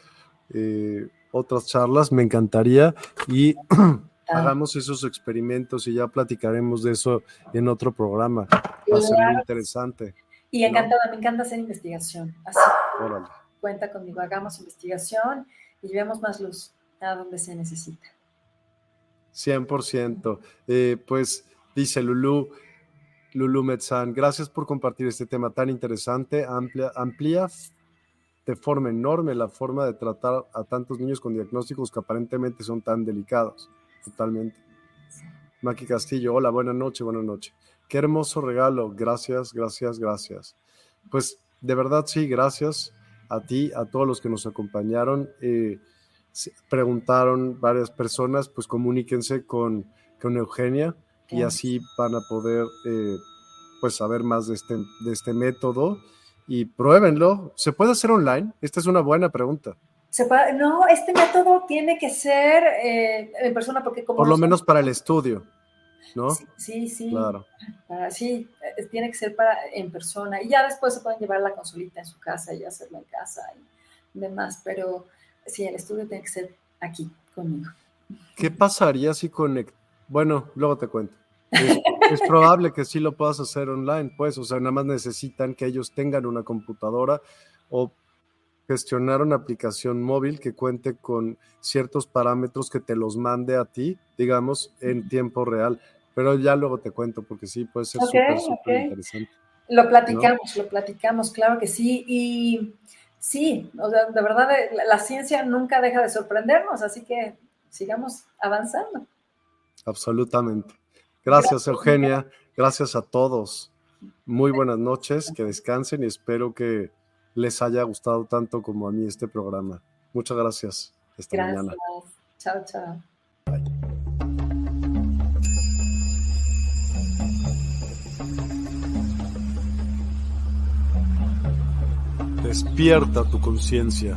Speaker 1: eh, otras charlas, me encantaría y hagamos esos experimentos y ya platicaremos de eso en otro programa. Va a ser muy interesante.
Speaker 2: Y encantada, me encanta hacer investigación. Así. Cuenta conmigo, hagamos investigación y llevemos más luz a donde se necesita.
Speaker 1: 100%. Eh, pues dice Lulu, Lulu Metzán, gracias por compartir este tema tan interesante. Amplia, amplía de forma enorme la forma de tratar a tantos niños con diagnósticos que aparentemente son tan delicados. Totalmente. Maki Castillo, hola, buenas noches, buenas noches. Qué hermoso regalo, gracias, gracias, gracias. Pues de verdad sí, gracias a ti, a todos los que nos acompañaron. Eh, preguntaron varias personas, pues comuníquense con, con Eugenia y así van a poder eh, pues saber más de este, de este método y pruébenlo. ¿Se puede hacer online? Esta es una buena pregunta.
Speaker 2: no, este método tiene que ser eh, en persona porque como...
Speaker 1: Por lo menos para el estudio, ¿no?
Speaker 2: Sí, sí. Claro. sí, eh, tiene que ser para en persona. Y ya después se pueden llevar la consolita en su casa y hacerlo en casa y demás. Pero sí, el estudio tiene que ser aquí, conmigo.
Speaker 1: ¿Qué pasaría si conect... Bueno, luego te cuento. Es, probable que sí lo puedas hacer online, pues, o sea, nada más necesitan que ellos tengan una computadora o gestionar una aplicación móvil que cuente con ciertos parámetros que te los mande a ti, digamos, en tiempo real. Pero ya luego te cuento, porque sí, puede ser súper, súper interesante.
Speaker 2: Lo platicamos, lo platicamos, claro que sí. Y sí, o sea, de verdad, eh, la ciencia nunca deja de sorprendernos, así que sigamos avanzando.
Speaker 1: Absolutamente. Gracias, Eugenia. Gracias a todos. Muy buenas noches, que descansen y espero que les haya gustado tanto como a mí este programa. Muchas gracias. Esta gracias. mañana.
Speaker 2: Chao, chao.
Speaker 1: Despierta tu conciencia.